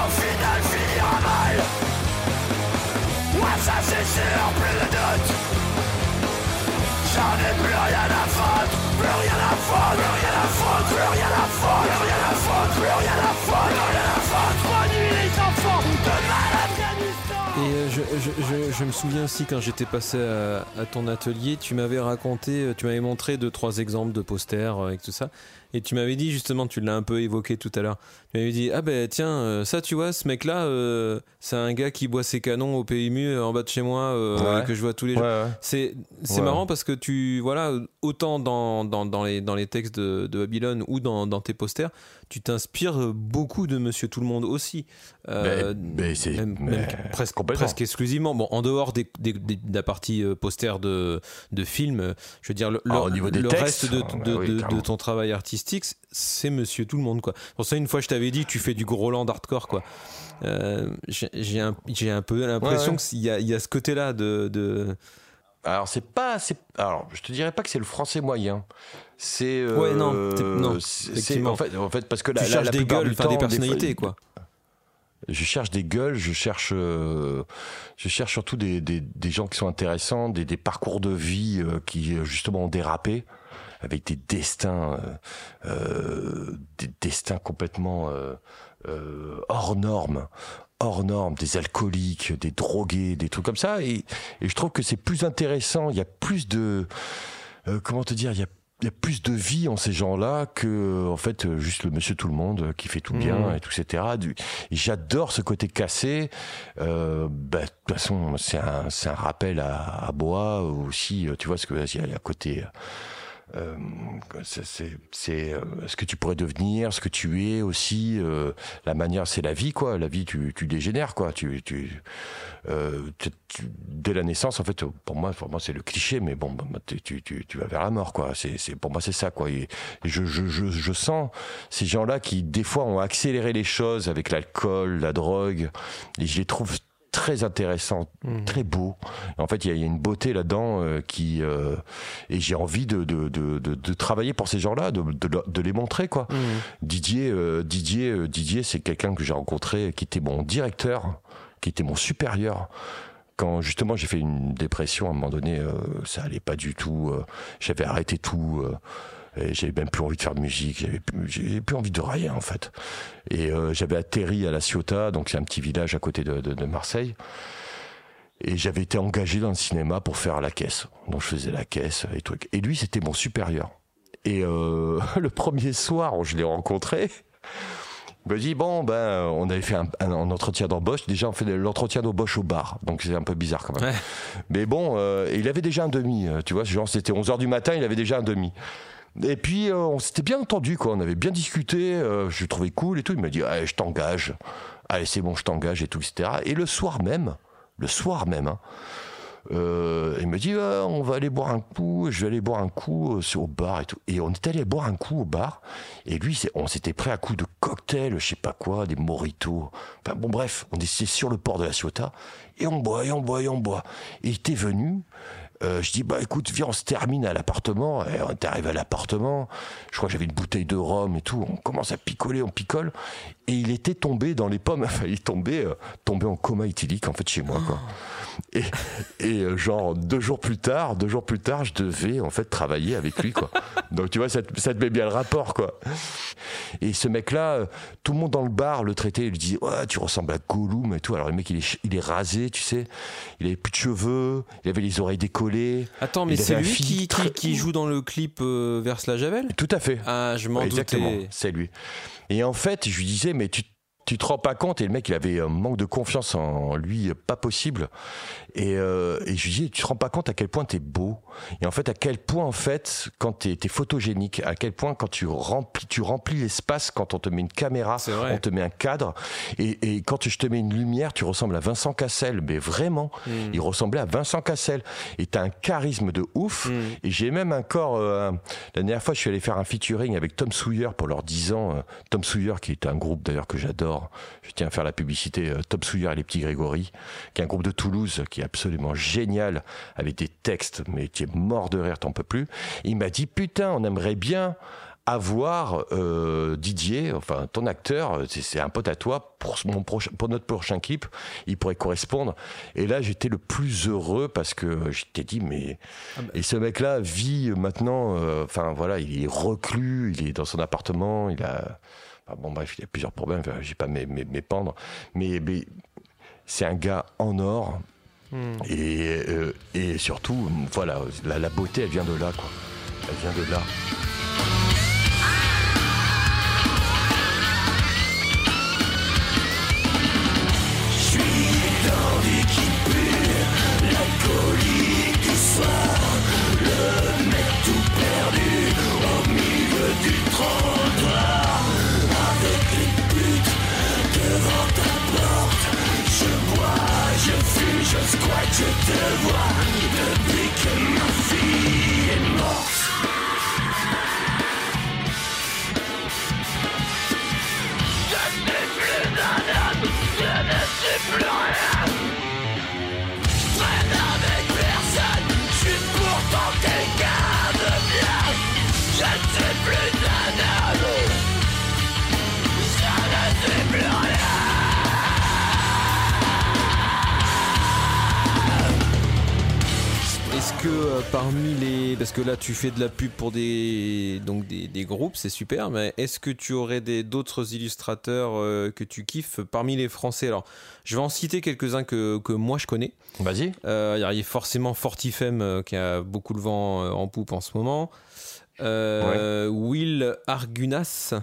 au final finira mal Moi ça c'est sûr, plus de doute J'en ai plus rien à foutre Plus rien à foutre, plus rien à foutre, plus rien à foutre, plus rien à foutre, plus rien à foutre, plus rien à foutre Trois nuits les enfants de Afghanistan Et euh, je, je, je, je, me souviens aussi quand j'étais passé à, à, ton atelier, tu m'avais raconté, euh, tu m'avais montré deux trois exemples de posters euh, et tout ça. Et tu m'avais dit justement, tu l'as un peu évoqué tout à l'heure. Tu m'avais dit ah ben tiens euh, ça tu vois ce mec là euh, c'est un gars qui boit ses canons au PMU en bas de chez moi euh, ouais. que je vois tous les jours. Ouais. C'est c'est marrant parce que tu voilà autant dans, dans, dans les dans les textes de, de Babylone ou dans, dans tes posters tu t'inspires beaucoup de Monsieur Tout le Monde aussi. Euh, mais, mais c'est même, même presque, presque exclusivement. Bon, en dehors des, des, des, de la partie poster de, de films, je veux dire, le, ah, au niveau des le textes, reste de, de, oui, de, ton travail artistique, c'est Monsieur Tout le Monde. Quoi. Pour ça, une fois, je t'avais dit, tu fais du Groland hardcore. Quoi. Euh, J'ai un, un peu l'impression ouais, ouais. qu'il y a, y a ce côté-là de, de... Alors c'est pas, alors je te dirais pas que c'est le français moyen. C'est euh, ouais non, non c'est en fait, en fait parce que tu la, cherches la, la des gueules, du temps, des personnalités des, quoi. Je cherche des gueules, je cherche, euh, je cherche surtout des, des, des, gens qui sont intéressants, des, des parcours de vie euh, qui justement ont dérapé, avec des destins, euh, des destins complètement hors normes, hors normes, des alcooliques, des drogués, des trucs comme ça. Et, et je trouve que c'est plus intéressant. Il y a plus de, euh, comment te dire, il y a il y a plus de vie en ces gens-là que en fait juste le monsieur tout le monde qui fait tout bien mmh. et tout etc j'adore ce côté cassé euh, bah, de toute façon c'est un rappel à, à Bois aussi tu vois ce que il y a à côté euh, c'est euh, ce que tu pourrais devenir, ce que tu es aussi. Euh, la manière, c'est la vie, quoi. La vie, tu, tu dégénères, quoi. Tu, tu, euh, tu, dès la naissance, en fait, pour moi, pour moi, c'est le cliché, mais bon, bah, tu, tu, vas vers la mort, quoi. C'est, pour moi, c'est ça, quoi. Et je, je, je, je sens ces gens-là qui, des fois, ont accéléré les choses avec l'alcool, la drogue, et je les trouve très intéressant, mmh. très beau. En fait, il y, y, a une beauté là-dedans euh, qui euh, et j'ai envie de de, de, de, de, travailler pour ces gens-là, de, de, les montrer quoi. Mmh. Didier, euh, Didier, Didier, c'est quelqu'un que j'ai rencontré qui était mon directeur, qui était mon supérieur. Quand justement j'ai fait une dépression à un moment donné, ça allait pas du tout. J'avais arrêté tout j'avais même plus envie de faire de musique, j'avais plus, plus envie de rien en fait. Et euh, j'avais atterri à La Ciotat, donc c'est un petit village à côté de, de, de Marseille. Et j'avais été engagé dans le cinéma pour faire la caisse. Donc je faisais la caisse et trucs. Et lui, c'était mon supérieur. Et euh, le premier soir où je l'ai rencontré, il me dit bon ben on avait fait un, un, un entretien d'embauche. Déjà on fait l'entretien d'embauche au bar, donc c'est un peu bizarre quand même. Ouais. Mais bon, euh, il avait déjà un demi. Euh, tu vois, genre c'était 11 h du matin, il avait déjà un demi. Et puis euh, on s'était bien entendu, quoi. On avait bien discuté. Euh, je trouvais cool et tout. Il m'a dit, allez, je t'engage. Allez, c'est bon, je t'engage et tout, etc. Et le soir même, le soir même, hein, euh, il me dit, ah, on va aller boire un coup. Je vais aller boire un coup au bar et tout. Et on est allé boire un coup au bar. Et lui, on s'était pris un coup de cocktail, je sais pas quoi, des moritos. Enfin bon, bref, on était sur le port de la Ciotat et on boit et on boit et on boit. Et il était venu. Euh, je dis bah écoute viens on se termine à l'appartement. Et on est arrivé à l'appartement. Je crois que j'avais une bouteille de rhum et tout. On commence à picoler on picole et il était tombé dans les pommes. Enfin il tombait euh, tombé en coma éthylique en fait chez moi quoi. Et, et euh, genre deux jours plus tard deux jours plus tard je devais en fait travailler avec lui quoi. Donc tu vois ça, ça te met bien le rapport quoi. Et ce mec là tout le monde dans le bar le traitait il lui disait ouais tu ressembles à Gollum et tout. Alors le mec il est, il est rasé tu sais. Il avait plus de cheveux il avait les oreilles décollées. Attends, mais c'est lui qui, qui, qui, joue dans le clip euh, Verse la Javel? Tout à fait. Ah, je m'en ouais, Exactement, c'est lui. Et en fait, je lui disais, mais tu tu te rends pas compte et le mec il avait un manque de confiance en lui pas possible. Et, euh, et je lui dis tu te rends pas compte à quel point t'es beau. Et en fait à quel point en fait quand t'es es photogénique à quel point quand tu remplis tu remplis l'espace quand on te met une caméra on te met un cadre et, et, quand je te mets une lumière tu ressembles à Vincent Cassel mais vraiment. Mm. il ressemblait à Vincent Cassel. Et t'as un charisme de ouf. Mm. et j'ai même encore euh, la dernière fois je suis allé faire un featuring avec Tom Sawyer pour leurs 10 ans euh, Tom Sawyer qui est un groupe d'ailleurs que j'adore Je tiens à faire la publicité euh, Top Souillard et les petits Grégory, qui est un groupe de Toulouse qui est absolument génial, avec des textes, mais qui est mort de rire, t'en peux plus. Il m'a dit, putain, on aimerait bien avoir euh, Didier, enfin ton acteur, c'est un pote à toi pour mon pour notre prochain clip, il pourrait correspondre. Et là, j'étais le plus heureux parce que je t'ai dit mais ah bah. et ce mec-là vit maintenant, euh, enfin voilà, il est reclus, il est dans son appartement, il a bon bref, il a plusieurs problèmes, j'ai pas m'épandre, mais, mais c'est un gars en or. Hmm. Et, euh, et surtout, voilà, la, la beauté, elle vient de là, quoi. Elle vient de là. Je te vois que euh, parmi les. Parce que là, tu fais de la pub pour des, donc des, des groupes, c'est super, mais est-ce que tu aurais d'autres illustrateurs euh, que tu kiffes parmi les Français? Alors, je vais en citer quelques-uns que, que moi je connais. Vas-y. Euh, il y a forcément Fortifem qui a beaucoup le vent en poupe en ce moment. Will Argunas.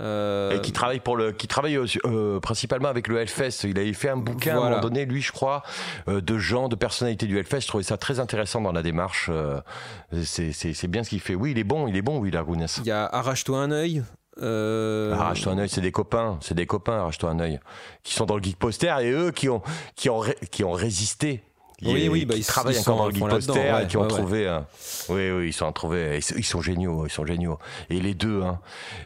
Euh, et qui travaille pour le, qui travaille euh, principalement avec le Hellfest. Il avait fait un bouquin à un moment donné, lui, je crois, euh, de gens, de personnalités du Hellfest. Je trouvais ça très intéressant dans la démarche. c'est bien ce qu'il fait. Oui, il est bon, il est bon, oui, Il y a Arrache-toi un œil. Arrache-toi un œil, c'est des copains, c'est des copains, arrache-toi un œil, qui sont dans le geek poster et eux qui ont, qui ont, qui ont résisté oui, oui, bah, ils travaillent encore dans le et qui ont trouvé. Un... Oui, oui, ils sont trouvé. Ils sont géniaux, ils sont géniaux. Et les deux, hein,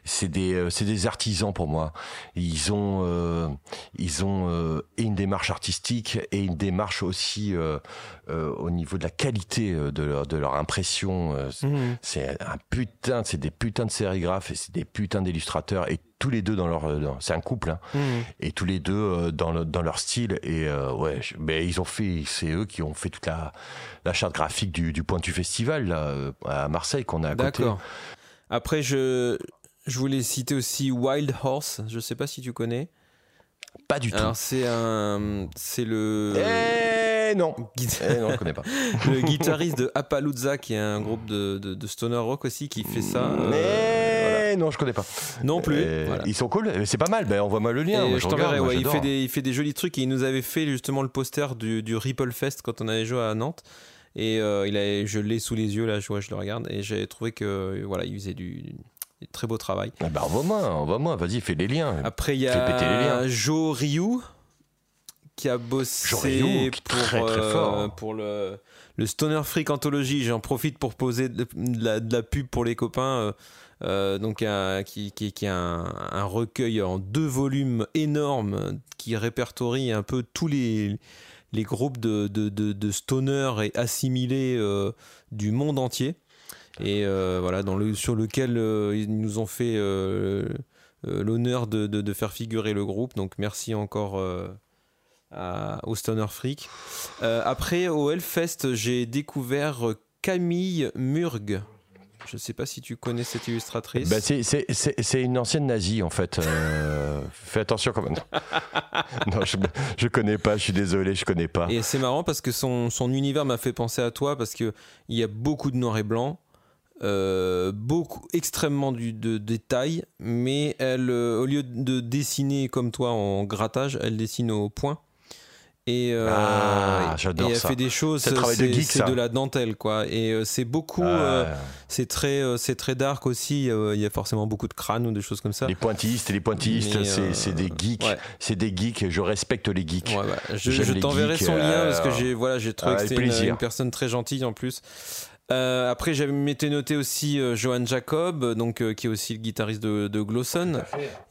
c'est des, euh, c'est des artisans pour moi. Ils ont, euh, ils ont euh, une démarche artistique et une démarche aussi euh, euh au niveau de la qualité de leur, de leur impression. Mhm. C'est un putain, c'est des putains de sérigraphes et c'est des putains d'illustrateurs et tous les deux dans leur, c'est un couple, hein, mmh. et tous les deux euh, dans, le, dans leur style. Et euh, ouais, mais ils ont fait, c'est eux qui ont fait toute la, la charte graphique du, du Pointu Festival là, euh, à Marseille qu'on a à côté. D'accord. Après, je, je voulais citer aussi Wild Horse. Je sais pas si tu connais. Pas du tout. C'est un, c'est le. Eh non. Eh non, je connais pas. le guitariste de Appalooza, qui est un groupe de, de, stoner rock aussi, qui fait ça. Mais non, je connais pas. Non plus. Ils sont cool. C'est pas mal. Ben envoie-moi le lien. je, t'enverrai. Ouais, il fait des, il fait des jolis trucs et il nous avait fait justement le poster du, du Ripple Fest quand on avait joué à Nantes. Et euh, il a, je l'ai sous les yeux là, je, je le regarde et j'ai trouvé que voilà, il faisait du, très beau travail. Ah bah envoie-moi, envoie-moi, vas-y, fais les liens. Après, il y a Joe Ryu qui a bossé pour, euh, pour le, le Stoner Freak Anthology. J'en profite pour poser de, la, pub pour les copains. Euh, euh, donc qui, qui, qui est un, recueil en deux volumes énormes qui répertorie un peu tous les, les groupes de, de, de, stoner et assimilés du monde entier. Et voilà, dans le, sur lequel ils nous ont fait l'honneur de, faire figurer le groupe. Donc merci encore au Stoner Freak. Euh, après, au Hellfest, j'ai découvert Camille Murg. Je ne sais pas si tu connais cette illustratrice. Bah c'est une ancienne nazie en fait. Euh, fais attention quand même. non, je, ne connais pas. Je suis désolé, je connais pas. Et c'est marrant parce que son, son univers m'a fait penser à toi parce que il y a beaucoup de noir et blanc. Euh, beaucoup extrêmement du, de détails mais elle au lieu de dessiner comme toi en grattage elle dessine au point et, euh, ah, et elle fait des choses c'est de, la dentelle quoi. Et euh, c'est beaucoup euh, c'est très c'est très dark aussi. Il y a forcément beaucoup de crânes ou des choses comme ça. Les pointistes et les pointistes c'est des geeks. c'est des geeks je respecte les geeks. Je, je t'enverrai son lien parce que j'ai voilà j'ai trouvé que c'était une, personne très gentille en plus Euh, après, j'avais m'étais noté aussi euh, Johan Jacob, donc euh, qui est aussi le guitariste de, de Glosson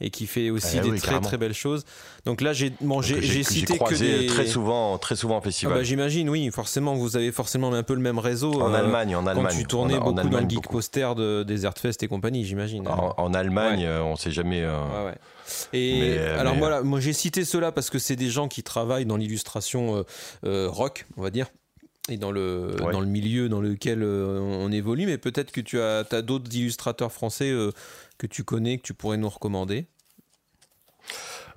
et qui fait aussi Ah des oui, très carrément. très belles choses. Donc là, j'ai bon, j'ai cité que croisé des très souvent, très souvent en Ah festival. bah, j'imagine, oui, forcément, vous avez forcément un peu le même réseau. en euh, Allemagne, en Quand Allemagne. tu tournais en, en beaucoup dans le geek beaucoup. poster de Desert Fest et compagnie, j'imagine. En, en Allemagne, euh, on sait jamais. euh, Ouais, ouais. Et Mais, alors mais- voilà, moi j'ai cité cela parce que c'est des gens qui travaillent dans l'illustration euh, euh, rock, on va dire, et dans le, Ouais. dans le milieu dans lequel euh, on évolue. Mais peut-être que tu as, as d'autres illustrateurs français euh, que tu connais, que tu pourrais nous recommander?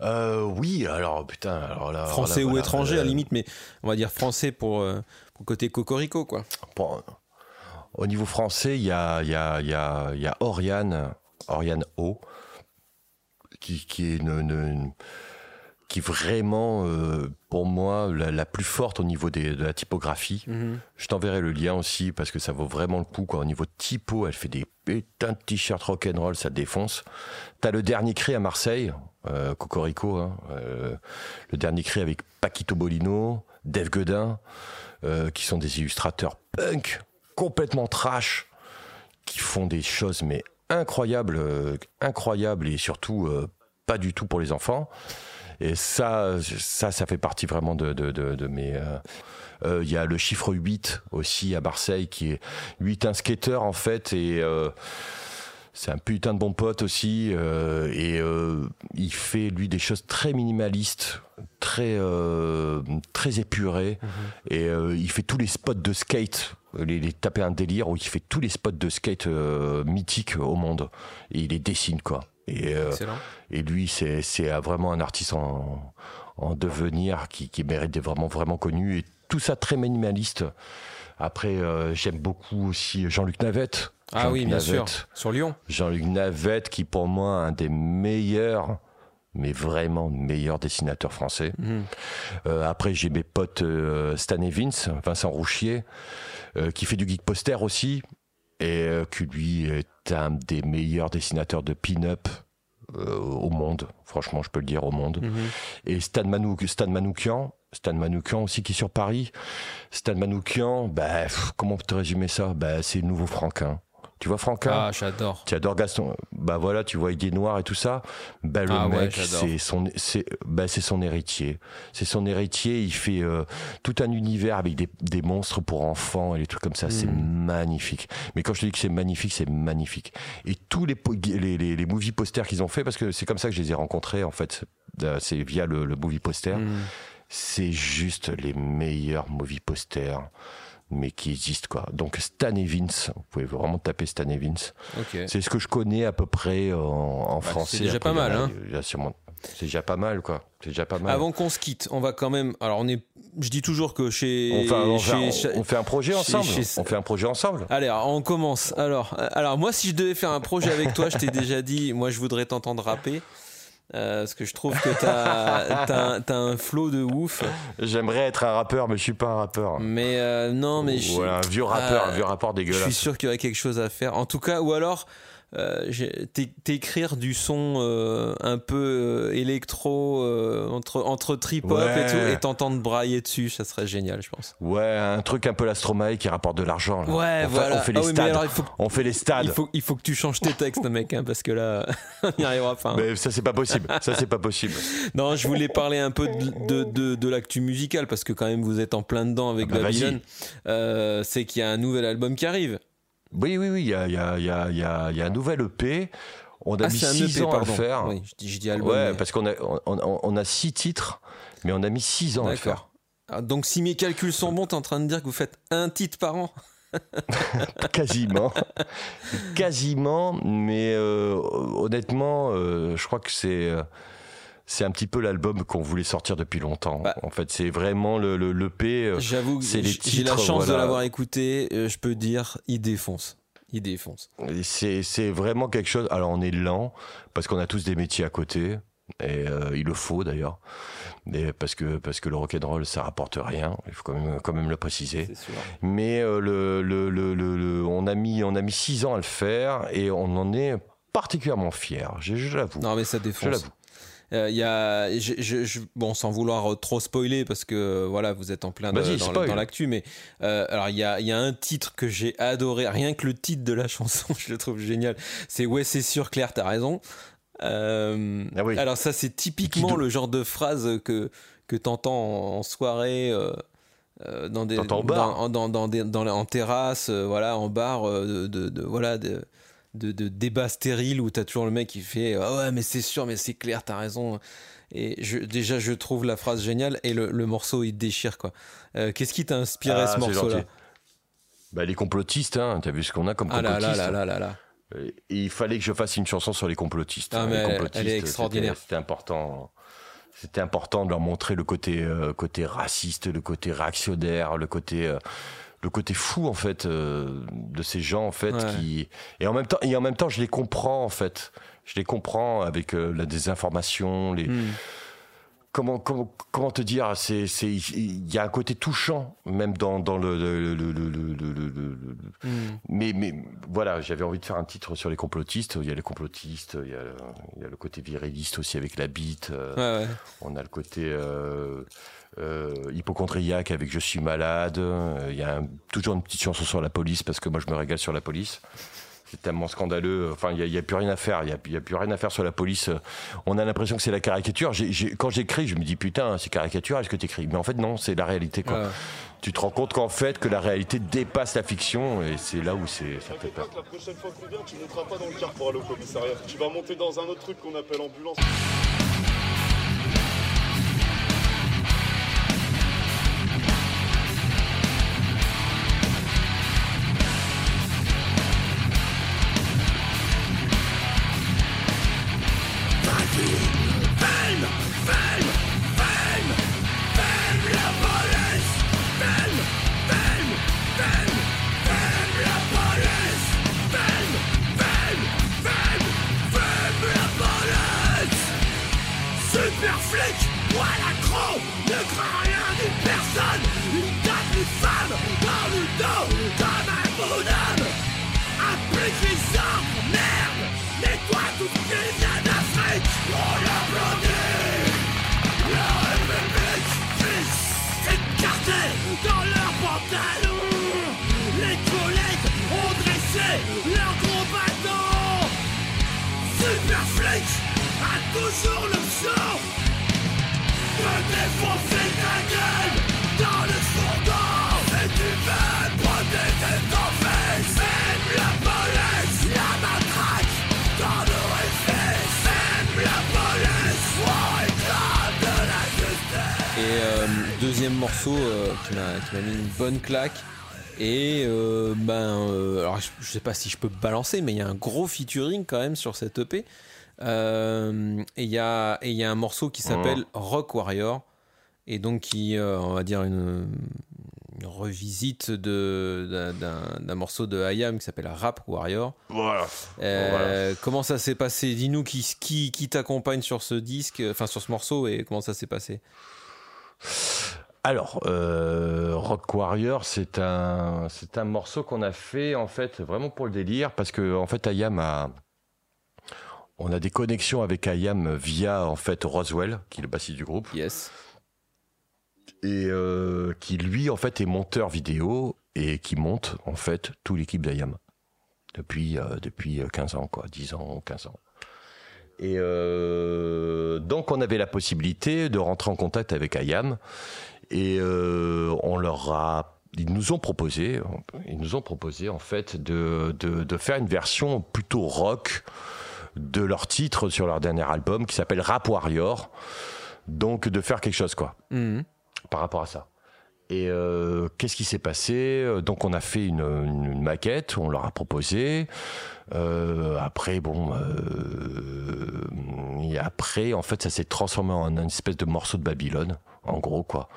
euh, oui, alors putain, alors là. Français alors là, ou voilà, étrangers à la limite, mais on va dire français pour, euh, pour côté cocorico, quoi. Bon, au niveau français, il y a, il y, a, il y, a, il y a Oriane, Oriane O, qui, qui est une, une- une- qui est vraiment, euh, pour moi, la, la plus forte au niveau des- de la typographie. Je t'enverrai le lien aussi parce que ça vaut vraiment le coup. Quoi. Au niveau typo, elle fait des putains de t-shirts rock'n'roll, ça défonce. T'as le dernier cri à Marseille, euh, Cocorico, hein, euh, le dernier cri avec Paquito Bolino, Dave Godin, qui sont des illustrateurs punk, complètement trash, qui font des choses mais incroyables, incroyables et surtout pas du tout pour les enfants. Et ça, ça, ça fait partie vraiment de, de, de, de mes. euh, euh, Il y a le chiffre 8 aussi à Marseille qui est 8 un skater en fait et euh, c'est un putain de bon pote aussi euh, et il fait lui des choses très minimalistes, très très épurées et euh, il fait tous les spots de skate. Les, les taper un délire où il fait tous les spots de skate mythiques au monde et il les dessine quoi. Et, euh, et lui, c'est vraiment un artiste en, en devenir qui, qui mérite d'être vraiment, vraiment connu. Et tout ça très minimaliste. Après, euh, j'aime beaucoup aussi Jean-Luc Navette. Ah oui, bien sûr. Navette. Sur Lyon. Jean-Luc Navette, qui pour moi, un des meilleurs, mais vraiment meilleurs dessinateurs français. Mhm. Euh, après, j'ai mes potes euh, Stan Vince, Vincent Rouchier, euh, qui fait du geek poster aussi, et euh, qui lui est un des meilleurs dessinateurs de pin-up euh, au monde. Franchement, je peux le dire au monde. Mhm. Et Stan, Manou, Stan Manoukian, Stan Manoukian aussi qui est sur Paris. Stan Manoukian, bah, comment te résumer ça? Bah, C'est le nouveau Franquin. Tu vois Franquin Ah, j'adore. tu adores Gaston. Bah voilà, tu vois Idée Noire et tout ça. Bah le Ah mec, c'est son, c'est, bah c'est son héritier. C'est son héritier. Il fait euh, tout un univers avec des, des monstres pour enfants et des trucs comme ça. C'est Mm. magnifique. Mais quand je te dis que c'est magnifique, c'est magnifique. Et tous les, les, les, les movie posters qu'ils ont fait, parce que c'est comme ça que je les ai rencontrés en fait. Euh, C'est via le, le movie poster. Mhm. C'est juste les meilleurs movie posters. Mais qui existent quoi. Donc Stan Vince, vous pouvez vraiment taper Stan et Vince. Ok. C'est ce que je connais à peu près en, en Bah, français. c'est déjà Après, pas mal, hein. C'est déjà pas mal, quoi. C'est déjà pas mal. Avant qu'on se quitte, on va quand même. Alors, on est. Je dis toujours que chez. on, fait, un- on fait un- chez- on fait un projet ensemble. chez- On fait un projet ensemble. Allez, alors, on commence. Alors, euh, alors, moi, si je devais faire un projet avec toi, je t'ai déjà dit, moi, je voudrais t'entendre rapper. Euh, parce que je trouve que t'as un- t'as un flow de ouf. J'aimerais être un rappeur, mais je suis pas un rappeur. Mais euh, non, mais je, Ouais, un vieux rappeur, Ah, un vieux rappeur je suis dégueulasse. sûr qu'il y aurait quelque chose à faire. En tout cas, ou alors t'écrire du son euh, un peu euh, électro euh, entre, entre trip-hop et Ouais. tout et t'entendre brailler dessus, ça serait génial, je pense. Ouais, un truc un peu l'Astromae qui rapporte de l'argent. là. Ouais, on fait, voilà. On fait les Ah oui, stades. alors, il faut que- On fait les stades. Il faut, il faut que tu changes tes textes, mec, hein, parce que là, on n'y arrivera pas. hein. Mais ça, c'est pas possible. Ça, c'est pas possible. Non, je voulais parler un peu de, de, de, de l'actu musicale, parce que quand même, vous êtes en plein dedans avec Ah bah, Babylone. Euh, c'est qu'il y a un nouvel album qui arrive. Oui, oui, oui. Il y a, y, y, y un nouvel EP. On a Ah, mis c'est un 6 EP, ans à le faire. Oui, je dis, je dis album. Ouais, mais- parce qu'on a, on, on- on a six titres, mais on a mis six ans à le faire. Ah, Donc, si mes calculs sont bons, t'es en train de dire que vous faites un titre par an Quasiment. Quasiment, mais euh, honnêtement, euh, je crois que c'est. C'est un petit peu l'album qu'on voulait sortir depuis longtemps. Bah. en fait, c'est vraiment le, le, l'EP, euh, J'avoue que j'ai la chance de l'avoir écouté. euh, je peux dire, il défonce. Il défonce. C'est, vraiment quelque chose. Alors, on est lent parce qu'on a tous des métiers à côté. Et euh, il le faut d'ailleurs, parce que parce que le rock'n'roll ça rapporte rien, il faut quand même quand même le préciser. Mais euh, le, le, le, le- le- on a mis on a mis six ans à le faire et on en est particulièrement fier. Je, je l'avoue. Non, mais ça Je défonce. Il y a, je, bon, sans vouloir trop spoiler parce que voilà, vous êtes en plein dans, dans l'actu, mais alors il y a, y a un titre que j'ai adoré, rien que le titre de la chanson, je le trouve génial. C'est ouais, c'est sûr, Claire, t'as raison. Euh, ah alors ça, c'est typiquement le genre de phrase que que t'entends en, soirée. Euh, euh, dans des. Dans, dans, dans, en terrasse voilà en bar de, de, voilà de, de, de débat stérile où t'as toujours le mec qui fait ah ouais mais c'est sûr mais c'est clair t'as raison et je, déjà je trouve la phrase géniale et le, le morceau il déchire quoi qu'est-ce qui t'a inspiré ah, ce morceau là bah, les complotistes hein, t'as vu ce qu'on a comme ah complotistes là là là là là il fallait que je fasse une chanson sur les complotistes. Ah, les complotistes elle est extraordinaire. C'était important. C'était important de leur montrer le côté euh, côté raciste, le côté réactionnaire, le côté euh, le côté fou en fait euh, de ces gens en fait qui et en même temps et en même temps je les comprends en fait. Je les comprends avec la désinformation, les hmm. comment, comment, comment te dire c'est il y a un côté touchant même dans, dans le, hmm. mais mais voilà j'avais envie de faire un titre sur les complotistes. Il y a les complotistes il y a, il y a le côté viriliste aussi avec la bite euh, on a le côté euh, euh, hypochondriaque avec je suis malade il y a toujours une petite chanson sur la police parce que moi je me régale sur la police c'est tellement scandaleux. Enfin, il n'y a, plus rien à faire. Il n'y a, plus rien à faire sur la police. On a l'impression que c'est la caricature. quand j'écris, je me dis putain, c'est caricature. Est-ce que tu écris Mais en fait, non, c'est la réalité. Quoi. Tu te rends compte qu'en fait, que la réalité dépasse la fiction, et c'est là où c'est ça fait peur. La prochaine fois que tu viens, tu ne monteras pas dans le car pour aller au commissariat. Tu vas monter dans un autre truc qu'on appelle ambulance. Bonne claque. Et euh, ben, euh, alors je, sais pas si je peux balancer, mais il y a un gros featuring quand même sur cette EP. Euh, et il y y a un morceau qui s'appelle oh. Rock Warrior et donc qui on va dire une, revisite de d'un morceau de Hayam qui s'appelle Rap Warrior. Voilà. Comment ça s'est passé? Dis-nous qui qui, qui t'accompagne sur ce disque, enfin sur ce morceau et comment ça s'est passé? Alors, euh, Rock Warrior, c'est un, c'est un morceau qu'on a fait en fait vraiment pour le délire parce que en fait Ayam a, on a des connexions avec Ayam via en fait Roswell, qui est le bassiste du groupe. Yes. Et euh, qui lui en fait est monteur vidéo et qui monte en fait toute l'équipe d'Ayam depuis euh, depuis 15 ans quoi, 10 ans, 15 ans. Et donc on avait la possibilité de rentrer en contact avec Ayam et euh, on leur a ils nous ont proposé, ils nous ont proposé en fait de, de, faire une version plutôt rock de leur titre sur leur dernier album qui s'appelle Rap Warrior. Donc de faire quelque chose quoi mhm. par rapport à ça. Et euh, qu'est-ce qui s'est passé? Donc on a fait une, maquette, on leur a proposé. Euh, après bon, et après en fait ça s'est transformé en une espèce de morceau de Babylone en gros quoi.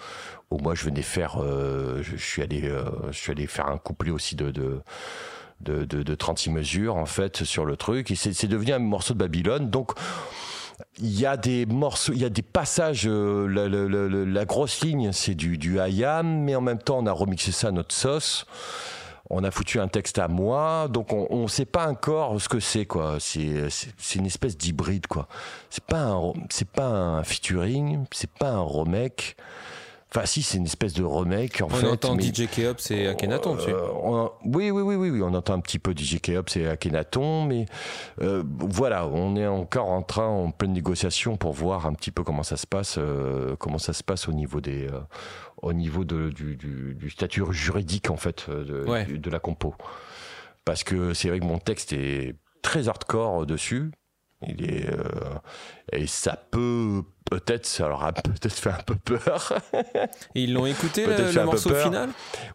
Où moi je venais faire, euh, je, suis allé, euh, je suis allé faire un couplet aussi de, de de, de, 36 mesures en fait sur le truc et c'est devenu un morceau de Babylone donc il y a des morceaux, il y a des passages. Euh, la, grosse ligne, c'est du, du IAM, mais en même temps, on a remixé ça à notre sauce. on a foutu un texte à moi, donc on ne sait pas encore ce que c'est quoi. C'est une espèce d'hybride quoi. C'est pas c'est pas un featuring, c'est pas un remake. Enfin, si, c'est une espèce de remake. En on fait, entend DJ Keops et Akhenaton dessus. Euh, oui, oui, oui, oui, oui, on entend un petit peu DJ Keops et Akhenaton, mais euh, voilà, on est encore en train, en pleine négociation pour voir un petit peu comment ça se passe, euh, comment ça se passe au niveau des, au niveau de, du, du, statut juridique en fait de, de la compo. Parce que c'est vrai que mon texte est très hardcore dessus. Il est et ça peut peut-être ça leur a peut-être fait un peu peur. Et ils l'ont écouté le, morceau final?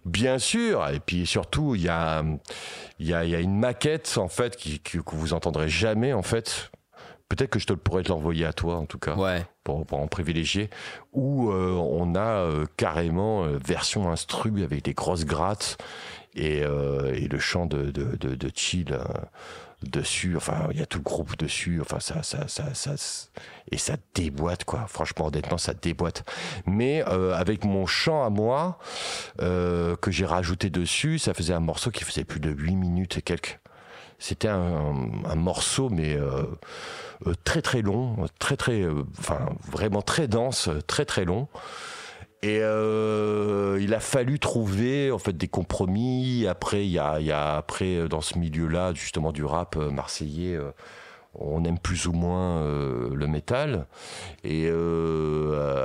Bien sûr. Et puis surtout, il y a, il y, a, y a une maquette en fait qui, que vous entendrez jamais en fait. Peut-être que je te pourrais te l'envoyer à toi en tout cas. Ouais. Pour, pour en privilégier. Où euh, on a euh, carrément euh, version instru avec des grosses grattes et, et le chant de, de, de, de chill dessus. Enfin, il y a tout le groupe dessus. Enfin, ça, ça, ça, ça, et ça déboîte quoi. Franchement, honnêtement, ça déboîte. Mais euh, avec mon chant à moi euh, que j'ai rajouté dessus, ça faisait un morceau qui faisait plus de 8 minutes et quelques. C'était un, morceau, mais euh, très très long, très très, enfin vraiment très dense, très très long. Et euh, il a fallu trouver en fait des compromis. Après, il y a, après euh, dans ce milieu-là justement du rap euh, marseillais. Euh, on aime plus ou moins le métal. Et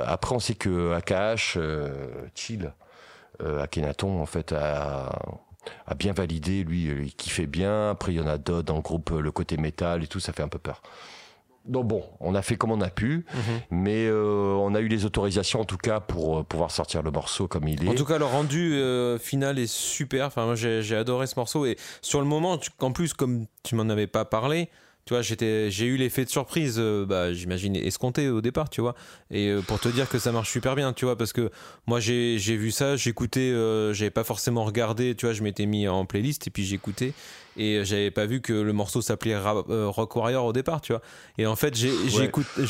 après, on sait que AKH, Chill, Akhenaton, en fait, a, a bien validé. Lui, il kiffait bien. Après, il y en a d'autres dans le groupe, le côté métal et tout, ça fait un peu peur. Donc bon, on a fait comme on a pu, mhm. mais euh, on a eu les autorisations en tout cas pour euh, pouvoir sortir le morceau comme il est. En tout cas, le rendu euh, final est super. Enfin, moi j'ai adoré ce morceau et sur le moment, en plus comme tu m'en avais pas parlé, tu vois, j'étais, j'ai eu l'effet de surprise, euh, bah, j'imagine escompté au départ, tu vois. Et euh, pour te dire que ça marche super bien, tu vois, parce que moi j'ai, j'ai vu ça, j'écoutais, euh, j'avais pas forcément regardé, tu vois, je m'étais mis en playlist et puis j'écoutais et j'avais pas vu que le morceau s'appelait Rock Warrior au départ, tu vois. Et en fait, j'ai,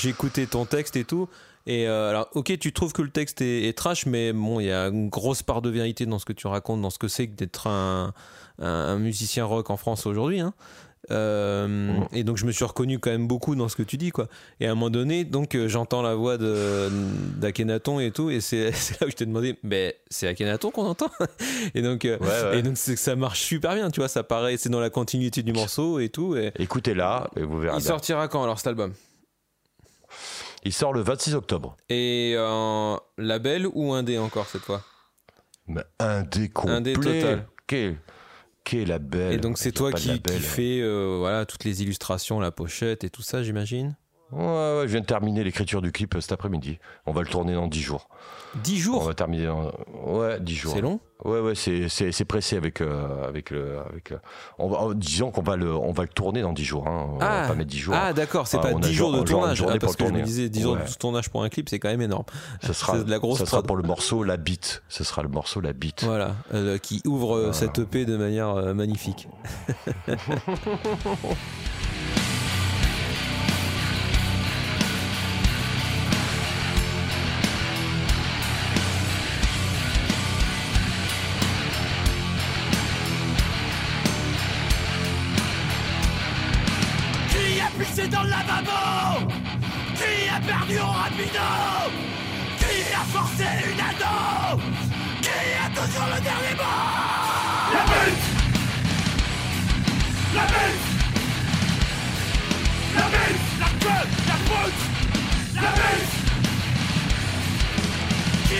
écouté ton texte et tout. Et alors, ok, tu trouves que le texte est, est trash, mais bon, il y a une grosse part de vérité dans ce que tu racontes, dans ce que c'est que d'être un, un, un, musicien rock en France aujourd'hui. Hein. Euh, mm. Et donc je me suis reconnu quand même beaucoup dans ce que tu dis quoi. Et à un moment donné, donc euh, j'entends la voix d'Akenaton et tout, et c'est là où je t'ai demandé, mais c'est Akhenaton qu'on entend? Et donc, euh, et donc ça marche super bien, tu vois, ça paraît, c'est dans la continuité du morceau et tout. Et... Écoutez-la et vous verrez. Il sortira quand alors cet album? Il sort le 26 octobre. Et un label ou un dé encore cette fois? Un dé complet. Un dé total. La belle. Et donc c'est toi qui, qui fais euh, voilà, toutes les illustrations, la pochette et tout ça, j'imagine? Ouais, ouais, je viens de terminer l'écriture du clip cet après-midi. On va le tourner dans 10 jours. 10 jours On va terminer dans... Ouais, 10 jours. C'est long Ouais, ouais, c'est pressé avec, euh, avec le. Avec, euh, on va, disons qu'on va le, on va le tourner dans 10 jours. Hein. On ah, va pas mettre 10 jours. Ah, d'accord, c'est pas 10 jours de tournage. Ah, parce que je me disais 10 jours de tournage pour un clip, c'est quand même énorme. Ça sera, de la grosse ça sera pour le morceau La Bite. Ce sera le morceau La Bite. Voilà, euh, qui ouvre cette EP de manière magnifique.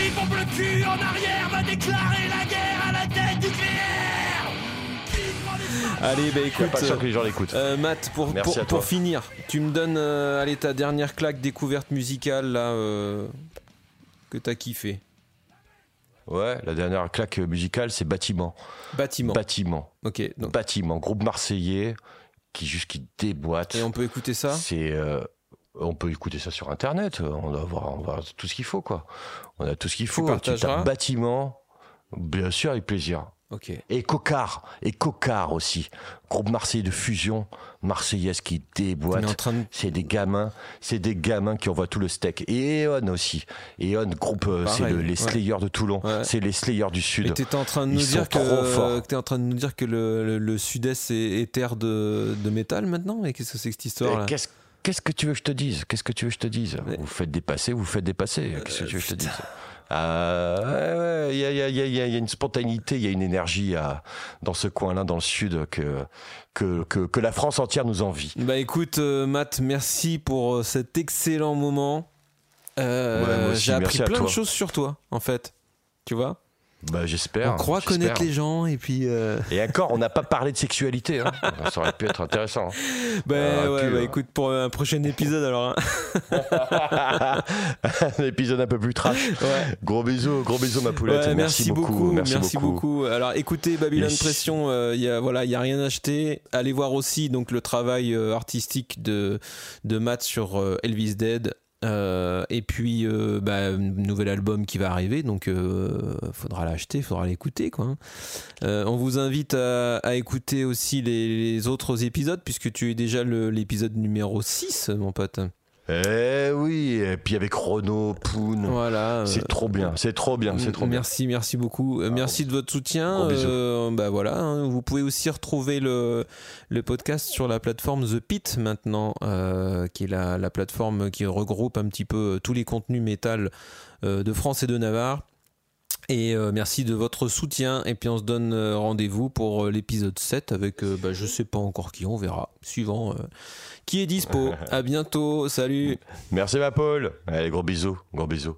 Qui pompe le cul en arrière va déclarer la guerre à la tête nucléaire Allez, bah écoute, pas sûr que les gens l'écoutent. Euh, Matt, pour, pour, finir, tu me donnes euh, allez, ta dernière claque découverte musicale là, euh, que t'as kiffé. Ouais, la dernière claque musicale, c'est Bâtiment. Bâtiment. Bâtiment. Ok. Donc. Bâtiment, groupe marseillais qui juste qui déboîte. Et on peut écouter ça? C'est on peut écouter ça sur internet, on va avoir, on va tout ce qu'il faut quoi. On a tout ce qu'il faut. Tu bâtiment, bien sûr avec plaisir. Et Cocard, et Cocard aussi. Groupe Marseillais de fusion, marseillaise qui déboîte. De- C'est des gamins, c'est des gamins qui envoient tout le steak. Et Eon aussi. Eon, groupe, euh, c'est le- les ouais. Slayers de Toulon. Ouais. C'est les Slayers du Sud. t'étais en train de nous dire que, en train de nous dire que le, le- le Sud-Est est, est terre de, de métal maintenant? Mais qu'est-ce que c'est que cette histoire là Et Qu'est-ce que tu veux que je te dise? Qu'est-ce que tu veux que je te dise? Mais- Vous faites dépasser, vous faites dépasser. Qu'est-ce que tu veux que je te dise? Ouais, ouais, il y a, il y a- il y a- il y a une spontanéité, il y a une énergie à- dans ce coin-là, dans le sud, que, que, que, que la France entière nous envie. Bah écoute, euh, Matt, merci pour euh, cet excellent moment. Euh, Ouais, J'ai appris plein de choses sur toi, en fait. Tu vois? Bah, j'espère. On croit connaître les gens et puis. euh, Et encore, on n'a pas parlé de sexualité. hein. Ça aurait pu être intéressant. Bah, Ah, ouais, pu, bah hein. écoute, pour un prochain épisode alors. hein. Un épisode un peu plus trash. Ouais. Gros bisous, gros bisous, ma poulette. Ouais, merci, beaucoup. merci, beaucoup. Alors écoutez, Babylon Yes. Pression, euh, il y a voilà, il y a rien acheté. Allez voir aussi donc le travail euh, artistique de de Matt sur euh, Elvis Dead. Euh, et puis euh, bah, nouvel album qui va arriver, donc euh, faudra l'acheter, faudra l'écouter hein. Euh, on vous invite à, écouter aussi les, les autres épisodes puisque tu es déjà l'épisode numéro 6 mon pote. Eh oui, et puis avec Renaud, Poon. Voilà. euh, C'est trop bien, c'est trop bien, c'est trop bien. Merci, merci beaucoup. Euh, merci de votre soutien. Euh, bah voilà, hein, vous pouvez aussi retrouver le, le podcast sur la plateforme The Pit maintenant, euh, qui est la, la plateforme qui regroupe un petit peu tous les contenus métal euh, de France et de Navarre. Et euh, merci de votre soutien. Et puis on se donne euh, rendez-vous pour euh, l'épisode 7 avec, bah, je sais pas encore qui, on verra. Suivant qui est dispo. à bientôt. Salut. Merci ma Paul. Allez, gros bisous, gros bisous.